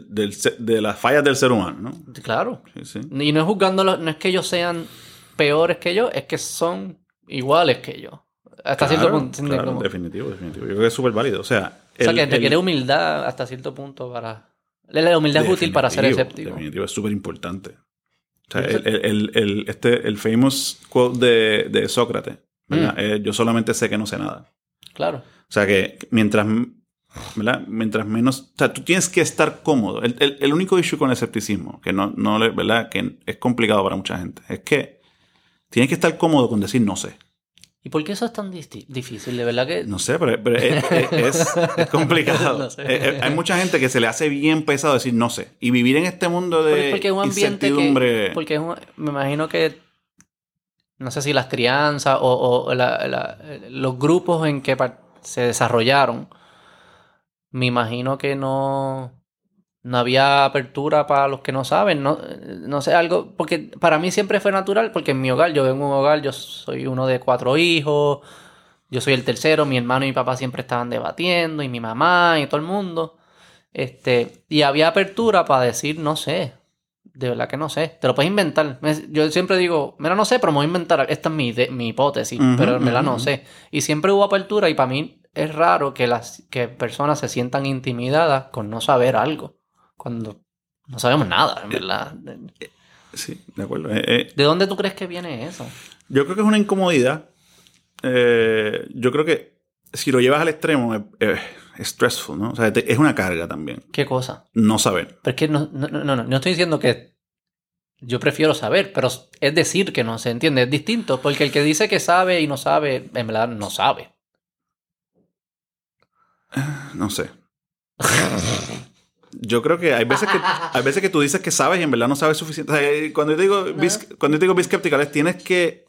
de- de las fallas del ser humano, ¿no? claro. Sí, sí. Y no es juzgándolo, no es que ellos sean peores que yo, es que son iguales que yo. Hasta cierto punto. claro, definitivo, definitivo. Yo creo que es súper válido. O sea, o sea, el- que te el- quiere humildad hasta cierto punto para... La humildad es útil para ser escéptico. Definitivo, es súper importante. O sea, el, el, el, este, el famous quote de, de Sócrates, ¿verdad? Mm. Eh, yo solamente sé que no sé nada. Claro. O sea que mientras, ¿verdad? mientras menos... O sea, tú tienes que estar cómodo. El, el- el único issue con el escepticismo, que no, no ¿verdad? Que es complicado para mucha gente, es que tienes que estar cómodo con decir no sé. ¿Y por qué eso es tan difícil? De verdad que... No sé, pero, pero es, es- es- es complicado. No sé. Eh, eh, hay mucha gente que se le hace bien pesado decir no sé. Y vivir en este mundo de porque es un ambiente incertidumbre... que... Porque un- me imagino que... No sé si las crianzas o, o la- la- los grupos en que se desarrollaron, me imagino que no... No había apertura para los que no saben, no, no sé, algo, porque para mí siempre fue natural, porque en mi hogar, yo vengo de un hogar, yo soy uno de cuatro hijos, yo soy el tercero, mi hermano y mi papá siempre estaban debatiendo, y mi mamá y todo el mundo. Este, y había apertura para decir, no sé, de verdad que no sé, te lo puedes inventar. Me- Yo siempre digo, mira, no sé, pero me voy a inventar, esta es mi, ide- mi hipótesis, pero verdad ujú, no sé. Y siempre hubo apertura, y para mí es raro que las que personas se sientan intimidadas con no saber algo, cuando no sabemos nada, en verdad. ¿De Sí, de acuerdo. Eh, eh, de dónde tú crees que viene eso? yo creo que es una incomodidad. Eh, yo creo que si lo llevas al extremo es, es- es stressful, ¿no? O sea, te- es una carga también. ¿Qué cosa? No saber. Pero es que no, no, no, no, no estoy diciendo que yo prefiero saber, pero es decir que no se entiende, es distinto, porque el que dice que sabe y no sabe, en verdad no sabe. No sé. Yo creo que hay veces que hay veces que tú dices que sabes y en verdad no sabes suficiente. O sea, cuando yo te digo be- cuando yo te digo be skeptical es tienes que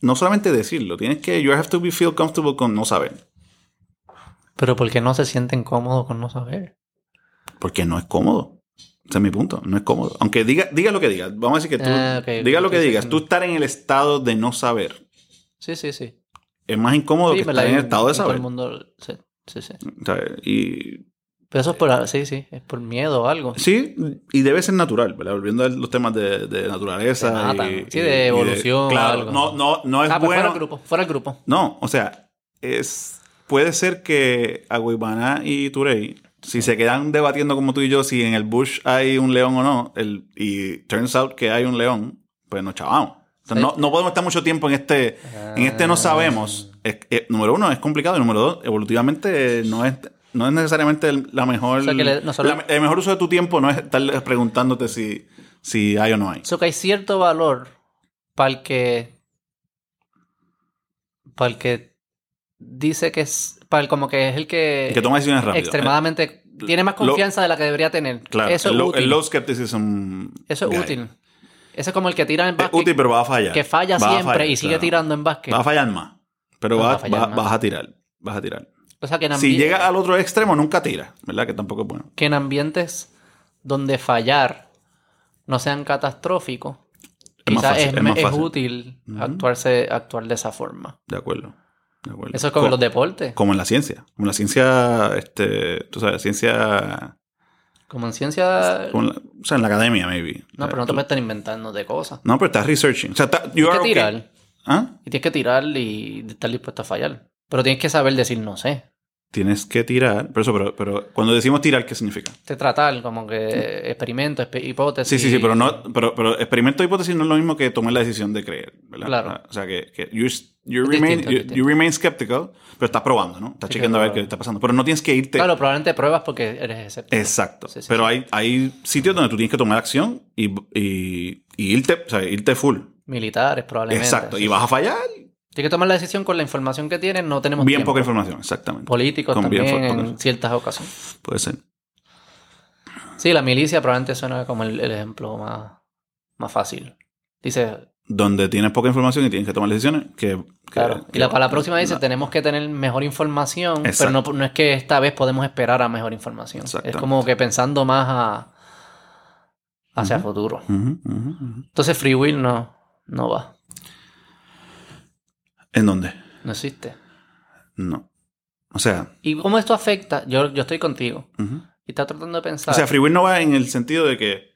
no solamente decirlo, tienes que you have to be feel comfortable con no saber, Pero porque no se sienten cómodos con no saber. porque no es cómodo. Ese es mi punto, no es cómodo. Aunque diga diga lo que digas, vamos a decir que tú Ah, diga lo que digas, tú estar en el estado de no saber Sí, sí, sí. es más incómodo Sí, que estar en el estado de y todo saber. el mundo, sí, sí, sí. Y Pero eso es por, sí, sí, es por miedo o algo. Sí, y debe ser natural, ¿verdad? Volviendo a los temas de, de naturaleza. Y- Sí, de y evolución claro, algo. no, no, no es ah, pues fuera bueno. el grupo, fuera el grupo. No, o sea, es puede ser que Aguibana y Turey, si se quedan debatiendo como tú y yo, si en el bush hay un león o no, el, y turns out que hay un león, pues nos chavamos. O sea, Sí. no, no podemos estar mucho tiempo en este, en este no sabemos. Es- es- número uno, es complicado. Y número dos, evolutivamente no es, no es necesariamente el- la mejor. O sea, le- nosotros- la- el mejor uso de tu tiempo no es estar preguntándote si, si hay o no hay. Eso que hay cierto valor para el que. Para el que dice que es. Para el como que es el que. que toma decisiones rápidas. extremadamente. tiene más lo- confianza de la que debería tener. Claro, eso es low, útil. el low skepticism. eso es guy. útil. Ese es como el que tira en Es básquet. útil, pero va a fallar. que falla Va siempre fallar, y sigue claro. tirando en básquet. Va a fallar más. Pero No, va- va a fallar va- más. vas a tirar. Vas a tirar. O sea, que en, Si llega al otro extremo, nunca tira. ¿Verdad? Que tampoco es bueno. que en ambientes donde fallar no sean catastróficos, quizás es, útil actuarse, actuar de esa forma. De acuerdo. De acuerdo. Eso es como en los deportes. Como en la ciencia. Como en la ciencia, este, tú sabes, ciencia... Como en ciencia. como en la- o sea, en la academia, maybe. No, pero no te estar inventando de cosas. No, pero estás researching. O sea, está- you Tienes are que okay. tirar. ¿Ah? Y tienes que tirar y estar dispuesto a fallar. Pero tienes que saber decir no sé. Tienes que tirar. Pero eso, pero, pero cuando decimos tirar, ¿qué significa? Te tratar como que experimento, espe- hipótesis. Sí, sí, sí, pero no, pero, pero experimento hipótesis no es lo mismo que tomar la decisión de creer, ¿verdad? Claro. O sea, que, que you, you remain, distinto, you, distinto. you remain skeptical, pero estás probando, ¿no? Estás Sí, chequeando a ver claro. qué está pasando. Pero no tienes que irte. Claro, probablemente pruebas porque eres escéptico. Exacto. Sí, sí, pero. Hay, hay sitios donde tú tienes que tomar acción y, y, y irte, o sea, irte full. Militares, probablemente. Exacto. Y vas a fallar. Tienes que tomar la decisión con la información que tienes. No tenemos Bien tiempo. poca información, exactamente. Políticos Con también en ciertas ocasiones. Puede ser. Sí, la milicia probablemente suena como el, el ejemplo más, más fácil. Dice, Donde tienes poca información y tienes que tomar decisiones que... que- claro. que- y la, para la próxima dice, no. tenemos que tener mejor información, Exacto. pero no, no es que esta vez podemos esperar a mejor información. Es como que pensando más a, hacia Ujú. futuro. Entonces Free Will no, no va, ¿En dónde? no existe. No. O sea... ¿Y cómo esto afecta? Yo, yo estoy contigo. Y está tratando de pensar. O sea, free will no va en el sentido de que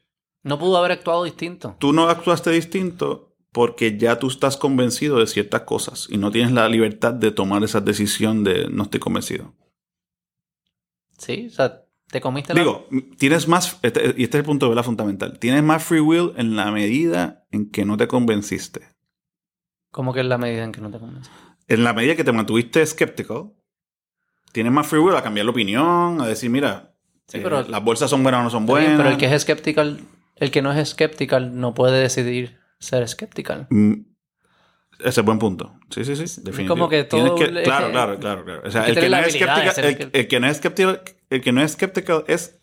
no pudo haber actuado distinto. tú no actuaste distinto porque ya tú estás convencido de ciertas cosas y no tienes la libertad de tomar esa decisión de no estoy convencido. Sí, o sea, te comiste la... Digo, tienes más, este- y este es el punto de vista fundamental, tienes más free will en la medida en que no te convenciste. Como que es la medida en que no te convence. En la medida que te mantuviste escéptico, tienes más free will a cambiar la opinión, a decir, mira, Sí, eh, pero- las bolsas son buenas o no son bien, buenas. pero el que es escéptico, el que no es escéptico no puede decidir ser escéptico. Mm, Ese es buen punto. Sí, sí, sí. definitivo. como que todo que- claro, que- claro, claro, claro. O sea, el que, no es el, el que no es escéptico, el que no es escéptico es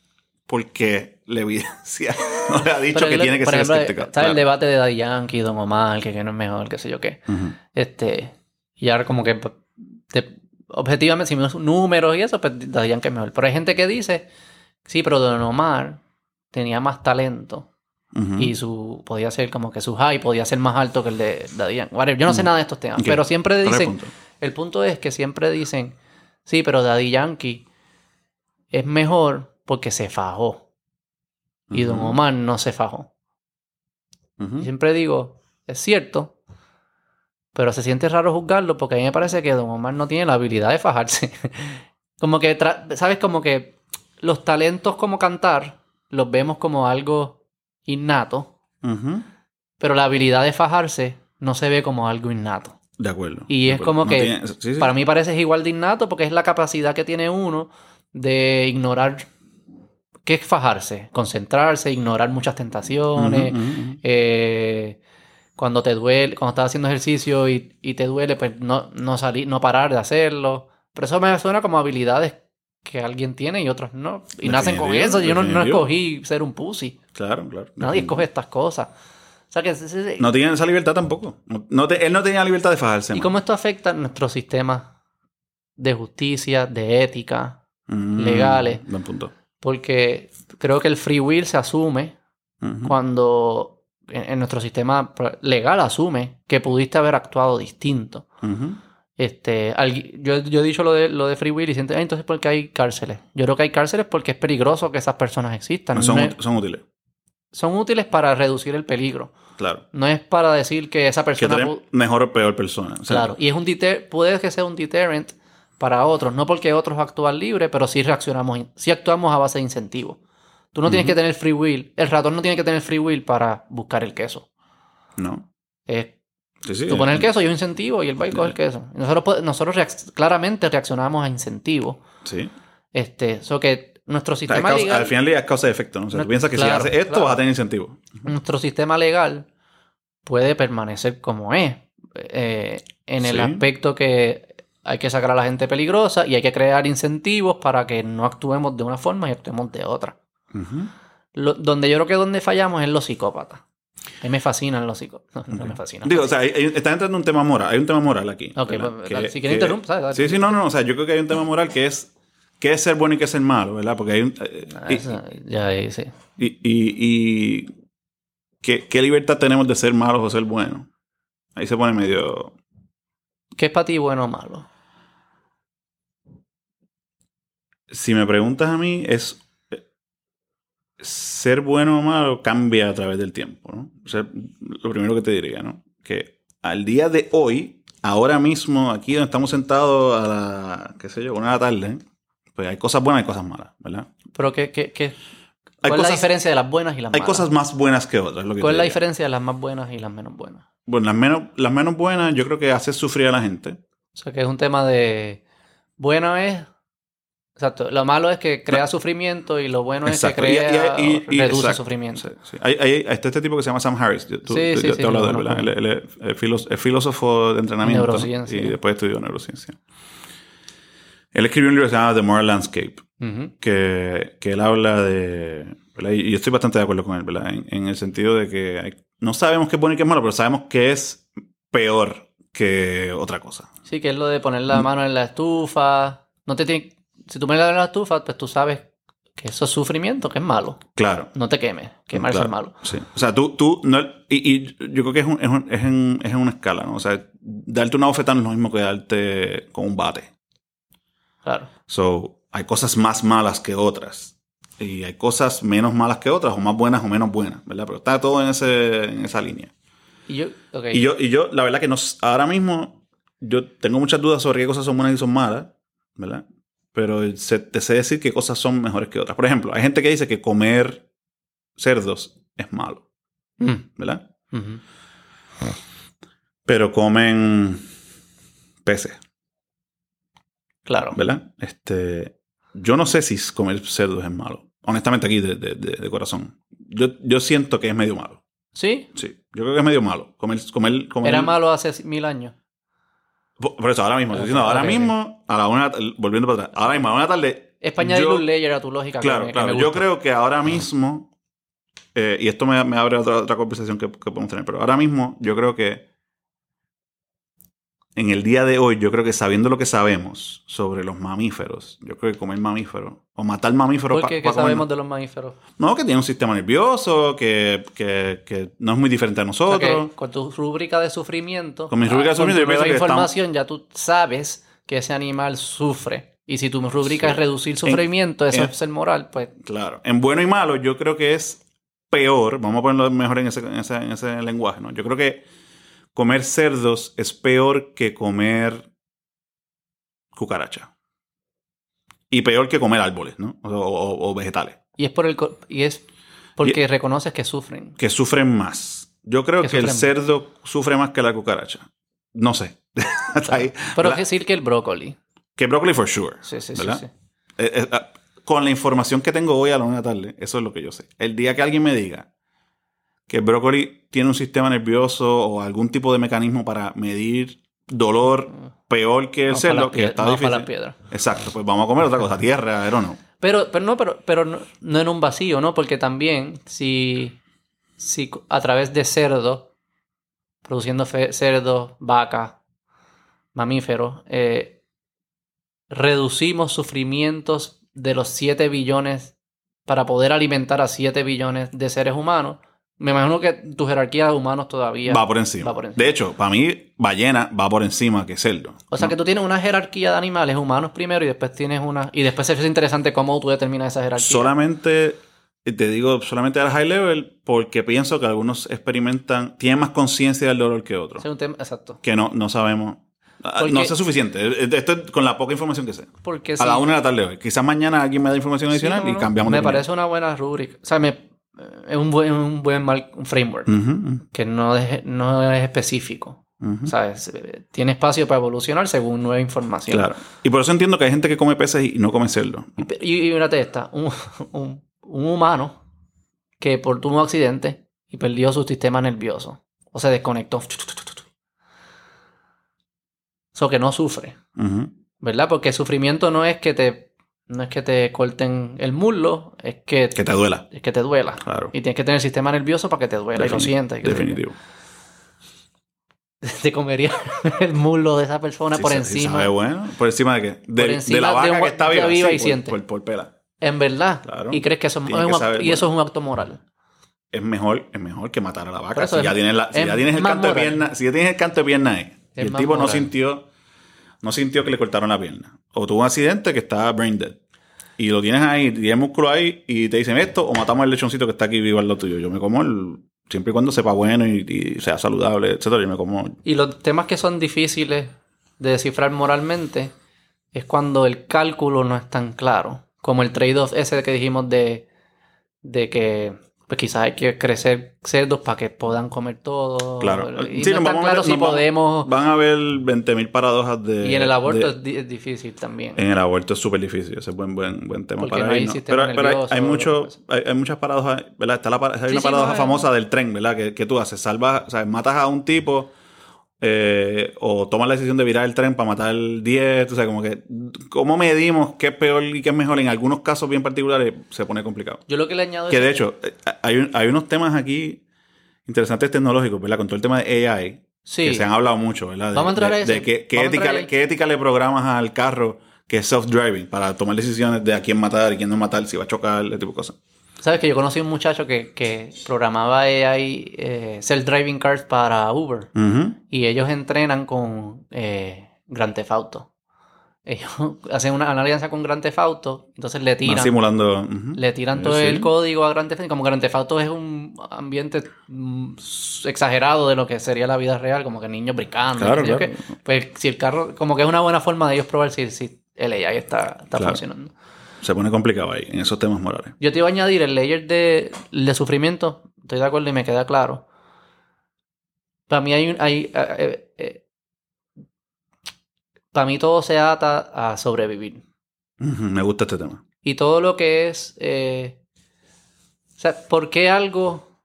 porque la evidencia no le ha dicho que el- tiene que por ser ejemplo, escéptico. Está el debate de Daddy Yankee, Don Omar, que, que no es mejor, qué sé yo qué. Este, y ahora como que pues, te- objetivamente, si me números y eso, pues Daddy Yankee es mejor. Pero hay gente que dice, sí, pero Don Omar tenía más talento y su podía ser como que su high podía ser más alto que el de Daddy Yankee. Yo no sé nada de estos temas, pero siempre ¿Cuál es el dicen, punto? el punto es que siempre dicen, sí, pero Daddy Yankee es mejor porque se fajó y Don. Omar no se fajó. Siempre digo, es cierto, pero se siente raro juzgarlo porque a mí me parece que Don Omar no tiene la habilidad de fajarse. como que, ¿sabes? Como que los talentos como cantar los vemos como algo innato, pero la habilidad de fajarse no se ve como algo innato. De acuerdo. Y de es acuerdo. como No que tiene- sí, sí. Para mí parece igual de innato porque es la capacidad que tiene uno de ignorar. ¿Qué es fajarse? Concentrarse, ignorar muchas tentaciones. Eh, cuando te duele, cuando estás haciendo ejercicio y, y te duele, pues no, no salir, no parar de hacerlo. Pero eso me suena como habilidades que alguien tiene y otros no. Y nacen con eso. Yo no, no escogí ser un pussy. Claro, claro. Nadie escoge estas cosas. O sea que sí, sí, sí. No tiene esa libertad tampoco. No, no te- él no tenía libertad de fajarse. ¿Y man. cómo esto afecta nuestro sistema de justicia, de ética? Mm, legales? Buen punto. Porque creo que el free will se asume cuando en, en nuestro sistema legal asume que pudiste haber actuado distinto. Este, yo, yo he dicho lo de, lo de free will y siento, "Ah, entonces ¿por qué hay cárceles? Yo creo que hay cárceles porque es peligroso que esas personas existan. son, No es- son útiles. son útiles para reducir el peligro. Claro. No es para decir que esa Que persona... pu- mejor o peor persona. O sea, Claro, y es un deter puede que sea un deterrent para otros, no porque otros actúan libre, pero sí reaccionamos, sí actuamos a base de incentivos. Tú no tienes que tener free will, el ratón no tiene que tener free will para buscar el queso. No. Es, Sí, sí. tú pones el queso y un incentivo y él va y coge el queso. Nosotros, nosotros reac- claramente reaccionamos a incentivos. Sí. Este, eso que nuestro O sea, es sistema causa- legal, al final es causa de efecto, ¿no? O sea, No, tú piensas que claro, si haces esto claro. vas a tener incentivo. nuestro sistema legal puede permanecer como es. eh, en el Sí. aspecto que hay que sacar a la gente peligrosa y hay que crear incentivos para que no actuemos de una forma y actuemos de otra. Lo- donde yo creo que donde fallamos es los psicópatas. A mí me fascinan los psicópatas. No, no me fascinan. Digo, o sea, está entrando un tema moral. Hay un tema moral aquí. Ok, pues, dale, si quieres interrumpe, ¿sabes? Dale. Sí, sí, no, no. O sea, yo creo que hay un tema moral que es qué es ser bueno y qué es ser malo, ¿verdad? Porque hay un... eh, Ah, y- eso, ya ahí sí. y, y, y ¿qué, qué libertad tenemos de ser malos o ser buenos. Ahí se pone medio... ¿Qué es para ti bueno o malo? Si me preguntas a mí, es... Ser bueno o malo cambia a través del tiempo, ¿no? O sea, lo primero que te diría, ¿no? Que al día de hoy, ahora mismo, aquí donde estamos sentados a la, qué sé yo, una de la tarde, pues hay cosas buenas y cosas malas, ¿verdad? Pero ¿qué, qué, qué- Hay ¿cuál es la cosas, diferencia de las buenas y las hay malas? cosas más buenas que otras, es lo que ¿Cuál es la diría. diferencia de las más buenas y las menos buenas? Bueno, las menos, las menos buenas yo creo que hace sufrir a la gente. O sea, que es un tema de... Bueno es... Exacto. Lo malo es que crea sufrimiento y lo bueno Exacto. es que crea y- y- y- reduce exacto. sufrimiento. Sí, sí. Hay, hay- está este tipo que se llama Sam Harris. Tú, tú- Sí, yo sí, te hablo lo de él. ¿verdad? Él, él es- es filós- es filósofo de entrenamiento. Neurociencia. Y después estudió neurociencia. Él escribió un libro que se llama The Moral Landscape. Que, que él habla de... ¿verdad? Y yo estoy bastante de acuerdo con él, ¿verdad? En, en el sentido de que hay- no sabemos qué es bueno y qué es malo, pero sabemos que es peor que otra cosa. Sí, que es lo de poner Mm. la mano en la estufa. No te tiene... Si tú pones la mano en la estufa, pues tú sabes que eso es sufrimiento, que es malo. Claro. No te quemes. Quemarse claro, es malo. Sí. O sea, tú... tú no, y, y yo creo que es, un- es, un- es en, es en una escala, ¿no? O sea, darte una bofetada no es lo mismo que darte con un bate. Claro. So, hay cosas más malas que otras. Y hay cosas menos malas que otras, o más buenas o menos buenas, ¿verdad? Pero está todo en, ese, en esa línea. Y yo... ok. Y yo, y yo, la verdad que no, ahora mismo, yo tengo muchas dudas sobre qué cosas son buenas y son malas, ¿verdad? Pero te sé decir qué cosas son mejores que otras. Por ejemplo, hay gente que dice que comer cerdos es malo, Mm. ¿verdad? Pero comen peces, Claro. ¿verdad? Este, yo no sé si comer cerdos es malo. Honestamente, aquí de, de- de- de corazón. Yo, yo siento que es medio malo. ¿Sí? Sí, yo creo que es medio malo. Comer, comer, comer Era malo hace mil años. Por por eso, ahora mismo, estoy Ok, diciendo, ahora mismo, a la una, volviendo para atrás, ahora mismo, a la una tarde. Es para añadirle yo- un layer a tu lógica. que Claro, que claro. me Yo creo que ahora mismo, eh, y esto me, me abre otra, otra conversación que, que podemos tener, pero ahora mismo yo creo que en el día de hoy, yo creo que sabiendo lo que sabemos sobre los mamíferos, yo creo que comer mamíferos o matar mamíferos ¿Por qué? ¿Qué sabemos de los mamíferos? No, que tiene un sistema nervioso, que, que, que no es muy diferente a O sea, nosotros. con tu rúbrica de sufrimiento, Con mi rúbrica de ah, con sufrimiento, tu yo pienso nueva que estamos- información, ya tú sabes que ese animal sufre. Y si tu rúbrica Sí. es reducir sufrimiento, eso en- es ser moral, pues Claro. En bueno y malo, yo creo que es peor. Vamos a ponerlo mejor en ese, en ese, en ese lenguaje, ¿no? Yo creo que comer cerdos es peor que comer cucaracha. Y peor que comer árboles, ¿no? O, o- o vegetales. y es por el y es porque reconoces que sufren. Que sufren más. Yo creo Que que, el más. cerdo sufre más que la cucaracha. No sé. Hasta ahí. Pero es decir que el brócoli. que brócoli for sure. Sí, sí, sí, ¿verdad? sí. Eh, eh, ah, con la información que tengo hoy a la una de la tarde, eso es lo que yo sé. El día que alguien me diga que el brócoli tiene un sistema nervioso o algún tipo de mecanismo para medir dolor peor que el Vamos para cerdo, que está vamos para difícil. piedras. Exacto, pues vamos a comer otra cosa, tierra, don't know. Pero, pero no, pero, pero no, no en un vacío, ¿no? Porque también si, si a través de cerdo, produciendo fe- cerdo, vaca, mamíferos, eh, reducimos sufrimientos de los 7 billones para poder alimentar a 7 billones de seres humanos, Me imagino que tu jerarquía de humanos todavía Va por encima. va por encima. De hecho, para mí, ballena va por encima que cerdo. O sea que tú tienes una jerarquía de animales humanos primero y después tienes una. Y después es interesante cómo tú determinas esa jerarquía. Solamente, te digo, solamente al high level, porque pienso que algunos experimentan, tienen más conciencia del dolor que otros. Ese es un tema- Exacto. Que no, no sabemos. Ah, Porque- No sé suficiente. Esto es con la poca información que sé. Porque A la si- una de la tarde hoy. Quizás mañana alguien me da información sí, adicional no, y no, cambiamos Me de opinión. parece una buena rúbrica. O sea, me, es un buen, un buen mal- un framework que no es, no es específico. ¿Sabes? Tiene espacio para evolucionar según nueva información. Claro. Y por eso entiendo que hay gente que come peces y no come cerdo. Y, y mírate esta, un, un- un humano que por tuvo un accidente y perdió su sistema nervioso o se desconectó. Eso que no sufre. ¿verdad? Porque el sufrimiento no es que te no es que te corten el muslo, es que, Que te duela. es que te duela. Claro. Y tienes que tener el sistema nervioso para que te duela y lo sientas. te- Definitivo. Te comería el muslo de esa persona Sí, por sí encima. sabe bueno. ¿Por encima de qué? De, encima de la de vaca un- que está viva. viva sí, y por- siente. Por, por pela. En verdad. Claro. Y crees que eso, es un acto- y eso es un acto moral. Es mejor, es mejor que matar a la vaca. Si es- ya tienes, la- si es ya tienes el canto de pierna, si ya tienes el canto de pierna ahí, y el tipo no sintió, no sintió que le cortaron la pierna. O tuvo un accidente que está brain dead. Y lo tienes ahí, el músculo ahí, y te dicen esto, o matamos al lechoncito que está aquí vivo al lado tuyo. Yo me como el, siempre y cuando sepa bueno y, y sea saludable, etcétera, yo me como. Y los temas que son difíciles de descifrar moralmente es cuando el cálculo no es tan claro. Como el trade-off ese que dijimos de, de que pues quizás hay que crecer cerdos para que puedan comer todo. Claro. Y Sí, no nos es tan vamos a claro si podemos... Van a haber 20.000 paradojas de. y en el aborto de- es, di- es difícil también. En el aborto es súper difícil, ese es buen, buen, buen tema Porque para no hay sistema Pero, pero hay, hay, mucho- hay, hay muchas paradojas, ¿verdad? Está la, hay Sí, una sí, paradoja no, famosa del tren, ¿verdad? Que, que tú haces, salvas, o sea, matas a un tipo eh, o tomas la decisión de virar el tren para matar 10, o sea, como que, ¿cómo medimos qué es peor y qué es mejor? En algunos casos bien particulares se pone complicado. Yo lo que le añado Que es... de hecho, eh, hay, un- hay unos temas aquí interesantes tecnológicos, ¿verdad? Con todo el tema de AI, Sí. que se han hablado mucho, ¿verdad? De, Vamos a entrar a eso. de qué, ética, le- qué ética le programas al carro que es self-driving para tomar decisiones de a quién matar y quién no matar, si va a chocar, ese tipo de cosas. ¿Sabes que yo conocí un muchacho que, que programaba AI eh, self-driving cars para Uber? Ujú. Y ellos entrenan con eh, Grand Theft Auto. Ellos hacen una, una alianza con Grand Theft Auto, entonces le tiran, simulando. ujú. le tiran todo sí. el código a Grand Theft Auto. Como Grand Theft Auto es un ambiente mm, exagerado de lo que sería la vida real, como que niños brincando. Claro, claro. qué. Pues si el carro, como que es una buena forma de ellos probar si, si el AI está, está Claro. funcionando. Se pone complicado ahí, en esos temas morales. Yo te iba a añadir el layer de, de sufrimiento. Estoy de acuerdo y me queda claro. Para mí hay un... Hay, eh, eh, eh, para mí todo se ata a sobrevivir. Me gusta este tema. Y todo lo que es... eh, o sea, ¿por qué algo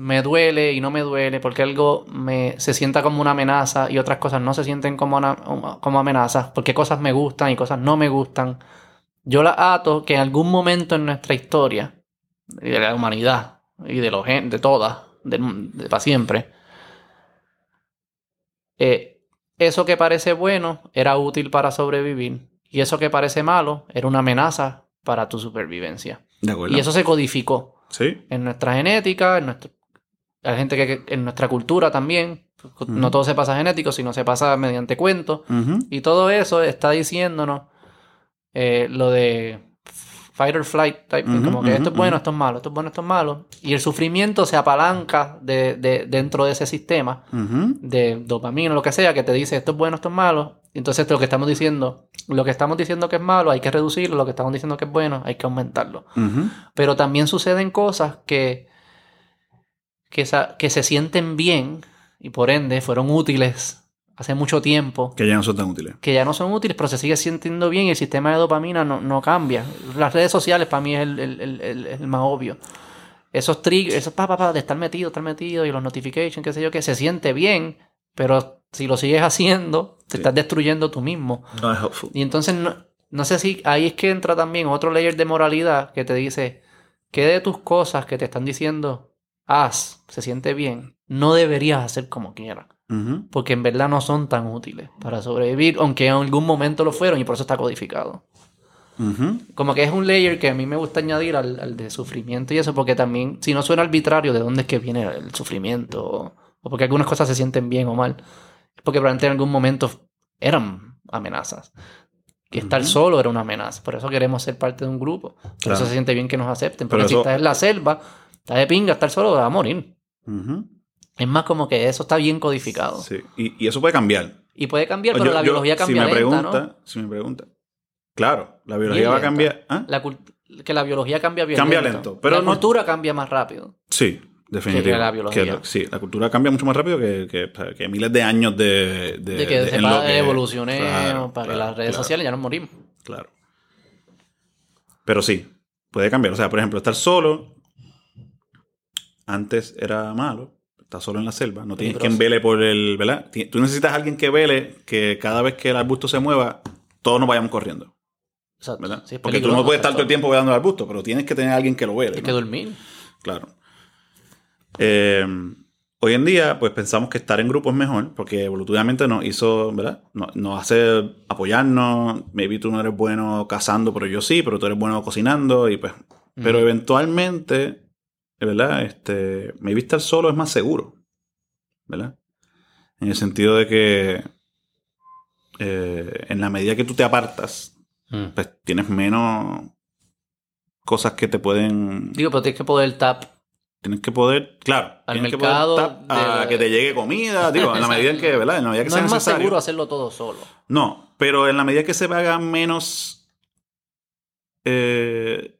me duele y no me duele? ¿Por qué algo me, se sienta como una amenaza y otras cosas no se sienten como, una- como amenazas? ¿Por qué cosas me gustan y cosas no me gustan? Yo las ato que en algún momento en nuestra historia, y de la humanidad, y de los de todas, de, de para siempre, eh, eso que parece bueno era útil para sobrevivir y eso que parece malo era una amenaza para tu supervivencia. De acuerdo. Y eso se codificó Sí. en nuestra genética, en nuestro, hay gente que, que- en nuestra cultura también. No todo se pasa genético, sino se pasa mediante cuentos. Y todo eso está diciéndonos eh, lo de fight or flight type, Ujú, como que esto es bueno, esto es malo, esto es bueno, esto es malo. Y el sufrimiento se apalanca de, de- dentro de ese sistema de dopamina, lo que sea, que te dice esto es bueno, esto es malo. Entonces lo que estamos diciendo, lo que estamos diciendo que es malo hay que reducirlo, lo que estamos diciendo que es bueno hay que aumentarlo. Pero también suceden cosas que, que, que se sienten bien y por ende fueron útiles hace mucho tiempo, Que ya no son tan útiles. que ya no son útiles, pero se sigue sintiendo bien y el sistema de dopamina no, no cambia. Las redes sociales para mí es el, el- el- el- más obvio. Esos triggers, esos pa, pa, pa, de estar metido, estar metido y los notifications, qué sé yo, que se siente bien, pero si lo sigues haciendo, te Sí. estás destruyendo tú mismo. No es helpful. Y entonces no, no sé si ahí es que entra también otro layer de moralidad que te dice que de tus cosas que te están diciendo haz, se siente bien, no deberías hacer como quieras. Porque en verdad no son tan útiles para sobrevivir, aunque en algún momento lo fueron y por eso está codificado. Como que es un layer que a mí me gusta añadir al, al de sufrimiento y eso, porque también, si no suena arbitrario de dónde es que viene el sufrimiento, o, o porque algunas cosas se sienten bien o mal, es porque probablemente en algún momento eran amenazas. Que estar solo era una amenaza. Por eso queremos ser parte de un grupo. Por Claro. eso se siente bien que nos acepten. Pero Porque si eso- estás en la selva, estás de pinga, estar solo, vas a morir. Es más como que eso está bien codificado. Sí. Y, y eso puede cambiar. Y puede cambiar, pero Yo- la yo- biología cambia si me lenta, pregunta, ¿no? Si me pregunta. Claro, la biología Bien va a cambiar. ¿Ah? La que la biología cambia bien Cambia lento, pero la no- cultura cambia más rápido. Sí, definitivamente. Que la biología. sí, la cultura cambia mucho más rápido que, miles de años de... De, De que de- sepa que- evolucionemos Claro, para que las redes claro, sociales ya nos morimos. Claro. Pero sí, puede cambiar. O sea, por ejemplo, estar solo antes era malo. Estás solo en la selva. No tienes quien Peligroso. vele por el... ¿Verdad? Tú necesitas a alguien que vele que cada vez que el arbusto se mueva, todos nos vayamos corriendo. Exacto. ¿verdad? Sí, es Porque tú no puedes estar todo el tiempo velando el arbusto, pero tienes que tener a alguien que lo vele. ¿no? que dormir. Claro. Eh, hoy en día, pues pensamos que estar en grupo es mejor, porque evolutivamente nos hizo, ¿verdad? Nos, nos hace apoyarnos. Maybe tú no eres bueno cazando, pero yo sí, pero tú eres bueno cocinando, y pues. Pero eventualmente, ¿verdad? Este, maybe estar solo es más seguro, ¿verdad? En el sentido de que eh, en la medida que tú te apartas, Mm. pues tienes menos cosas que te pueden Digo, pero tienes que poder tap. Tienes que poder, claro, Al tienes mercado que poder tap- a que te llegue comida, digo, en la medida en que, ¿verdad? En la medida que No sea es más necesario. seguro hacerlo todo solo. No, pero en la medida que se haga menos. eh,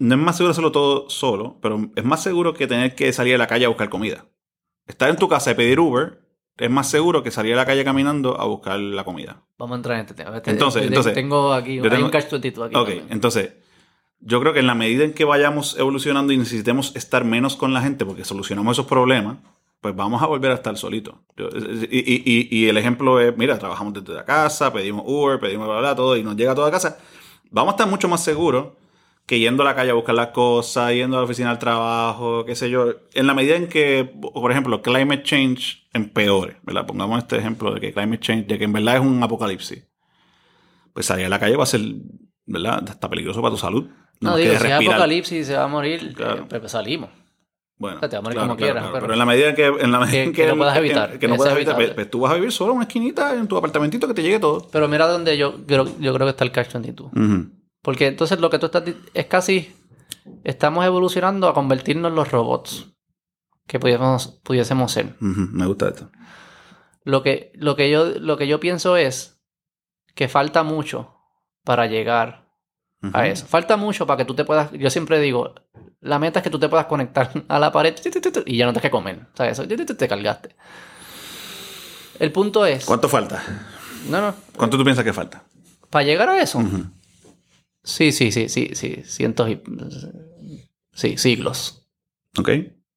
no es más seguro hacerlo todo solo, pero es más seguro que tener que salir a la calle a buscar comida. Estar en tu casa y pedir Uber es más seguro que salir a la calle caminando a buscar la comida. Vamos a entrar en este tema. Este- Entonces, yo entonces, tengo aquí yo hay un catch 22 aquí. Ok, también. entonces, yo creo que en la medida en que vayamos evolucionando y necesitemos estar menos con la gente porque solucionamos esos problemas, pues vamos a volver a estar solitos. Y, y- y- el ejemplo es, mira, trabajamos desde la casa, pedimos Uber, pedimos bla, bla, todo, y nos llega a casa. Vamos a estar mucho más seguros que yendo a la calle a buscar las cosas, yendo a la oficina al trabajo, qué sé yo. En la medida en que, por ejemplo, climate change empeore, ¿verdad? Pongamos este ejemplo de que climate change, de que en verdad es un apocalipsis. Pues salir a la calle va a ser, ¿verdad? Hasta peligroso para tu salud. No, más digo, si es apocalipsis y se va a morir, Claro. eh, pues, pues salimos. Bueno, O sea, te va a morir como quieras, pero- pero en la medida en que, en la medida Que- lo puedas evitar, que, que no puedas evitar, pues, pues tú vas a vivir solo en una esquinita en tu apartamentito que te llegue todo. Pero mira donde yo creo, yo creo que está el catch 22. Ujú. Porque entonces lo que tú estás es casi estamos evolucionando a convertirnos en los robots que pudiésemos, pudiésemos ser. Me gusta esto. Lo que, lo, que yo, lo que yo pienso es que falta mucho para llegar a eso. Falta mucho para que tú te puedas. Yo siempre digo, la meta es que tú te puedas conectar a la pared y ya no tengas que comer. ¿Sabes? Eso te cargaste. El punto es. ¿Cuánto falta? No, no. ¿Cuánto tú piensas que falta? Para llegar a eso. Ujú. Sí, sí, sí, sí, sí. Cientos y. Sí, siglos. ¿Ok?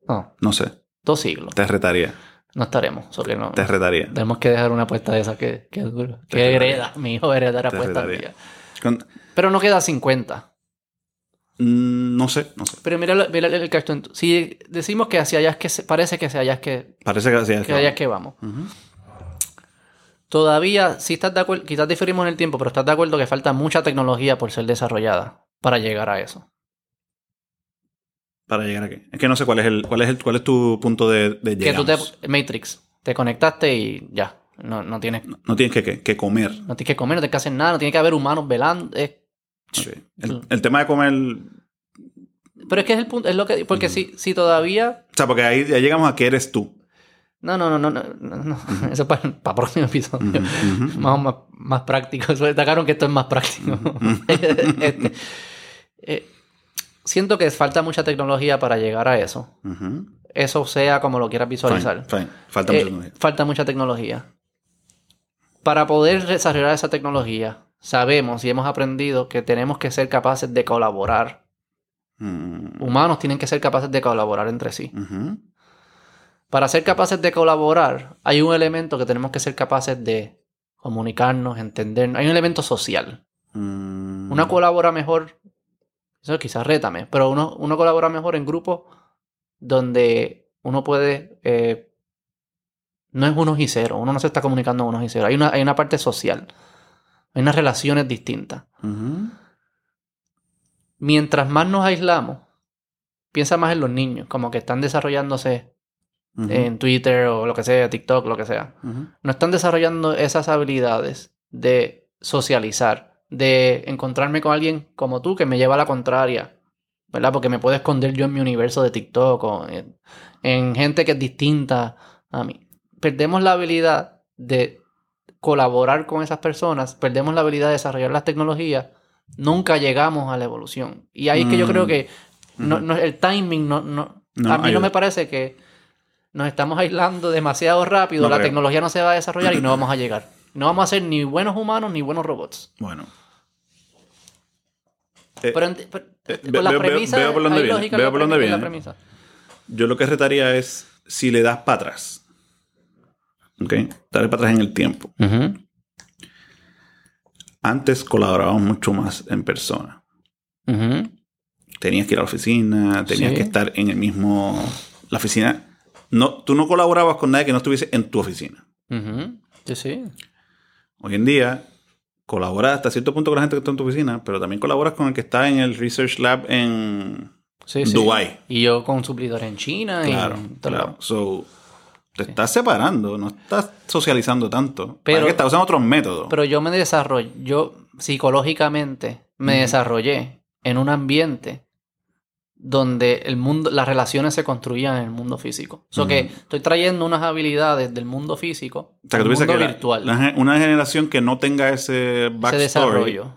No, No sé. dos siglos. Te retaría. No estaremos. Porque no. Te retaría. Tenemos que dejar una apuesta de esa que, que, que hereda. Mi hijo heredará apuesta. Con- Pero no queda 50. Mm, No sé, no sé. Pero mira, mira el cartón. Si decimos que hacia allá es que se- parece que hacia allá es que, Parece que es. que allá es que vamos. Ujú. Todavía, si estás de acuerdo, quizás diferimos en el tiempo, pero estás de acuerdo que falta mucha tecnología por ser desarrollada para llegar a eso. Para llegar aquí. Es que no sé cuál es el, cuál es el, cuál es tu punto de, de Que tú te. Matrix, te conectaste y ya. No, no tienes, no No tienes que, que, que comer. tienes que comer, no tienes que hacer nada, no tiene que haber humanos velando. es- Ok. El, el tema de comer. O Pero es que es el punto, es lo que, porque si, si todavía sea, porque ahí ya llegamos a que eres tú. No, no, no, no, no, no. Eso es para, para próximo episodio. Más, más, más práctico. Destacaron que esto es más práctico. Este, eh, siento que falta mucha tecnología para llegar a eso. Eso sea como lo quieras visualizar. Fine, fine. Falta Eh, mucha tecnología. falta mucha tecnología. Para poder desarrollar esa tecnología, sabemos y hemos aprendido que tenemos que ser capaces de colaborar. Mm, Humanos tienen que ser capaces de colaborar entre sí. Para ser capaces de colaborar, hay un elemento que tenemos que ser capaces de comunicarnos, entendernos. Hay un elemento social. Mm, Uno colabora mejor, eso quizás rétame, pero uno, uno colabora mejor en grupos donde uno puede... eh, no es unos y cero, uno no se está comunicando unos y cero. Hay una, hay una parte social. Hay unas relaciones distintas. Mientras más nos aislamos, piensa más en los niños, como que están desarrollándose En Twitter o lo que sea, TikTok, lo que sea. No están desarrollando esas habilidades de socializar, de encontrarme con alguien como tú que me lleva a la contraria, ¿verdad? Porque me puedo esconder yo en mi universo de TikTok o en, en gente que es distinta a mí. Perdemos la habilidad de colaborar con esas personas, perdemos la habilidad de desarrollar las tecnologías, nunca llegamos a la evolución. Y ahí es que yo Mm. creo que no- no- el timing no, no, No, a mí ayuda. no me parece que nos estamos aislando demasiado rápido, No la creo. tecnología no se va a desarrollar y no vamos a llegar. No vamos a ser ni buenos humanos ni buenos robots. Bueno. Eh, Pero, eh, con la veo- premisa, veo por dónde viene, veo por dónde viene. Yo lo que retaría es si le das para atrás. ¿Ok? Darle para atrás en el tiempo. Antes colaborábamos mucho más en persona. Tenías que ir a la oficina, tenías Sí. que estar en el mismo... La oficina... No, tú no colaborabas con nadie que no estuviese en tu oficina. Sí, sí. Hoy en día colaboras hasta cierto punto con la gente que está en tu oficina, pero también colaboras con el que está en el Research Lab en Sí, sí. Dubái. Y yo con suplidores en China. Claro, y todo claro. So, te estás separando, no estás socializando tanto. Pero- que estás usando otros métodos. Pero yo me desarrollé, yo psicológicamente me desarrollé en un ambiente donde el mundo, las relaciones se construían en el mundo físico. O sea que estoy trayendo unas habilidades del mundo físico o sea, que al tú piensas mundo que virtual. la una generación que no tenga ese ese backstory desarrollo.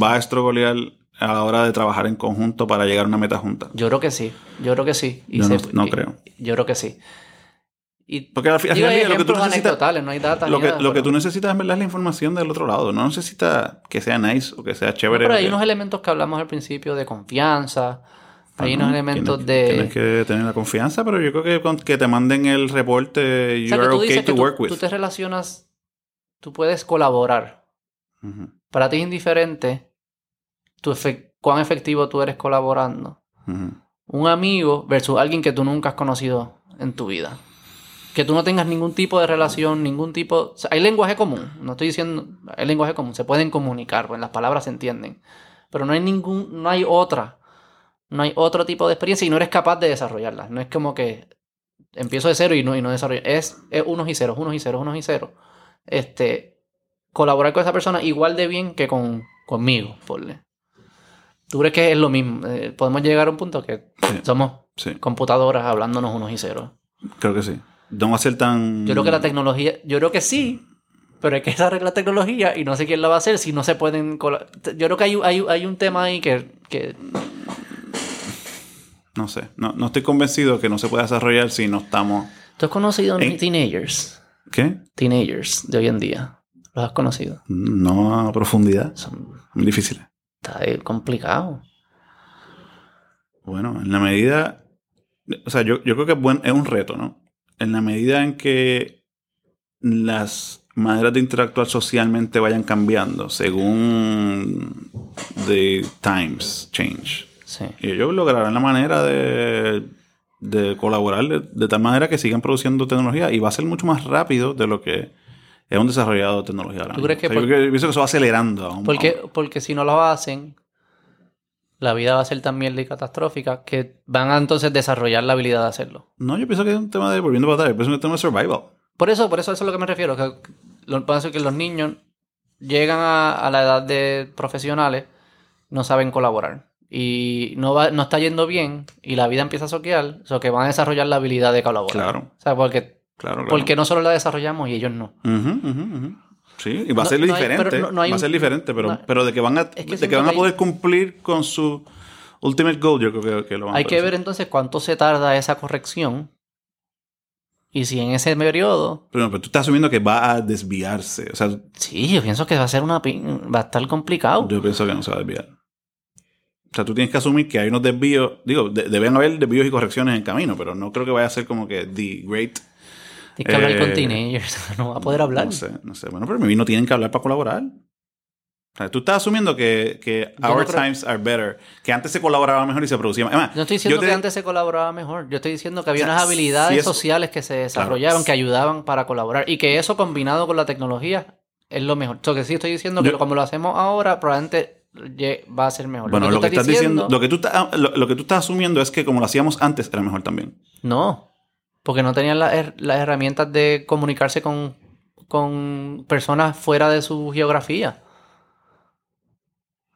Va a estrogolear a la hora de trabajar en conjunto para llegar a una meta junta. Yo creo que sí. Yo creo que sí. Y Yo no- se- no y- creo. Yo creo que sí. Y Porque al, final lo que tú necesitas... no hay data. Lo que, nada, lo que pero- tú necesitas en verdad es la información del otro lado. No necesitas que sea nice o que sea chévere. Pero hay que- unos elementos que hablamos al principio de confianza. Hay Bueno, unos elementos tienes, de... Tienes que tener la confianza, pero yo creo que con que te manden el reporte, O you sea, que are tú okay dices to que tú, work with. tú te relacionas, tú puedes colaborar. Ujú, Para ti es indiferente tu efec- cuán efectivo tú eres colaborando. ujú. Un amigo versus alguien que tú nunca has conocido en tu vida. Que tú no tengas ningún tipo de relación, ningún tipo... o sea, hay lenguaje común, no estoy diciendo... Hay lenguaje común, se pueden comunicar, pues las palabras se entienden. Pero no hay ningún... No hay otra. No hay otro tipo de experiencia y no eres capaz de desarrollarla. No es como que empiezo de cero y no, y no desarrollo. Es, es unos y ceros, unos y ceros, unos y ceros. Este, colaborar con esa persona igual de bien que con, conmigo, ponle. ¿Tú crees que es lo mismo? Eh, Podemos llegar a un punto que Sí. somos Sí, computadoras hablándonos unos y ceros. creo que sí. No va a ser tan... Yo creo que la tecnología, yo creo que sí, pero hay que desarrollar la tecnología y no sé quién la va a hacer si no se pueden... Yo creo que hay, hay, hay un tema ahí que, que No sé. No, no estoy convencido que no se pueda desarrollar si no estamos... ¿Tú has conocido En- teenagers? ¿Qué? Teenagers de hoy en día. ¿Los has conocido? No a profundidad. Son, Muy difíciles. está eh, complicado. Bueno, en la medida... O sea, yo, yo creo que es, buen, es un reto, ¿no? En la medida en que las maneras de interactuar socialmente vayan cambiando según the times change. Sí. Y ellos lograrán la manera de, de colaborar de, de tal manera que sigan produciendo tecnología y va a ser mucho más rápido de lo que es un desarrollado de tecnología. ¿Tú crees que O sea, por- yo pienso que eso va acelerando aún. Porque, aún. porque si no lo hacen, la vida va a ser tan mierda y catastrófica que van a entonces desarrollar la habilidad de hacerlo. No, yo pienso que es un tema de volviendo para atrás, yo pienso que es un tema de survival. Por eso, por eso, eso es a lo que me refiero. Que lo que que los niños llegan a, a la edad de profesionales, no saben colaborar. Y no, va, no está yendo bien y la vida empieza a soquear, o sea, que van a desarrollar la habilidad de colaborar. Claro. O sea, porque, Claro, claro. porque nosotros la desarrollamos y ellos no. Ujú. Sí, y va a No- ser no hay- diferente. pero no- no hay va a ser diferente, pero, pero de que van a, que de que van a hay- poder cumplir con su ultimate goal, yo creo que, que lo van a Hay que ver entonces cuánto se tarda esa corrección. Y si en ese periodo Pero, pero tú estás asumiendo que va a desviarse. O sea, Sí, yo pienso que va a ser una va a estar complicado. Yo pienso que no se va a desviar. O sea, tú tienes que asumir que hay unos desvíos. Digo, de- deben haber desvíos y correcciones en camino, pero no creo que vaya a ser como que the great. Tienes que hablar eh, con teenagers, no va a poder hablar. No sé, no sé. Bueno, pero no tienen que hablar para colaborar. O sea, tú estás asumiendo que, que no our creo- times are better. Que antes se colaboraba mejor y se producía más. Además, No estoy diciendo te- que antes se colaboraba mejor. Yo estoy diciendo que había O sea, unas habilidades si eso- sociales que se desarrollaron, que ayudaban para colaborar. Y que eso combinado con la tecnología es lo mejor. Lo que sí estoy diciendo que Yo- como lo hacemos ahora, probablemente va a ser mejor. Bueno, lo que, tú estás diciendo, lo que tú estás, lo, lo que tú estás asumiendo es que como lo hacíamos antes era mejor también. No, porque no tenían la las herramientas de comunicarse con, con personas fuera de su geografía.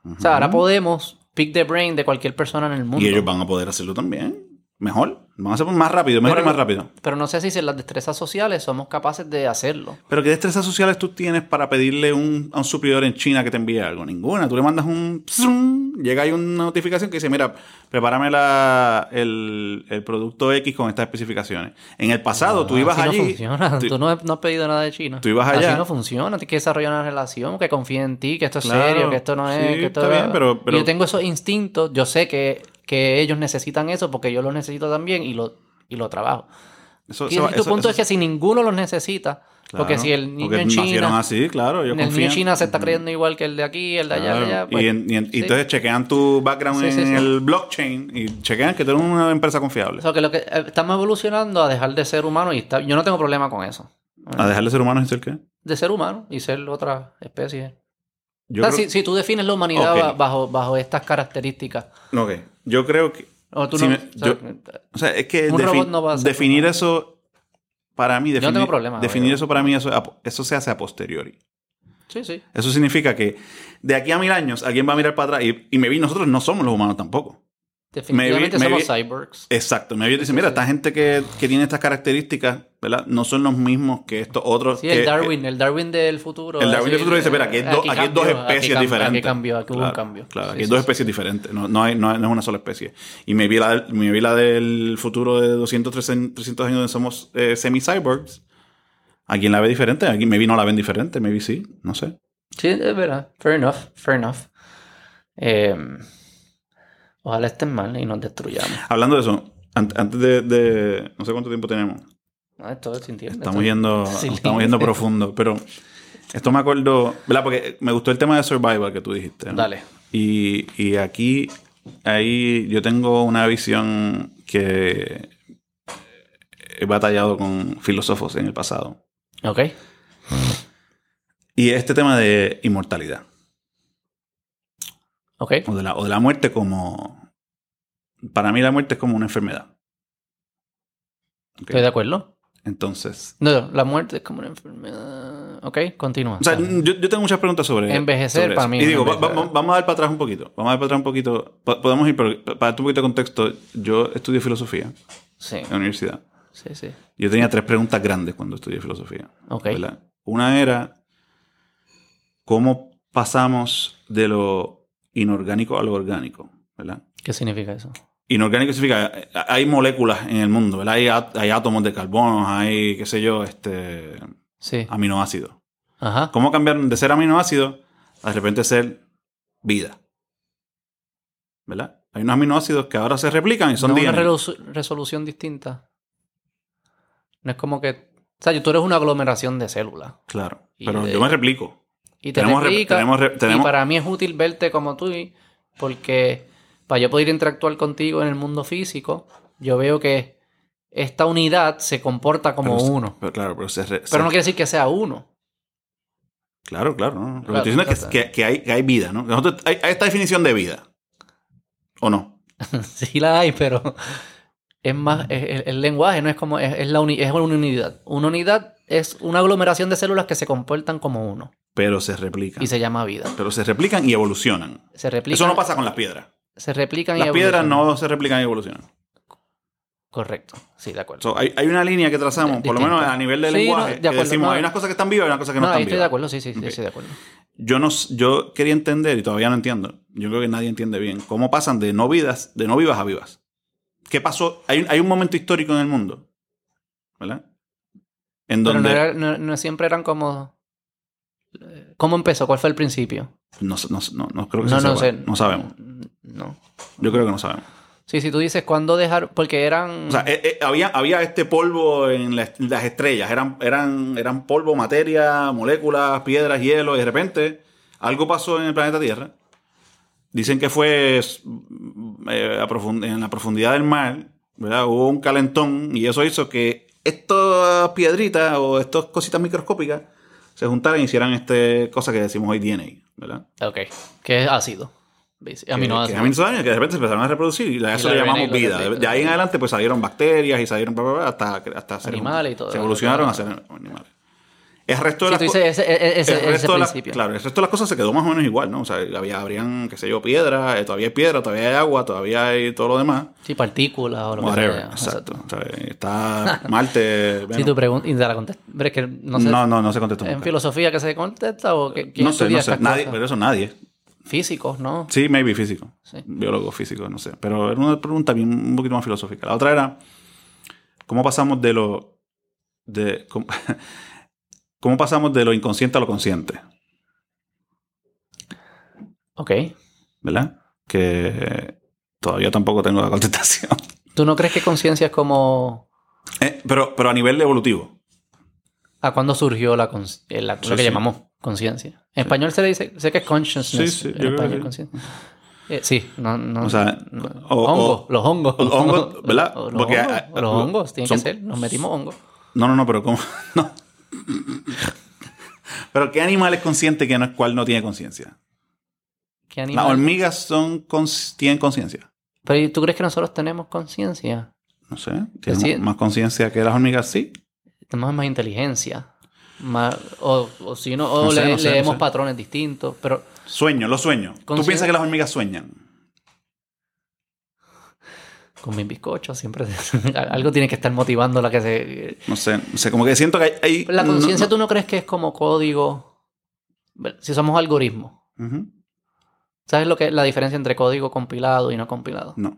O sea, ahora podemos pick the brain de cualquier persona en el mundo. Y ellos van a poder hacerlo también. Mejor. Van a hacerlo más rápido, mejor Pero- y más rápido. Pero no sé si en las destrezas sociales somos capaces de hacerlo. Pero ¿qué destrezas sociales tú tienes para pedirle un, a un suplidor en China que te envíe algo? Ninguna. Tú le mandas un... psum, llega ahí una notificación que dice, mira, prepárame la, el, el producto X con estas especificaciones. En el pasado tú ibas Así allí... no funciona. tú- Tú, no, has- no has pedido nada de China. tú ibas allá. Así no funciona. Tienes que desarrollar una relación, que confíe en ti, que esto es Claro, serio, que esto no es... sí, que esto está bien, pero- pero- Y yo tengo esos instintos. Yo sé que, que ellos necesitan eso porque yo lo necesito también y lo, y lo trabajo. Eso, Y eso- tu eso- punto es que si ninguno los necesita, porque si el niño en China... así, claro. El niño en. China se está creyendo igual que el de aquí, el de allá, Claro. allá. pues, y, en- y en- y sí. entonces chequean tu background Sí, en sí, el blockchain y chequean que tú eres una empresa confiable. O sea, que lo que eh, estamos evolucionando a dejar de ser humanos y está, yo no tengo problema con eso. ¿A dejar de ser humanos y ser qué? De ser humano y ser otra especie. Yo O sea, creo, si, si tú defines la humanidad bajo, bajo estas características, Ok. Yo creo que... o tú Si no, me- o sea, yo- O sea, es que defi- no va a definir eso... Para mí, no definir, tengo problema, definir oye. eso para mí, eso, eso se hace a posteriori. sí, sí. Eso significa que de aquí a mil años alguien va a mirar para atrás y, y me vi, nosotros no somos los humanos tampoco. Definitivamente somos maybe- cyborgs. Exacto. Me dice, mira, esta gente que, que tiene estas características, ¿verdad? No son los mismos que estos otros. Sí, que- el Darwin, el Darwin del futuro. El Darwin del futuro dice, mira, aquí hay, eh, do- aquí hay dos cambió, aquí especies cam- diferentes. Aquí cambió, aquí hubo Claro, un cambio. Claro, Sí, aquí hay sí, dos sí. especies diferentes. No, no, hay, no, no es una sola especie. Y me vi la, me vi la del futuro de 200, 300 300 años donde somos eh, semi-cyborgs. ¿Alguien la ve diferente? ¿Alguien me vi no la ven diferente? Me vi sí. No sé. Sí, es verdad. Fair enough, fair enough. Eh, ojalá estén mal y nos destruyamos. Hablando de eso, an- antes de, de- No sé cuánto tiempo tenemos. Sintiendo. Estamos yendo, estamos yendo profundo. Pero esto me acuerdo... ¿Verdad? Porque me gustó el tema de survival que tú dijiste. ¿no? Dale. Y, y aquí, ahí yo tengo una visión que he batallado con filósofos en el pasado. Ok. Y este tema de inmortalidad. Ok. O de la, o de la muerte como... Para mí la muerte es como una enfermedad. Estoy de acuerdo. Entonces... No, no, la muerte es como una enfermedad. Ok, continúa. O sea, yo, yo tengo muchas preguntas sobre Envejecer sobre para mí Y digo, va- envejecer. va- vamos a dar para atrás un poquito. Vamos a dar para atrás un poquito. Po- Podemos ir, pero para darte un poquito de contexto, yo estudié filosofía sí, en la universidad. sí, sí. Yo tenía tres preguntas grandes cuando estudié filosofía. Ok. ¿verdad? Una era cómo pasamos de lo inorgánico a lo orgánico, ¿verdad? ¿Qué significa eso? Inorgánico significa hay moléculas en el mundo, ¿verdad? Hay, hay átomos de carbono, hay, qué sé yo, este, Sí. aminoácidos. Ajá. ¿Cómo cambiar de ser aminoácido a de repente ser vida? ¿Verdad? Hay unos aminoácidos que ahora se replican y son no DNA. una resolu- resolución distinta. No es como que. O sea, tú eres una aglomeración de células. Claro. Y Pero de- yo me replico. Y te Tenemos re- replica, tenemos re- tenemos- Y para mí es útil verte como tú, porque para yo poder interactuar contigo en el mundo físico, yo veo que esta unidad se comporta como Pero uno. Pero claro, pero se, re- se- Pero no quiere decir que sea uno. Claro, claro. ¿no? Lo que estoy diciendo es que, que- hay, que hay vida, ¿no? Nosotros- hay, hay esta definición de vida. ¿O no? sí la hay, pero es más, es- es- el lenguaje no es como, es, es la uni- es una unidad. Una unidad es una aglomeración de células que se comportan como uno Pero se replican. y se llama vida. Pero se replican y evolucionan. Se replican, Eso no pasa con las piedras. Se replican y Las piedras no se replican y evolucionan. Correcto, sí, de acuerdo. So, hay, hay una línea que trazamos, por lo menos a nivel de Sí, lenguaje, no, de que acuerdo, decimos, no. hay unas cosas que están vivas y unas cosas que no, no, están ahí estoy de acuerdo, sí, sí, sí, Ok. estoy de acuerdo. Yo, no, yo quería entender, y todavía no entiendo, yo creo que nadie entiende bien, cómo pasan de no vidas, de no vivas a vivas. ¿Qué pasó? Hay, un- hay un momento histórico en el mundo, ¿verdad? En Pero no, donde... era- no- no siempre eran como... eh, ¿Cómo empezó? ¿Cuál fue el principio? No, no, no, no creo que No, se no sepa. sé. No sabemos. No. Yo creo que no sabemos. Sí, si tú dices cuándo dejar... Porque eran... O sea, eh, eh, había, había este polvo en las, las estrellas. Eran, eran, eran polvo, materia, moléculas, piedras, hielo. Y de repente algo pasó en el planeta Tierra. Dicen que fue eh, a profund- en la profundidad del mar. ¿verdad? Hubo un calentón y eso hizo que estas piedritas o estas cositas microscópicas se juntaran y hicieran este cosa que decimos hoy DNA, ¿verdad? Ok. Que es ácido. Basi- Que- Aminoácido. que de repente se empezaron a reproducir y a eso le llamamos vida. De, de ahí en adelante pues salieron bacterias y salieron bla, bla, bla, hasta, hasta ser- Animales y todo. Se evolucionaron a ser animales. El resto de Sí, las tú co- dices ese, ese, ese- el ese resto de las- principio. claro, el resto de las cosas se quedó más o menos igual, ¿no? O sea, había, habrían, qué sé yo, piedra, eh, todavía hay piedra, todavía hay agua, todavía hay todo lo demás. Sí, partículas o lo Whatever, que sea. exacto. O sea, está Marte. Si Venus. tú preguntas y te la contestas. Pero es que no sé. no, no, no se contestó ¿En nunca. filosofía que se contesta o que, No sé, no sé. Nadie, cosas? pero eso nadie. Físicos, ¿no? Sí, maybe físico. Sí. Biólogo físico, no sé. Pero era una pregunta bien, un poquito más filosófica. La otra era, ¿cómo pasamos de lo... de cómo, cómo pasamos de lo inconsciente a lo consciente? Ok. ¿Verdad? Que todavía tampoco tengo la contestación. ¿Tú no crees que conciencia es como... Eh, pero, pero a nivel evolutivo. ¿A cuándo surgió la, eh, la- Sí, lo que sí. llamamos conciencia? En español se le dice, sé que es consciousness. Sí, sí, yo en español que sí. Eh, no, no. O sea, no. o- hongos, o- los hongos. los hongos, ¿verdad? O los Porque, hongos, ah, o los ah, hongos, tiene son- que ser. Nos metimos hongos. No, no, no, pero ¿cómo? No. pero ¿qué animal es consciente que no es no tiene conciencia? ¿Qué Las hormigas son tienen conciencia. Pero ¿y ¿tú crees que nosotros tenemos conciencia? No sé. ¿Tienen Sí. más conciencia que las hormigas? Sí. Tenemos más inteligencia. Más, o, o si no, o No sé, le- no sé, no leemos sé. patrones distintos. Pero Sueño, los sueños. ¿Tú piensas que las hormigas sueñan? con mi bizcocho siempre algo tiene que estar motivando la que se... No sé. No sé, como que siento que hay... hay- La conciencia tú no crees que es como código... Si somos algoritmos. ¿Sabes lo que es la diferencia entre código compilado y no compilado? No.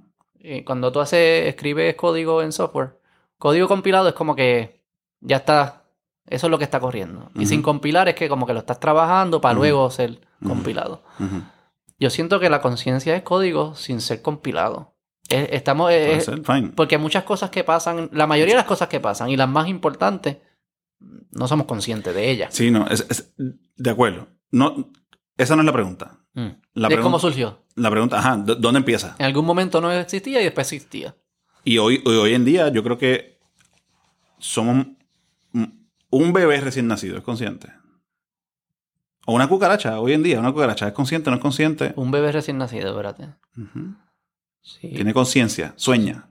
Cuando tú haces, escribes código en software, código compilado es como que ya está, eso es lo que está corriendo. Y sin compilar es que como que lo estás trabajando para luego ser compilado. Yo siento que la conciencia es código sin ser compilado. Es- estamos, es- ser, fine. porque muchas cosas que pasan, la mayoría de las cosas que pasan y las más importantes, no somos conscientes de ellas. Sí, no. es- de acuerdo. No, esa no es la pregunta. Mm. La de pregun- cómo surgió. La pregunta, ajá, ¿dó- ¿dónde empieza? En algún momento no existía y después existía. Y hoy, hoy, hoy en día yo creo que somos un bebé recién nacido, es consciente. O una cucaracha, hoy en día, una cucaracha, ¿es consciente o no es consciente? Un bebé recién nacido, espérate. Sí. Tiene conciencia, sueña.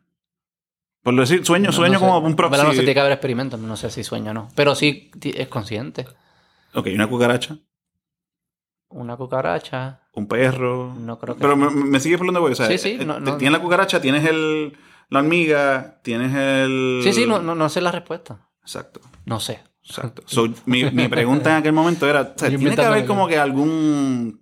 Por decir, sueño, No- sueño no sé. como un proxy. No se tiene que haber experimentos, no sé si sueña o no. Pero sí es consciente. Ok, una cucaracha, Una cucaracha, un perro. no creo que. Pero me, me sigue por donde voy. O sea, Sí, sí, eh, no- no- tienes la cucaracha, tienes el, la hormiga, tienes el. Sí, sí, no, no, no sé la respuesta. Exacto. No sé. Exacto. So, mi, mi pregunta en aquel momento era, o sea, ¿tiene que haber como que algún,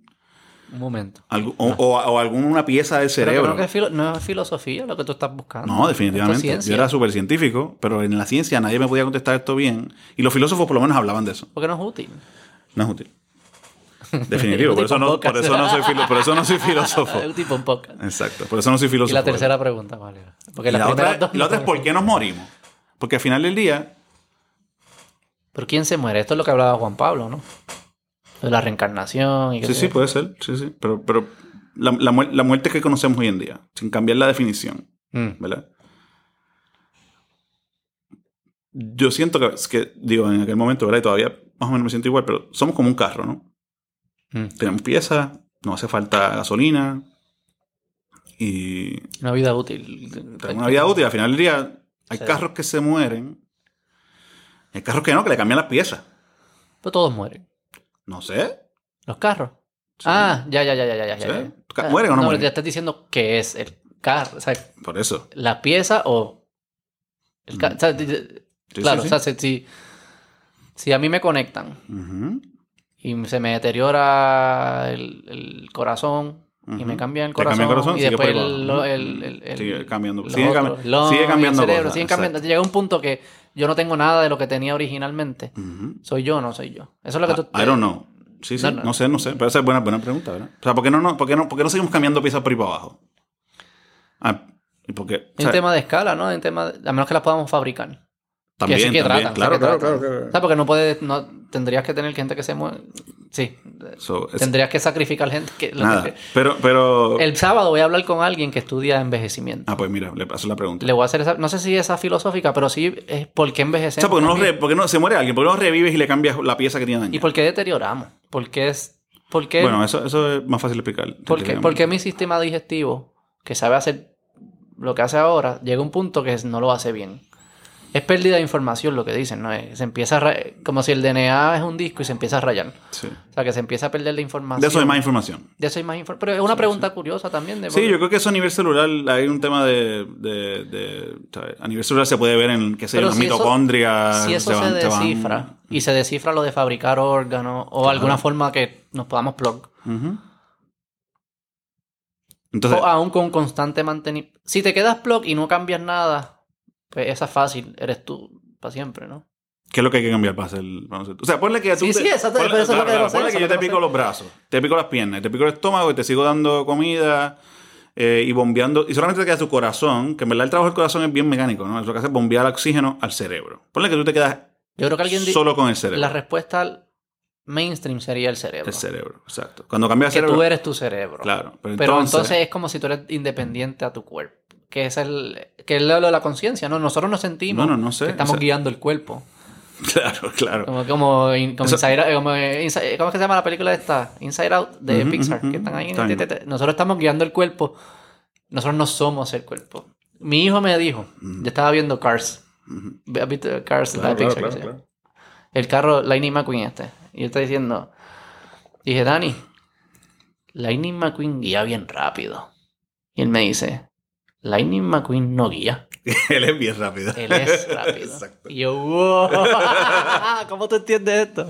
Un momento. algún- o, o, o alguna pieza del Pero cerebro? creo que es filo- no es filosofía lo que tú estás buscando. No, definitivamente. es Yo era súper científico, pero en la ciencia nadie me podía contestar esto bien. Y los filósofos por lo menos hablaban de eso. Porque no es útil. No es útil. Definitivo. por, eso no, por, eso no soy filo- por eso no soy filósofo. Es un tipo un podcast. Exacto. Por eso no soy Y filósofo. la tercera pregunta, vale. Porque Y las la, otra, dos y la otra es no. ¿por qué nos morimos? Porque al final del día, ¿Pero quién se muere? Esto es lo que hablaba Juan Pablo, ¿no? De la reencarnación y qué sí, sí, puede ser. Sí, sí. Pero, pero la, la muer- la muerte que conocemos hoy en día, sin cambiar la definición, Mm. ¿verdad? Yo siento que, es que, digo, en aquel momento, ¿verdad? Y todavía más o menos me siento igual, pero somos como un carro, ¿no? Mm. Tenemos piezas, no hace falta gasolina y Una vida útil. una vida útil. Al final del día hay Sí. carros que se mueren, hay carros que no, que le cambian las piezas. Pero todos mueren. No sé. Los carros. Sí. Ah, ya, ya, ya, ya, ya, ya. Sí. ya. Ah, ¿mueren o no pero mueren? te estás diciendo que es el carro. O sea, Por eso. la pieza o. El Mm. o sea, di- di- Sí, claro, o sea, si, si, a mí me conectan y se me deteriora el, el corazón y me cambian el Te cambia corazón, el corazón, y sigue después el, el, el- el- Sigue cambiando. Sigue, otros, cambi- sigue cambiando cerebro, cosas. siguen cambiando. Llega un punto que yo no tengo nada de lo que tenía originalmente. Soy yo o no soy yo. Eso es lo que tú... I, don't know. Sí, sí, No, no, no. sé, no sé. Pero esa es buena, buena pregunta, ¿verdad? O sea, ¿por qué no, no, por qué no, por qué no seguimos cambiando piezas por ahí para abajo? Ah. O Es sea, un tema de escala, ¿no? Es un tema de- a menos que las podamos fabricar. también, que sí que también. tratan, claro, claro, claro, claro. ¿Sabes? Porque no puedes... No, tendrías que tener gente que se mueve. Sí. So, Tendrías que sacrificar gente. Que, nada. que- Pero, pero... el sábado voy a hablar con alguien que estudia envejecimiento. Ah, pues mira, le paso la pregunta. Le voy a hacer esa, no sé si esa filosófica, pero sí es por qué O envejecemos. sea, porque no, re- porque no se muere alguien, porque no revives y le cambias la pieza que tiene dañada. ¿Y por qué deterioramos? ¿Por qué es.? ¿Por qué, Bueno, eso, eso es más fácil de explicar. por qué- científicamente. por qué mi sistema digestivo, que sabe hacer lo que hace ahora, llega a un punto que no lo hace bien? Es pérdida de información lo que dicen, ¿no? Es- Se empieza a como si el DNA es un disco y se empieza a rayar. Sí. O sea, que se empieza a perder la información. De eso hay más información. De eso hay más información. Pero es una pregunta curiosa también. De Sí, yo creo que eso a nivel celular hay un tema de... de, de- ¿sabes? A nivel celular se puede ver en, qué sé yo, las si eso- mitocondrias. Si eso se, van- descifra y se descifra lo de fabricar órganos o alguna forma que nos podamos plug. Entonces, o aún con constante mantenimiento. Si te quedas plug y no cambias nada, pues esa es fácil. Eres tú para siempre, ¿no? ¿qué es lo que hay que cambiar para hacer O sea, ponle que tú... Sí, te- sí, exacto, ponle- es lo que claro, ponle que yo te que pico los brazos, te pico las piernas, te pico el estómago y te sigo dando comida eh, y bombeando... Y solamente te queda tu corazón, que en verdad el trabajo del corazón es bien mecánico, ¿no? Es lo que hace es bombear oxígeno al cerebro. Ponle que tú te quedas Yo creo que alguien solo con el cerebro. La respuesta al mainstream sería el cerebro. El cerebro, exacto. Cuando cambias que cerebro... tú eres tu cerebro. Claro, pero, Pero entonces... entonces, es como si tú eres independiente a tu cuerpo. Que es el que es lo de la conciencia, ¿no? Nosotros nos sentimos No, no, no sé, que estamos o sea- guiando el cuerpo. Claro, claro. Como, como, como Eso- Inside Out- como, eh, Inside- ¿Cómo es que se llama la película esta? Inside Out de Pixar. que están ahí. está bien. te- te- te- Nosotros estamos guiando el cuerpo. Nosotros no somos el cuerpo. Mi hijo me dijo, yo estaba viendo Cars. ¿Has visto Cars? la Claro, de Pixar, claro? El carro Lightning McQueen este. Y yo estaba diciendo, dije, Dani, Lightning McQueen guía bien rápido. Y él me dice, Lightning McQueen no guía. Él es bien rápido. Él es rápido. Exacto. Y yo, wow. ¿Cómo tú entiendes esto?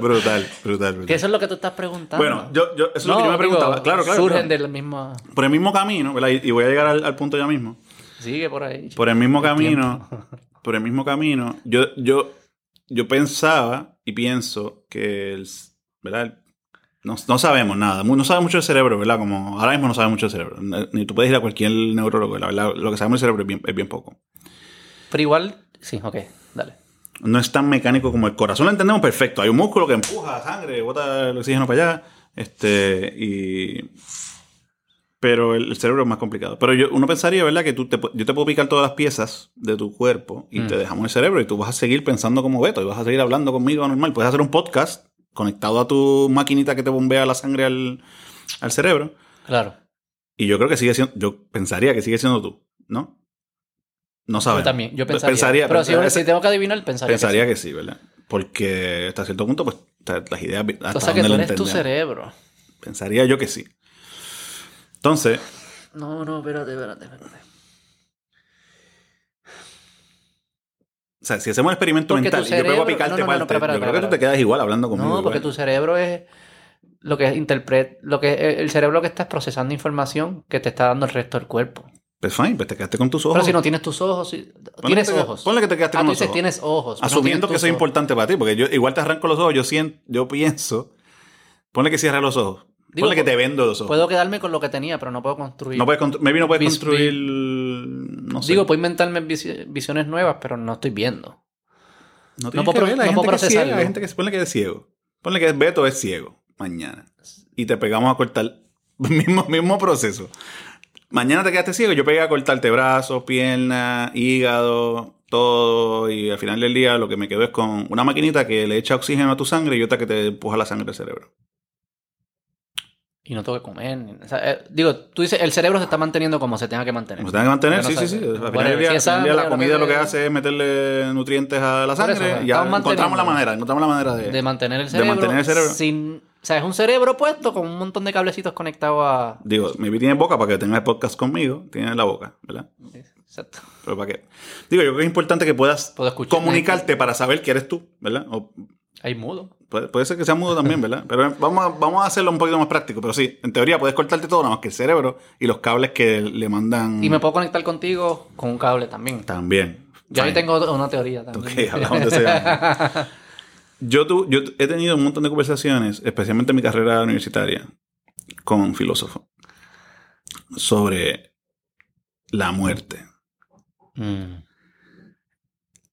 Brutal, brutal, brutal. Que eso es lo que tú estás preguntando. Bueno, yo, yo, eso es lo que yo me digo, preguntaba. claro, claro. Surgen claro. del mismo. Por el mismo camino, ¿verdad? Y, y voy a llegar al, al punto ya mismo. Sigue por ahí. Por el mismo camino, por el mismo camino, yo, yo, yo pensaba y pienso que, el, ¿verdad? No, no sabemos nada, no sabe mucho del cerebro, ¿verdad? Como ahora mismo no sabe mucho del cerebro. Ni tú puedes ir a cualquier neurólogo, la verdad, lo que sabemos del cerebro es bien, es bien poco. Pero igual, sí, ok, dale. No es tan mecánico como el corazón, lo entendemos perfecto. Hay un músculo que empuja sangre, bota el oxígeno para allá. Este, y. Pero el, el cerebro es más complicado. Pero yo, uno pensaría, ¿verdad? Que tú te, yo te puedo picar todas las piezas de tu cuerpo y Mm. te dejamos el cerebro y tú vas a seguir pensando como Beto y vas a seguir hablando conmigo normal. Puedes hacer un podcast conectado a tu maquinita que te bombea la sangre al, al cerebro. Claro. Y yo creo que sigue siendo, yo pensaría que sigue siendo tú, ¿no? No sabemos. Yo también, yo pensaría. Pensaría, pero si, pensaría- si tengo que adivinar, pensaría. Pensaría que que sí, ¿verdad? Porque hasta cierto punto, pues, las ideas... Hasta O sea que tú eres tu cerebro. Pensaría yo que sí. Entonces, No, no, espérate, espérate, espérate. O sea, si hacemos un experimento Porque mental y yo pego a cerebro- picarte no, no, no, parte, yo creo que tú te quedas igual hablando conmigo. No, porque igual. tu cerebro es lo que interpreta, lo que el cerebro que está es procesando información que te está dando el resto del cuerpo. Pues fine, pues te quedaste con tus ojos. Pero si no tienes tus ojos, si- tienes te- ojos. Ponle que te quedaste Ah, con tú los dices ojos. tienes ojos. Asumiendo que eso es importante para ti, porque yo igual te arranco los ojos, yo siento, yo pienso, ponle que cierres los ojos. Digo, ponle que te vendo los ojos. Puedo quedarme con lo que tenía, pero no puedo construir. no puedes constru- maybe no puedes Vis- construir, no sé. Digo, puedo inventarme visi- visiones nuevas, pero no estoy viendo. No, puedo ver, hay no puedo procesarlo. hay gente que ponle que es ciego. Ponle que Beto es ciego mañana. Y te pegamos a cortar mismo, mismo proceso. Mañana te quedaste ciego, yo pegué a cortarte brazos, piernas, hígado, todo. Y al final del día lo que me quedo es con una maquinita que le echa oxígeno a tu sangre y otra que te empuja la sangre al cerebro. Y no tengo que comer. o sea, eh, digo, tú dices, el cerebro se está manteniendo como se tenga que mantener. Como se tenga que mantener, sí, no sí, sí. Al final del día, si día la comida que- lo que hace es meterle nutrientes a la eso, sangre y ya encontramos la manera, encontramos la manera de... de mantener el de cerebro. mantener el cerebro. Sin, o sea, es un cerebro puesto con un montón de cablecitos conectados a. Digo, maybe tienes boca para que tengas el podcast conmigo, tienes la boca, ¿verdad? Exacto. Pero para qué. Digo, yo creo que es importante que puedas comunicarte para saber que eres tú, ¿verdad? O Hay mudo. Puede, puede ser que sea mudo también, ¿verdad? Pero vamos a, vamos a hacerlo un poquito más práctico. Pero sí, en teoría puedes cortarte todo, nada más que el cerebro y los cables que le mandan. Y me puedo conectar contigo con un cable también. También. Yo ahí tengo una teoría también. Ok, hablamos de ese. yo, tu- yo he tenido un montón de conversaciones, especialmente en mi carrera universitaria, con filósofos sobre la muerte. Mm.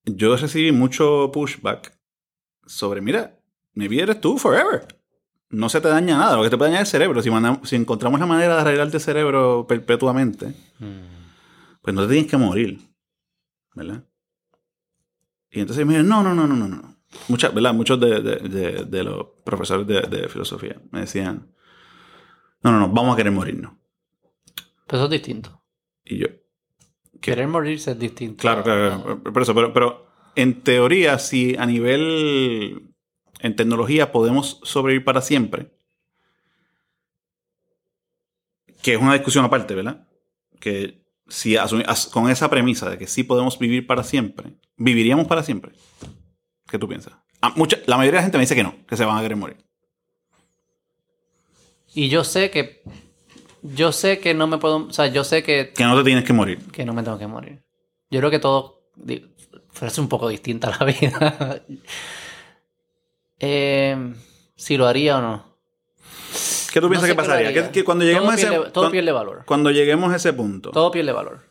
yo recibí mucho pushback sobre, mira, maybe eres tú forever. No se te daña nada, lo que te puede dañar es el cerebro. Si, mandamos- si encontramos la manera de arreglarte el cerebro perpetuamente, pues no te tienes que morir. ¿Verdad? Y entonces me dicen, no, no, no, no, no, no. Muchas, ¿verdad? Muchos de, de- de- de los profesores de, de filosofía me decían, no, no, no, vamos a querer morirnos. Pero eso es distinto. Y yo, ¿Qué? Querer morirse es distinto. Claro, claro, claro. Por eso, pero, pero en teoría, si a nivel en tecnología podemos sobrevivir para siempre, que es una discusión aparte, ¿verdad? Que si con esa premisa de que sí podemos vivir para siempre, ¿viviríamos para siempre? ¿Qué tú piensas? Ah, mucha- la mayoría de la gente me dice que no, que se van a querer morir. Y yo sé que. Yo sé que no me puedo. O sea, yo sé que, Que no te tienes que morir. que no me tengo que morir. Yo creo que todo. di- Fuese un poco distinta la vida. Eh, si lo haría o no. ¿Qué tú No piensas que pasaría? haría. Que, que cuando lleguemos todo a ese pierde, todo pierde valor. cuando lleguemos a ese punto, Todo pierde valor.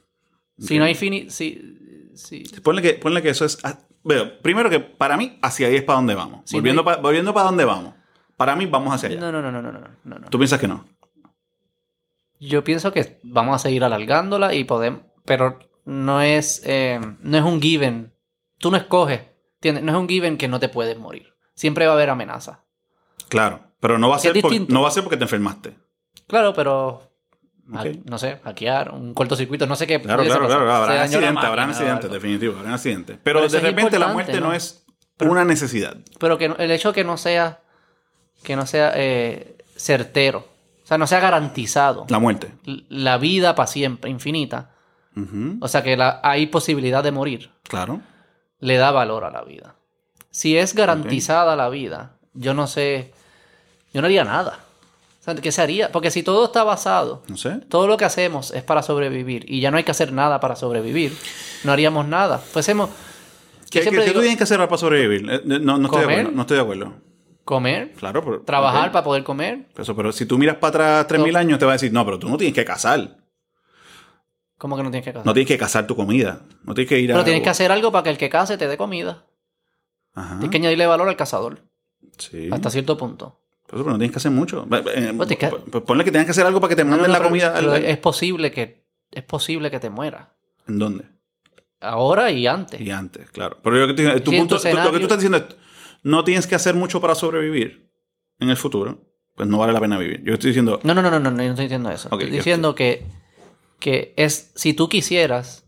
Si no hay fini... Si, si, Ponle que, ponle que eso es. Veo, primero que para mí, hacia ahí es para donde vamos. Volviendo, no hay- pa- volviendo para donde vamos. Para mí, vamos hacia allá. no, no, no, no, no, no, no, no. ¿Tú piensas que no? Yo pienso que vamos a seguir alargándola y podemos... Pero no es, eh, no es un given. Tú no escoges. ¿entiendes? No es un given que no te puedes morir. Siempre va a haber amenaza. Claro. Pero no va a, ser por- no va a ser porque te enfermaste. Claro, pero... Ok. No sé, hackear, un cortocircuito, no sé qué. Claro, claro, pasar. claro. Habrá accidentes, habrá accidentes, definitivo, habrá accidentes. Pero, Pero de repente la muerte no, ¿no? es una necesidad. Pero que el hecho que no sea... Que no sea eh, certero. O sea, no sea garantizado. La muerte. la vida para siempre, infinita. O sea que la- hay posibilidad de morir. Claro. Le da valor a la vida. Si es garantizada la vida, yo no sé. Yo no haría nada. O sea, ¿Qué se haría? Porque si todo está basado, No sé. todo lo que hacemos es para sobrevivir y ya no hay que hacer nada para sobrevivir, no haríamos nada. Fuésemos. ¿Qué, qué- digo, tienes que hacer para sobrevivir? Eh, No, no estoy de acuerdo. No estoy de acuerdo. comer, Claro. Pero, trabajar para poder comer. Eso, pero si tú miras para atrás 3.000 No. años, te va a decir, no, pero tú no tienes que cazar. ¿Cómo que no tienes que casar? No tienes que cazar tu comida. No tienes que ir a... Pero tienes que hacer algo para que el que case te dé comida. Ajá. Tienes que añadirle valor al cazador. Sí. Hasta cierto punto. Pero, pero no tienes que hacer mucho. Eh, Pues que- ponle que tengas que hacer algo para que te manden no, la comida. pero al- es posible que es posible que te mueras. ¿En dónde? Ahora y antes. Y antes, claro. Pero yo que te- tu Sí, punto, tú- lo que escenario- tú estás diciendo es, no tienes que hacer mucho para sobrevivir en el futuro, pues no vale la pena vivir. Yo estoy diciendo, No, no, no, no, no, no, yo no estoy diciendo eso. Estoy diciendo que, que es si tú quisieras,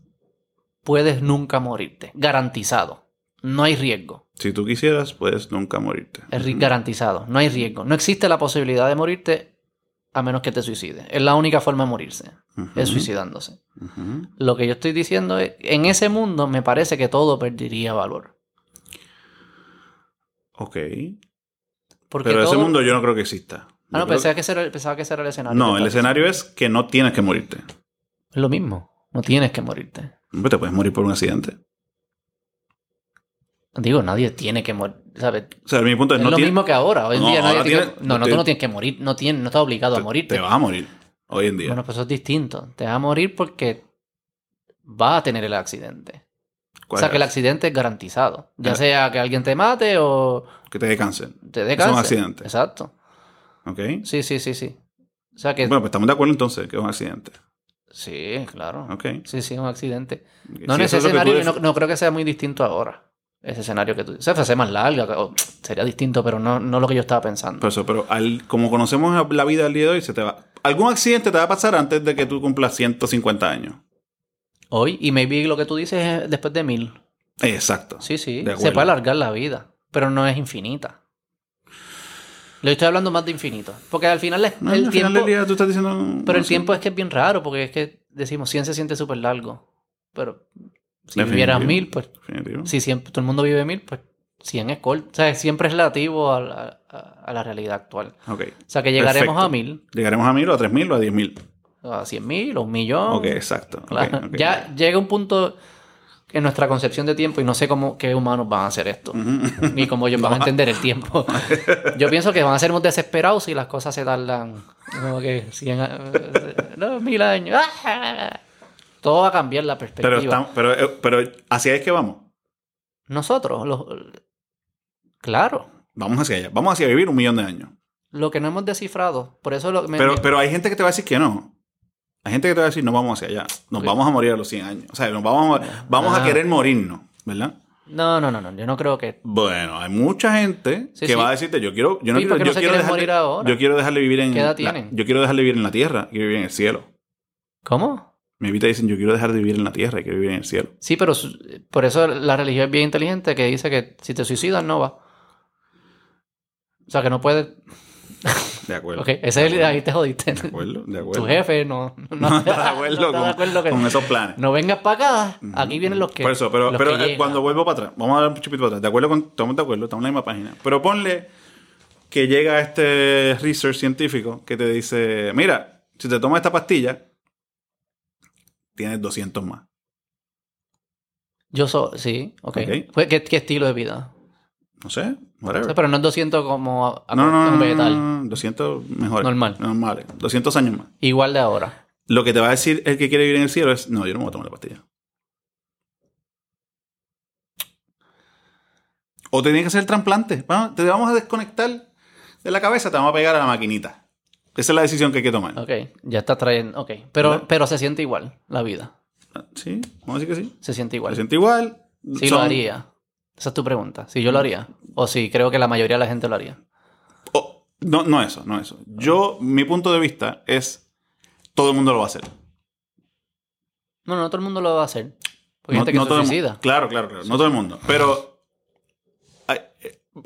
puedes nunca morirte. Garantizado. No hay riesgo. si tú quisieras, puedes nunca morirte. Es garantizado. No hay riesgo. No existe la posibilidad de morirte a menos que te suicides. Es la única forma de morirse. Es suicidándose. Lo que yo estoy diciendo es, en ese mundo me parece que todo perdería valor. Ok. Porque Pero ese mundo yo no creo que exista. Ah, Yo no, pensaba que, ese era, pensaba que ese era el que- escenario. no, que el escenario es que no tienes que morirte. Es lo mismo. No tienes que morirte. Hombre, te puedes morir por un accidente. Digo, nadie tiene que morir. ¿sabes? O sea, mi punto es, Es no lo mismo que ahora. Hoy en No, día nadie tiene No, no, te- tú no tienes que morir. No, tienes, no estás obligado a te, morirte. te vas a morir hoy en día. Bueno, pues eso es distinto. Te vas a morir porque vas a tener el accidente. O ¿Cuál sea, que el accidente es garantizado. Ya sea que alguien te mate o Que te dé cáncer. te dé Es un accidente. Exacto. ¿Ok? Sí, sí, sí, sí. O sea que... Bueno, pues estamos de acuerdo entonces que es un accidente. Sí, claro. ¿Ok? Sí, sí, es un accidente. No si en ese es escenario, no, no creo que sea muy distinto ahora. Ese escenario que tú... O sea, fuese más larga, o sería distinto, pero no, no lo que yo estaba pensando. Por eso, pero al- como conocemos la vida al día de hoy, se te va. Algún accidente te va a pasar antes de que tú cumplas 150 años. Hoy, y maybe lo que tú dices es después de mil. Exacto. Sí, sí. Se puede alargar la vida, pero no es infinita. Le estoy hablando más de infinito. Porque al final es- No, el al final tiempo. del día tú estás diciendo. Pero el sé. tiempo es que es bien raro, porque es que decimos 100 se siente súper largo. Pero si Definitivo. vivieras mil, pues. Definitivo. Si siempre, todo el mundo vive mil, pues 100 es corto. O sea, siempre es relativo a la, a- la realidad actual. Ok. O sea, que llegaremos Perfecto. a mil, Llegaremos a mil o a tres mil o a diez mil. a 100 mil, o un millón. Ok, exacto. Ya llega un punto en nuestra concepción de tiempo y no sé cómo qué humanos van a hacer esto. Ni cómo ellos van a entender el tiempo. Yo pienso que van a ser muy desesperados si las cosas se tardan como que 100 a- no, mil años. ¡Ah! Todo va a cambiar la perspectiva. Pero, estamos, pero, eh, pero hacia ahí es que vamos. Nosotros, los... claro. Vamos hacia allá. Vamos hacia vivir un millón de años. Lo que no hemos descifrado, por eso lo, me- Pero, me- pero hay gente que te va a decir que no. Hay gente que te va a decir, no vamos hacia allá. Nos vamos a morir a los 100 años. O sea, nos vamos a, vamos a Ah. querer morirnos, ¿verdad? No, no, no, no, yo no creo que... Bueno, hay mucha gente Sí, que sí. va a decirte, yo quiero, yo no Sí, quiero, ¿por qué no yo quiero quieren dejar morir ahora? yo quiero dejar de vivir en ¿Qué edad la- tienen? yo quiero dejar de vivir en la tierra, quiero vivir en el cielo. ¿Cómo? Me te dicen, yo quiero dejar de vivir en la tierra y quiero vivir en el cielo. Sí, pero por eso la religión es bien inteligente que dice que si te suicidas no va. O sea, que no puedes... De acuerdo. Ok, ese es el... Ahí te jodiste. De acuerdo, de acuerdo. Tu jefe no, no, no está de acuerdo, no está con, de acuerdo que- con esos planes. No vengas para acá. Aquí vienen los que. Por eso, pero, pero eh, cuando vuelvo para atrás, vamos a dar un chupito para atrás. De acuerdo con, estamos de acuerdo, estamos en la misma página. Pero ponle que llega este research científico que te dice, mira, si te tomas esta pastilla, tienes 200 más. Yo soy. Sí, ok. Ok. Pues, ¿qué, qué estilo de vida? No sé, O whatever. sea, pero no es 200 como a- a- no, no, un vegetal. no, no, 200 mejores. Normal. Normales. 200 años más. Igual de ahora. Lo que te va a decir el que quiere vivir en el cielo es, no, yo no me voy a tomar la pastilla. O te tiene que hacer el trasplante. Vamos, te vamos a desconectar de la cabeza, te vamos a pegar a la maquinita. Esa es la decisión que hay que tomar. Ok. Ya está trayendo. Ok. Pero, ¿Verdad? pero se siente igual la vida. Sí, vamos a decir que sí. Se siente Se igual. siente igual. Sí, Son- lo haría. Esa es tu pregunta. Si yo lo haría. O si creo que la mayoría de la gente lo haría. no, no eso, no eso. Yo, mi punto de vista es, todo el mundo lo va a hacer. No, no todo el mundo lo va a hacer. Porque hay No- gente que no se suicida. Claro, claro, claro. No todo el mundo. Pero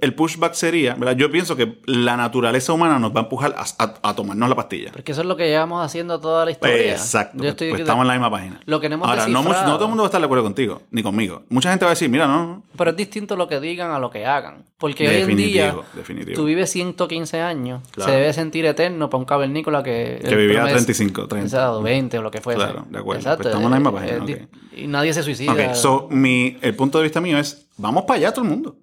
el pushback sería, ¿verdad? Yo pienso que la naturaleza humana nos va a empujar a, a- a tomarnos la pastilla. Porque eso es lo que llevamos haciendo toda la historia. Exacto. Yo estoy pues estamos en la misma página. Lo que no hemos Ahora, no, no todo el mundo va a estar de acuerdo contigo, ni conmigo. Mucha gente va a decir, mira, no, no. Pero es distinto lo que digan a lo que hagan. Porque hoy en Definitivo, día definitivo. tú vives 115 años. Claro. Se debe sentir eterno para un cavernícola que... Que vivía promedio- 35, 30. Exacto, 20 o lo que fuese. Claro, de acuerdo. Pues estamos en la misma página, eh, Y nadie se suicida. Ok, so, mi, el punto de vista mío es, vamos para allá todo el mundo.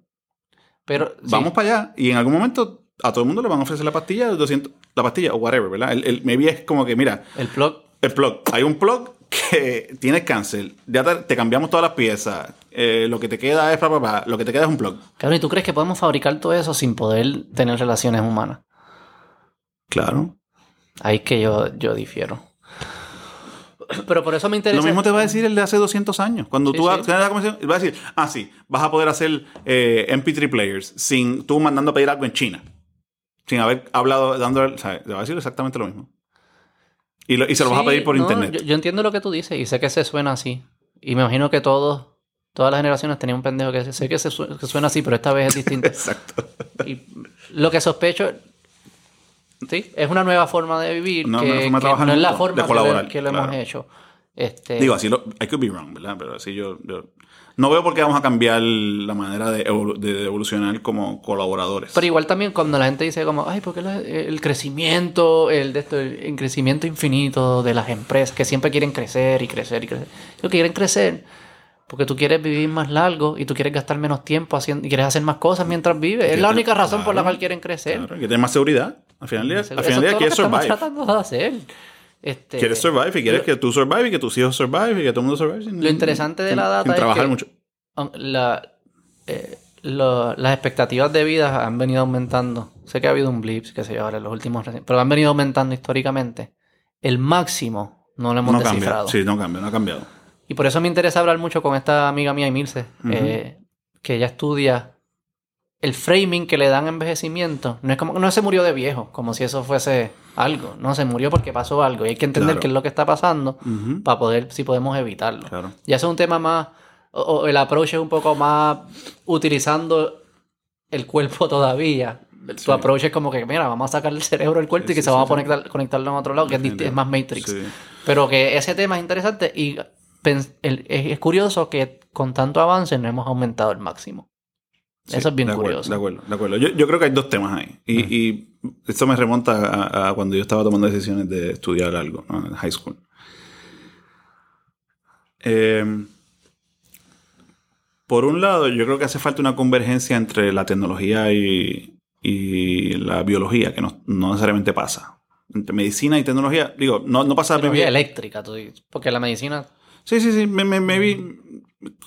Pero sí, Vamos para allá y en algún momento a todo el mundo le van a ofrecer la pastilla de 200, la pastilla o whatever, ¿verdad? El, el, maybe es como que, mira, el plug... el plug, hay un plug que tienes cáncer, ya te, te cambiamos todas las piezas, eh, lo que te queda es pa, pa, pa, lo que te queda es un plug. Claro, ¿y tú crees que podemos fabricar todo eso sin poder tener relaciones humanas? Claro. Ahí es que yo, yo difiero. Pero por eso me interesa... Lo mismo te va a decir el de hace 200 años. Cuando Sí, tú sí. tienes la conversación, va a decir, ah, sí, vas a poder hacer eh, MP3 players sin tú mandando a pedir algo en China. Sin haber hablado, dando, o sea, te va a decir exactamente lo mismo. Y, lo- y se lo vas a Sí, pedir por no, internet. Yo, yo entiendo lo que tú dices y sé que se suena así. Y me imagino que todos, todas las generaciones tenían un pendejo que sé que, se suena así, pero esta vez es distinto. Exacto. y lo que sospecho, sí, es una nueva forma de vivir Una que, nueva forma de trabajar no es la forma de que colaborar, lo, que lo hemos claro. hecho. Este, Digo, así lo. I could be wrong, ¿verdad? Pero así yo. yo no veo por qué vamos a cambiar la manera de, de evolucionar como colaboradores. Pero igual también cuando la gente dice como, ay, porque el crecimiento, el de esto, el crecimiento infinito de las empresas que siempre quieren crecer y crecer y crecer. Lo que quieren crecer porque tú quieres vivir más largo y tú quieres gastar menos tiempo haciendo y quieres hacer más cosas mientras vives. Es la Claro, única razón por la claro. cual quieren crecer. Claro, que tener más seguridad. Al final del día, al final día quieres survive. tratando de hacer. Este, Quieres survive y quieres que tú survive y que tus hijos survive y que todo el mundo survive. sin- Lo interesante de la data sin es trabajar que- mucho. la, eh, lo- las expectativas de vida han venido aumentando. Sé que ha habido un blip, que se yo, ahora en los últimos, pero han venido aumentando históricamente. El máximo no lo hemos No cambia. descifrado. Sí, no cambia, no ha cambiado. Y por eso me interesa hablar mucho con esta amiga mía, Emilce, eh, que ella estudia el framing que le dan envejecimiento. No es como no se murió de viejo, como si eso fuese algo. No, se murió porque pasó algo. Y hay que entender Claro. qué es lo que está pasando para poder, si podemos evitarlo. Claro. Ya eso es un tema más, o, o el approach es un poco más utilizando el cuerpo todavía. Sí. Tu approach es como que, mira, vamos a sacar el cerebro del cuerpo Sí, y que se sí, vamos a conectar, conectarlo en otro lado, que es, más Matrix. Pero que ese tema es interesante y el- es curioso que con tanto avance no hemos aumentado el máximo. Sí, Eso es bien de acuerdo, curioso. De acuerdo, de acuerdo. Yo, yo creo que hay dos temas ahí. Y, y esto me remonta a, a cuando yo estaba tomando decisiones de estudiar algo ¿no? en high school. Eh, por un lado, yo creo que hace falta una convergencia entre la tecnología y, y la biología, que no, no necesariamente pasa. Entre medicina y tecnología, digo, no, no pasa Tecnología eléctrica, tú dices. Porque la medicina. Sí, sí, sí. me- me- Maybe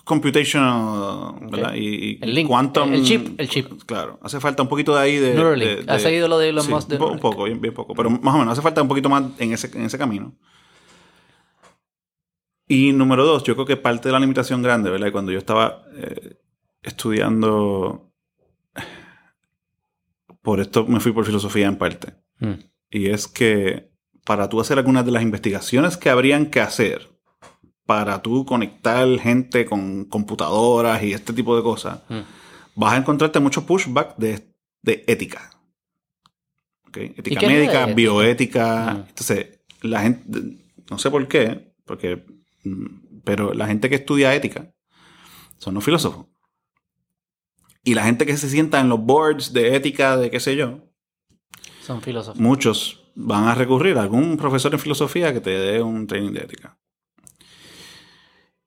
computational, ¿verdad? Y, y El link, quantum. el chip, el chip. Claro. Hace falta un poquito de ahí de. Neuralink. de- de- ¿Has seguido lo de Elon sí, Musk de un Neuralink? poco, bien, bien poco. Pero más o menos, hace falta un poquito más en ese, en ese camino. Y número dos, yo creo que parte de la limitación grande, ¿verdad? Cuando yo estaba eh, estudiando. Por esto me fui por filosofía en parte. Mm. Y es que para tú hacer algunas de las investigaciones que habrían que hacer para tú conectar gente con computadoras y este tipo de cosas, Mm. vas a encontrarte mucho pushback de, de ética. Ética médica, ética? bioética. Mm. Entonces, la gente, no sé por qué, porque, mm, pero la gente que estudia ética son los filósofos. Y la gente que se sienta en los boards de ética, de qué sé yo, Son filósofos. muchos van a recurrir a algún profesor en filosofía que te dé un training de ética.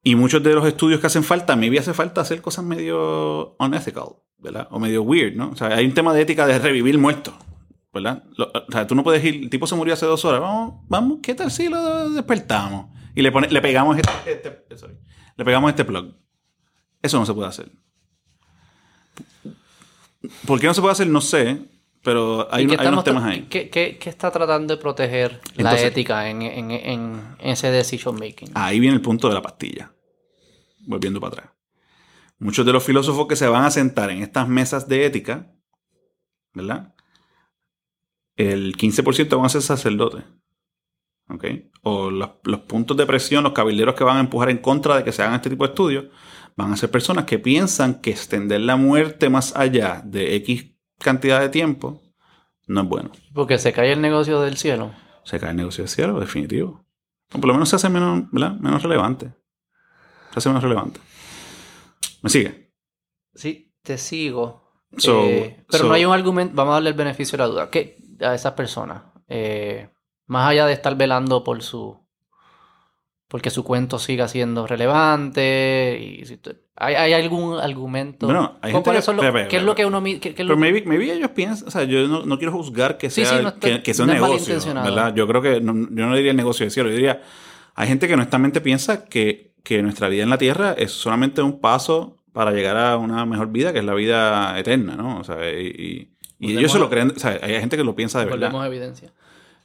Y muchos de los estudios que hacen falta, maybe hace falta hacer cosas medio unethical, ¿verdad? O medio weird, ¿no? O sea, hay un tema de ética de revivir muertos, ¿verdad? O sea, tú no puedes ir, el tipo se murió hace dos horas, vamos, vamos, ¿qué tal si lo despertamos? Y le, pone, le pegamos este, este- sorry, le pegamos este plug. Eso no se puede hacer. ¿Por qué no se puede hacer? No sé, pero hay, ¿Y un- qué hay unos temas ahí. ¿Qué, qué- qué está tratando de proteger la ética en, en- en ese decision making? Ahí viene el punto de la pastilla. Volviendo para atrás. Muchos de los filósofos que se van a sentar en estas mesas de ética, ¿verdad? El 15% van a ser sacerdotes. ¿Ok? O los, los puntos de presión, los cabilderos que van a empujar en contra de que se hagan este tipo de estudios, van a ser personas que piensan que extender la muerte más allá de X cantidad de tiempo no es bueno. Porque se cae el negocio del cielo. Se cae el negocio de cielo, definitivo. O por lo menos se hace menos, ¿verdad? menos relevante. Se hace menos relevante. ¿Me sigue? Sí, te sigo. So- Eh, pero so- no hay un argumento, vamos a darle el beneficio de la duda. ¿Qué a esas personas? Eh, más allá de estar velando por su. porque su cuento siga siendo relevante. Y, si ¿hay, hay algún argumento? Bueno, hay gente ¿Cuáles que- espera, espera, ¿Qué es lo que uno qué- qué Pero lo- maybe, maybe ellos piensan, o sea, yo no, no quiero juzgar que Sí, sea, sí, no está- que, que sea no negocio. ¿verdad? Yo creo que, no- yo no diría el negocio de cielo, yo diría, hay gente que honestamente piensa que, que nuestra vida en la tierra es solamente un paso para llegar a una mejor vida, que es la vida eterna, ¿no? O sea, y, y- y ellos se lo creen, o sea, hay gente que lo piensa de verdad. Evidencia.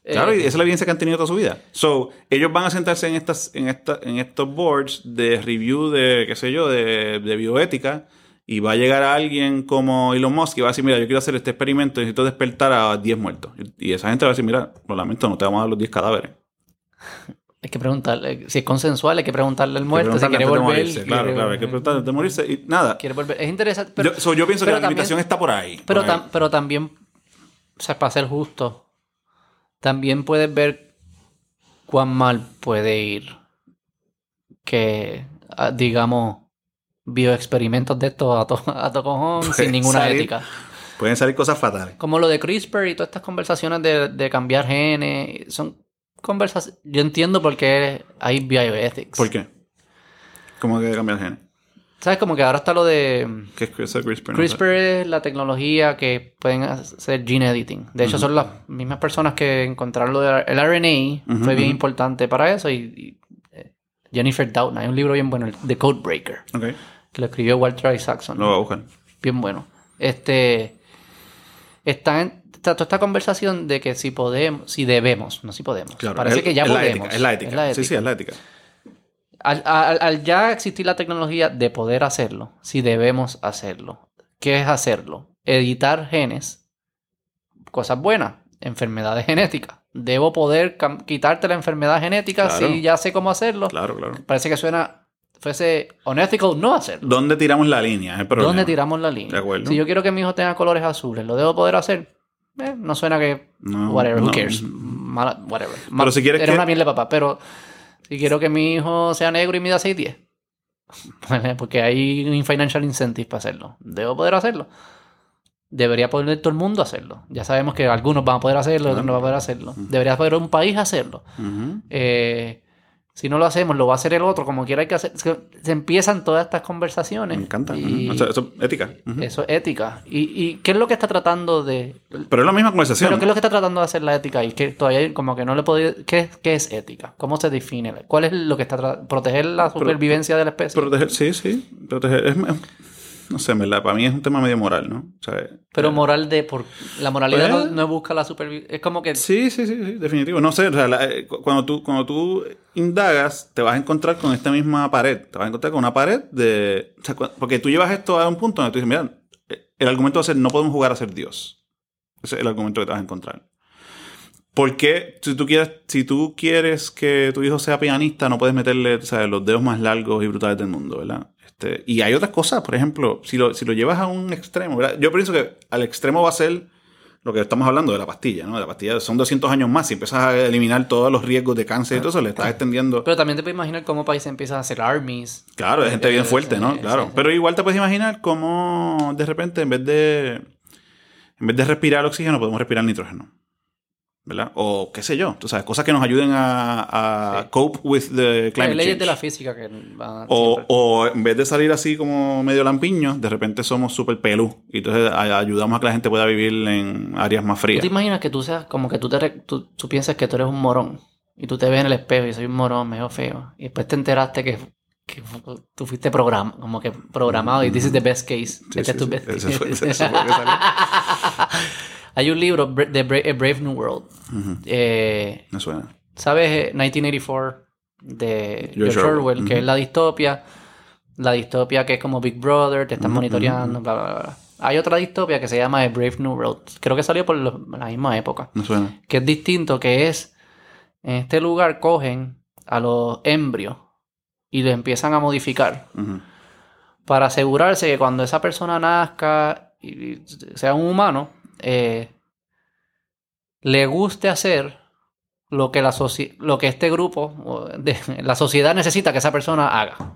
Claro, Eh, y esa es la evidencia que han tenido toda su vida. So, ellos van a sentarse en estas, en esta, en estos boards de review de, qué sé yo, de, de bioética, y va a llegar a alguien como Elon Musk y va a decir, mira, yo quiero hacer este experimento, necesito despertar a 10 muertos. Y esa gente va a decir, mira, lo lamento, no te vamos a dar los 10 cadáveres. Hay que preguntarle, si es consensual, hay que preguntarle al muerto si quiere volver. morirse, Claro, quiere- claro, hay que preguntarle antes de morirse. Y nada. quiere volver. Es interesante. Pero, yo, so, yo pienso que pero la limitación también- está por ahí. pero, por ahí. tam- pero también, o sea, para ser justo, también puedes ver cuán mal puede ir que, ah, digamos, bioexperimentos de estos a to, a sin ninguna salir. ética. Pueden salir cosas fatales. Como lo de CRISPR y todas estas conversaciones de, de cambiar genes, son conversaciones... Yo entiendo por qué hay bioethics. ¿Por qué? ¿Cómo que cambiar genes? ¿Sabes? Como que ahora está lo de... ¿Qué es de CRISPR? No. CRISPR es la tecnología que pueden hacer gene editing. De hecho, son las mismas personas que encontraron lo del RNA. Ujú, fue bien importante para eso. Y, y, eh, Jennifer Doudna, hay un libro bien bueno, el The Codebreaker, Ok, que lo escribió Walter Isaacson. lo buscar. Bien bueno. Este. Está, en, está toda esta conversación de que si podemos, si debemos, no si podemos. Claro, Parece que ya es la podemos. ética, es la ética. Sí, sí, es la ética. Al, al- al ya existir la tecnología de poder hacerlo, si debemos hacerlo, ¿qué es hacerlo? Editar genes, cosas buenas, enfermedades genéticas. Debo poder quitarte la enfermedad genética Claro. si ya sé cómo hacerlo. Claro, claro. Parece que suena, fuese unethical no hacerlo. ¿Dónde tiramos la línea? El. ¿Dónde tiramos la línea? De acuerdo. Si yo quiero que mi hijo tenga colores azules, ¿lo debo poder hacer? Eh, no suena que... No, whatever, who no. cares? Mala- whatever. Pero si quieres Eres que- una miel de papá, pero si quiero que mi hijo sea negro y mida 6'10, porque hay un financial incentive para hacerlo, ¿debo poder hacerlo? Debería poder todo el mundo hacerlo. Ya sabemos que algunos van a poder hacerlo, otros no van a poder hacerlo. Debería poder un país hacerlo. Eh, Si no lo hacemos, lo va a hacer el otro, como quiera hay que hacer. Se, empiezan todas estas conversaciones. Me encanta. Y Ujú. O sea, eso es ética. Eso es ética. ¿Y, ¿Y qué es lo que está tratando de. Pero es la misma conversación. Pero qué es lo que está tratando de hacer la ética? Y que todavía como que no le podido... ¿Qué, qué es ética? ¿Cómo se define? ¿Cuál es lo que está tratando? ¿Proteger la supervivencia de la especie? Proteger, sí, sí. Proteger. Es- no sé, verdad, para mí es un tema medio moral, ¿no? O sea, Pero eh, moral de... Por, la moralidad Pues- no, no busca la supervivencia. Es como que... Sí, sí, sí, sí, definitivo. No sé, o sea, la- eh, cu- cuando, tú, cuando tú indagas, te vas a encontrar con esta misma pared. Te vas a encontrar con una pared de... o sea, porque tú llevas esto a un punto donde tú dices, mira, eh, el argumento va a ser, no podemos jugar a ser Dios. Ese es el argumento que te vas a encontrar. Porque si tú quieres, si tú quieres que tu hijo sea pianista, no puedes meterle sea, los dedos más largos y brutales del mundo, ¿verdad? Este, y hay otras cosas, por ejemplo, si lo, si lo llevas a un extremo, ¿verdad? Yo pienso que al extremo va a ser lo que estamos hablando de la pastilla, ¿no? De la pastilla son 200 años más. Si empiezas a eliminar todos los riesgos de cáncer y todo eso, le estás extendiendo. Pero también te puedes imaginar cómo países empiezan a hacer armies. Claro, hay gente bien Sí, fuerte, ¿no? sí, Claro. Pero igual te puedes imaginar cómo de repente, en vez de. En vez de respirar oxígeno, podemos respirar nitrógeno. ¿Verdad? O qué sé yo. Tú sabes, cosas que nos ayuden a, a Sí. cope with the climate leyes change. de la física que van O, siempre. o en vez de salir así como medio lampiño, de repente somos súper pelú. Y entonces a- ayudamos a que la gente pueda vivir en áreas más ¿Tú frías. te imaginas que tú seas como que tú, te, tú, tú piensas que tú eres un morón y tú te ves en el espejo y soy un morón, medio feo y después te enteraste que, que tú fuiste programa, como que programado y this is the best case. Sí, este sí, es tu sí. best case. fue- ese fue que salió. Hay un libro de Bra- A Brave New World. Eh, Me suena. ¿Sabes? Eh, 1984 de George Orwell. Que es la distopia. La distopia que es como Big Brother, te están monitoreando, bla, bla, bla. Hay otra distopia que se llama A Brave New World. Creo que salió por la misma época. Me suena. Que es distinto, que es... En este lugar cogen a los embrios y los empiezan a modificar para asegurarse que cuando esa persona nazca y sea un humano, eh, le guste hacer lo que, la lo que este grupo, de, la sociedad necesita que esa persona haga.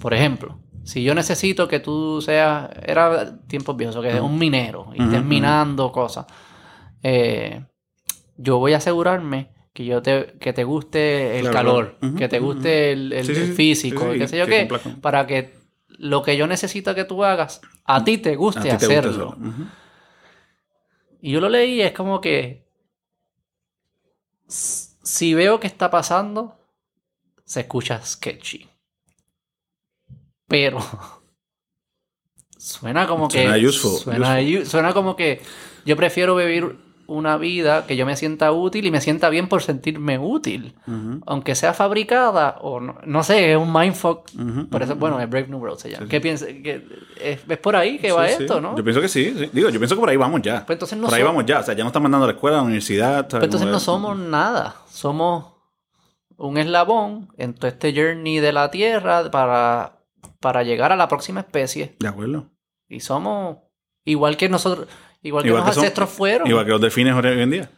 Por ejemplo, si yo necesito que tú seas, era tiempos viejos, que es un minero y estés minando cosas, eh, yo voy a asegurarme que yo te, que te guste el Claro, calor, que te guste el, el- Sí, sí, el sí. físico, Sí, sí, qué sé yo qué, para que lo que yo necesito que tú hagas, a ti te guste A ti te gusta hacerlo. Y yo lo leí y es como que si veo que está pasando, se escucha sketchy. Pero suena como que Suena useful, suena como que yo prefiero vivir una vida que yo me sienta útil y me sienta bien por sentirme útil. Aunque sea fabricada o no, no sé, es un mindfuck. Ujú, Por eso, bueno, es Brave New World se llama. Sí, ¿Qué piensas? ¿Qué- es, es por ahí que Sí, va sí. esto, no? Yo pienso que sí, sí. Digo, yo pienso que por ahí vamos ya. Pues entonces no por ahí vamos ya. O sea, ya nos están mandando a la escuela, a la universidad. Pero entonces Como no somos nada. Somos un eslabón en todo este journey de la Tierra para, para llegar a la próxima especie. De acuerdo. Y somos igual que nosotros, igual que Igual los que son- ancestros fueron. Igual que los delfines hoy en día.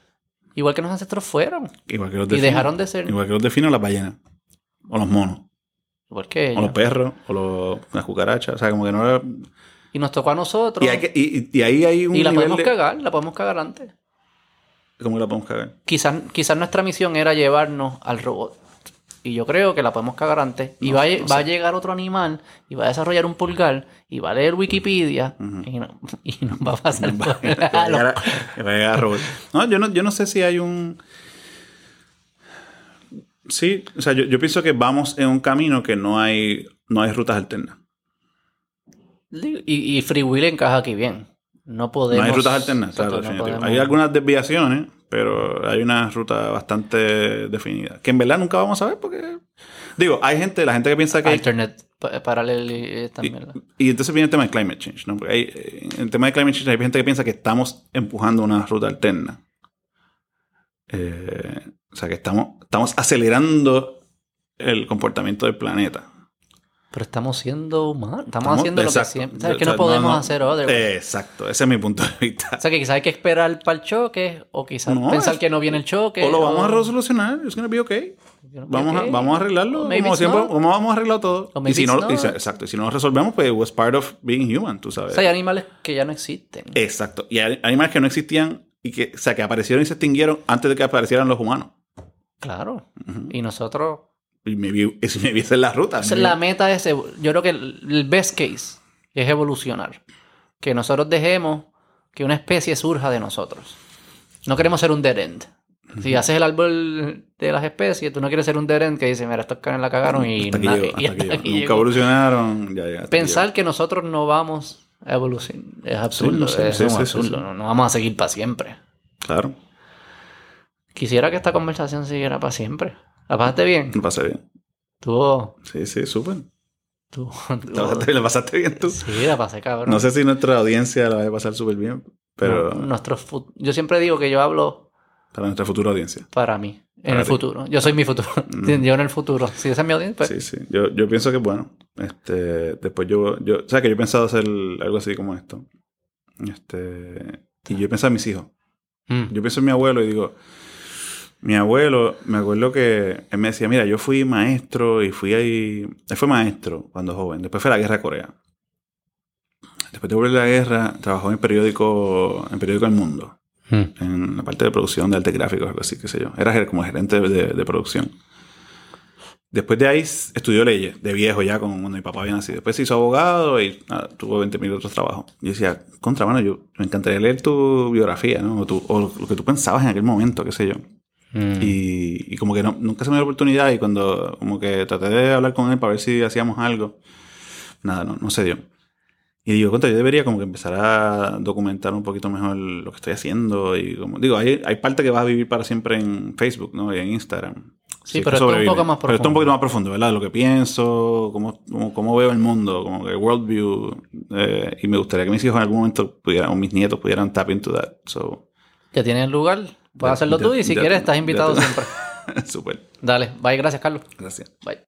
Igual que los ancestros fueron. Igual que los Y delfines. dejaron de ser. Igual que los delfines o las ballenas. O los monos. Igual que O los perros. O los, las cucarachas. O sea, como que no era... Y nos tocó a nosotros. Y, hay que, y, y ahí hay un y la nivel podemos de... cagar, la podemos cagar antes. ¿Cómo la podemos cagar? Quizás quizás nuestra misión era llevarnos al robot. Y yo creo que la podemos cagar antes. Y No va, no va a llegar otro animal y va a desarrollar un pulgar y va a leer Wikipedia y, no- y nos va a pasar va a llegar a- que va a a. No, yo no, yo no sé si hay un... Sí, o sea, yo, yo pienso que vamos en un camino que no hay, no hay rutas alternas. Y, y Free Will encaja aquí bien. No podemos. no hay rutas alternas, claro, Exacto, no definitivo. podemos- Hay algunas desviaciones, pero hay una ruta bastante definida. Que en verdad nunca vamos a ver porque... Digo, hay gente, la gente que piensa que... hay- Alternate pa- parallel y también. Y entonces viene el tema de climate change, ¿no? Porque hay, eh, en el tema de climate change hay gente que piensa que estamos empujando una ruta alterna. Eh, o sea, que estamos, estamos acelerando el comportamiento del planeta. Pero estamos siendo humanos. Estamos, Estamos- haciendo lo que siempre. ¿Sabes O que sea, no podemos no- hacer? Exacto, ese es mi punto de vista. O sea, que quizás hay que esperar para el choque o quizás No, pensar es- que no viene el choque. o lo vamos a resolucionar, it's gonna be okay. Vamos, a, vamos a arreglarlo como siempre, como vamos a arreglar todo. Y si no, y exacto, y si no lo resolvemos, pues it was part of being human, tú sabes. O sea, hay animales que ya no existen. Exacto. Y hay animales que no existían y que, o sea, que aparecieron y se extinguieron antes de que aparecieran los humanos. Claro. Y nosotros. Y me vi, y si me viese en la ruta. Esa es la meta es, yo creo que el best case es evolucionar. Que nosotros dejemos que una especie surja de nosotros. No queremos ser un dead end. Si haces el árbol de las especies, tú no quieres ser un dead end que dice, mira, estos caras la cagaron y, hasta hasta hasta aquí Nunca llegó". evolucionaron. Ya, ya, Pensar que nosotros no vamos a evolucionar es absurdo. Sí, es absurdo. No, no vamos a seguir para siempre. Claro, Quisiera que esta conversación siguiera para siempre. ¿La pasaste bien? me pasé bien. Tú. Sí, sí, súper. tú, ¿La pasaste, la pasaste bien tú? Sí, la pasé cabrón. No sé si nuestra audiencia la va a pasar súper bien, pero No, fu- yo siempre digo que yo hablo para nuestra futura audiencia. para mí, en Para el ti. futuro. Yo soy mi futuro. Mm. Yo en el futuro. Si esa es mi audiencia, pues, Sí, sí. Yo, yo pienso que, bueno, este, después yo, yo, o sea, que yo he pensado hacer algo así como esto. Este, y yo he pensado en mis hijos. mm, Yo pienso en mi abuelo y digo, mi abuelo, me acuerdo que él me decía, mira, yo fui maestro y fui ahí, él fue maestro cuando joven, después fue la guerra de Corea. Después de volver a la guerra, trabajó en el periódico, en el periódico El Mundo, mm. en la parte de producción de arte gráfico, algo así, qué sé yo. Era como gerente de, de producción. Después de ahí estudió leyes, de viejo ya, como cuando mi papá había nacido. Después se hizo abogado y nada, tuvo 20.000 otros trabajos. Yo decía, contra, mano, yo me encantaría leer tu biografía, ¿no? O, tu- o lo que tú pensabas en aquel momento, qué sé yo. Mm. Y, y como que no- nunca se me dio la oportunidad y cuando como que traté de hablar con él para ver si hacíamos algo, nada, no, no se dio. Y digo, contra, yo debería como que empezar a documentar un poquito mejor lo que estoy haciendo y como, digo, hay, hay parte que vas a vivir para siempre en Facebook, ¿no? Y en Instagram. Sí, es pero que esto es un poco más Pero esto es un profundo. poquito más profundo, ¿verdad? Lo que pienso, cómo, cómo, cómo veo el mundo, como que worldview. eh, y me gustaría que mis hijos en algún momento pudieran, o mis nietos pudieran tap into that. So, Ya tienes el lugar. Puedes hacerlo tú y si quieres estás invitado siempre. súper. Dale. Bye. Gracias, Carlos. Gracias. Bye.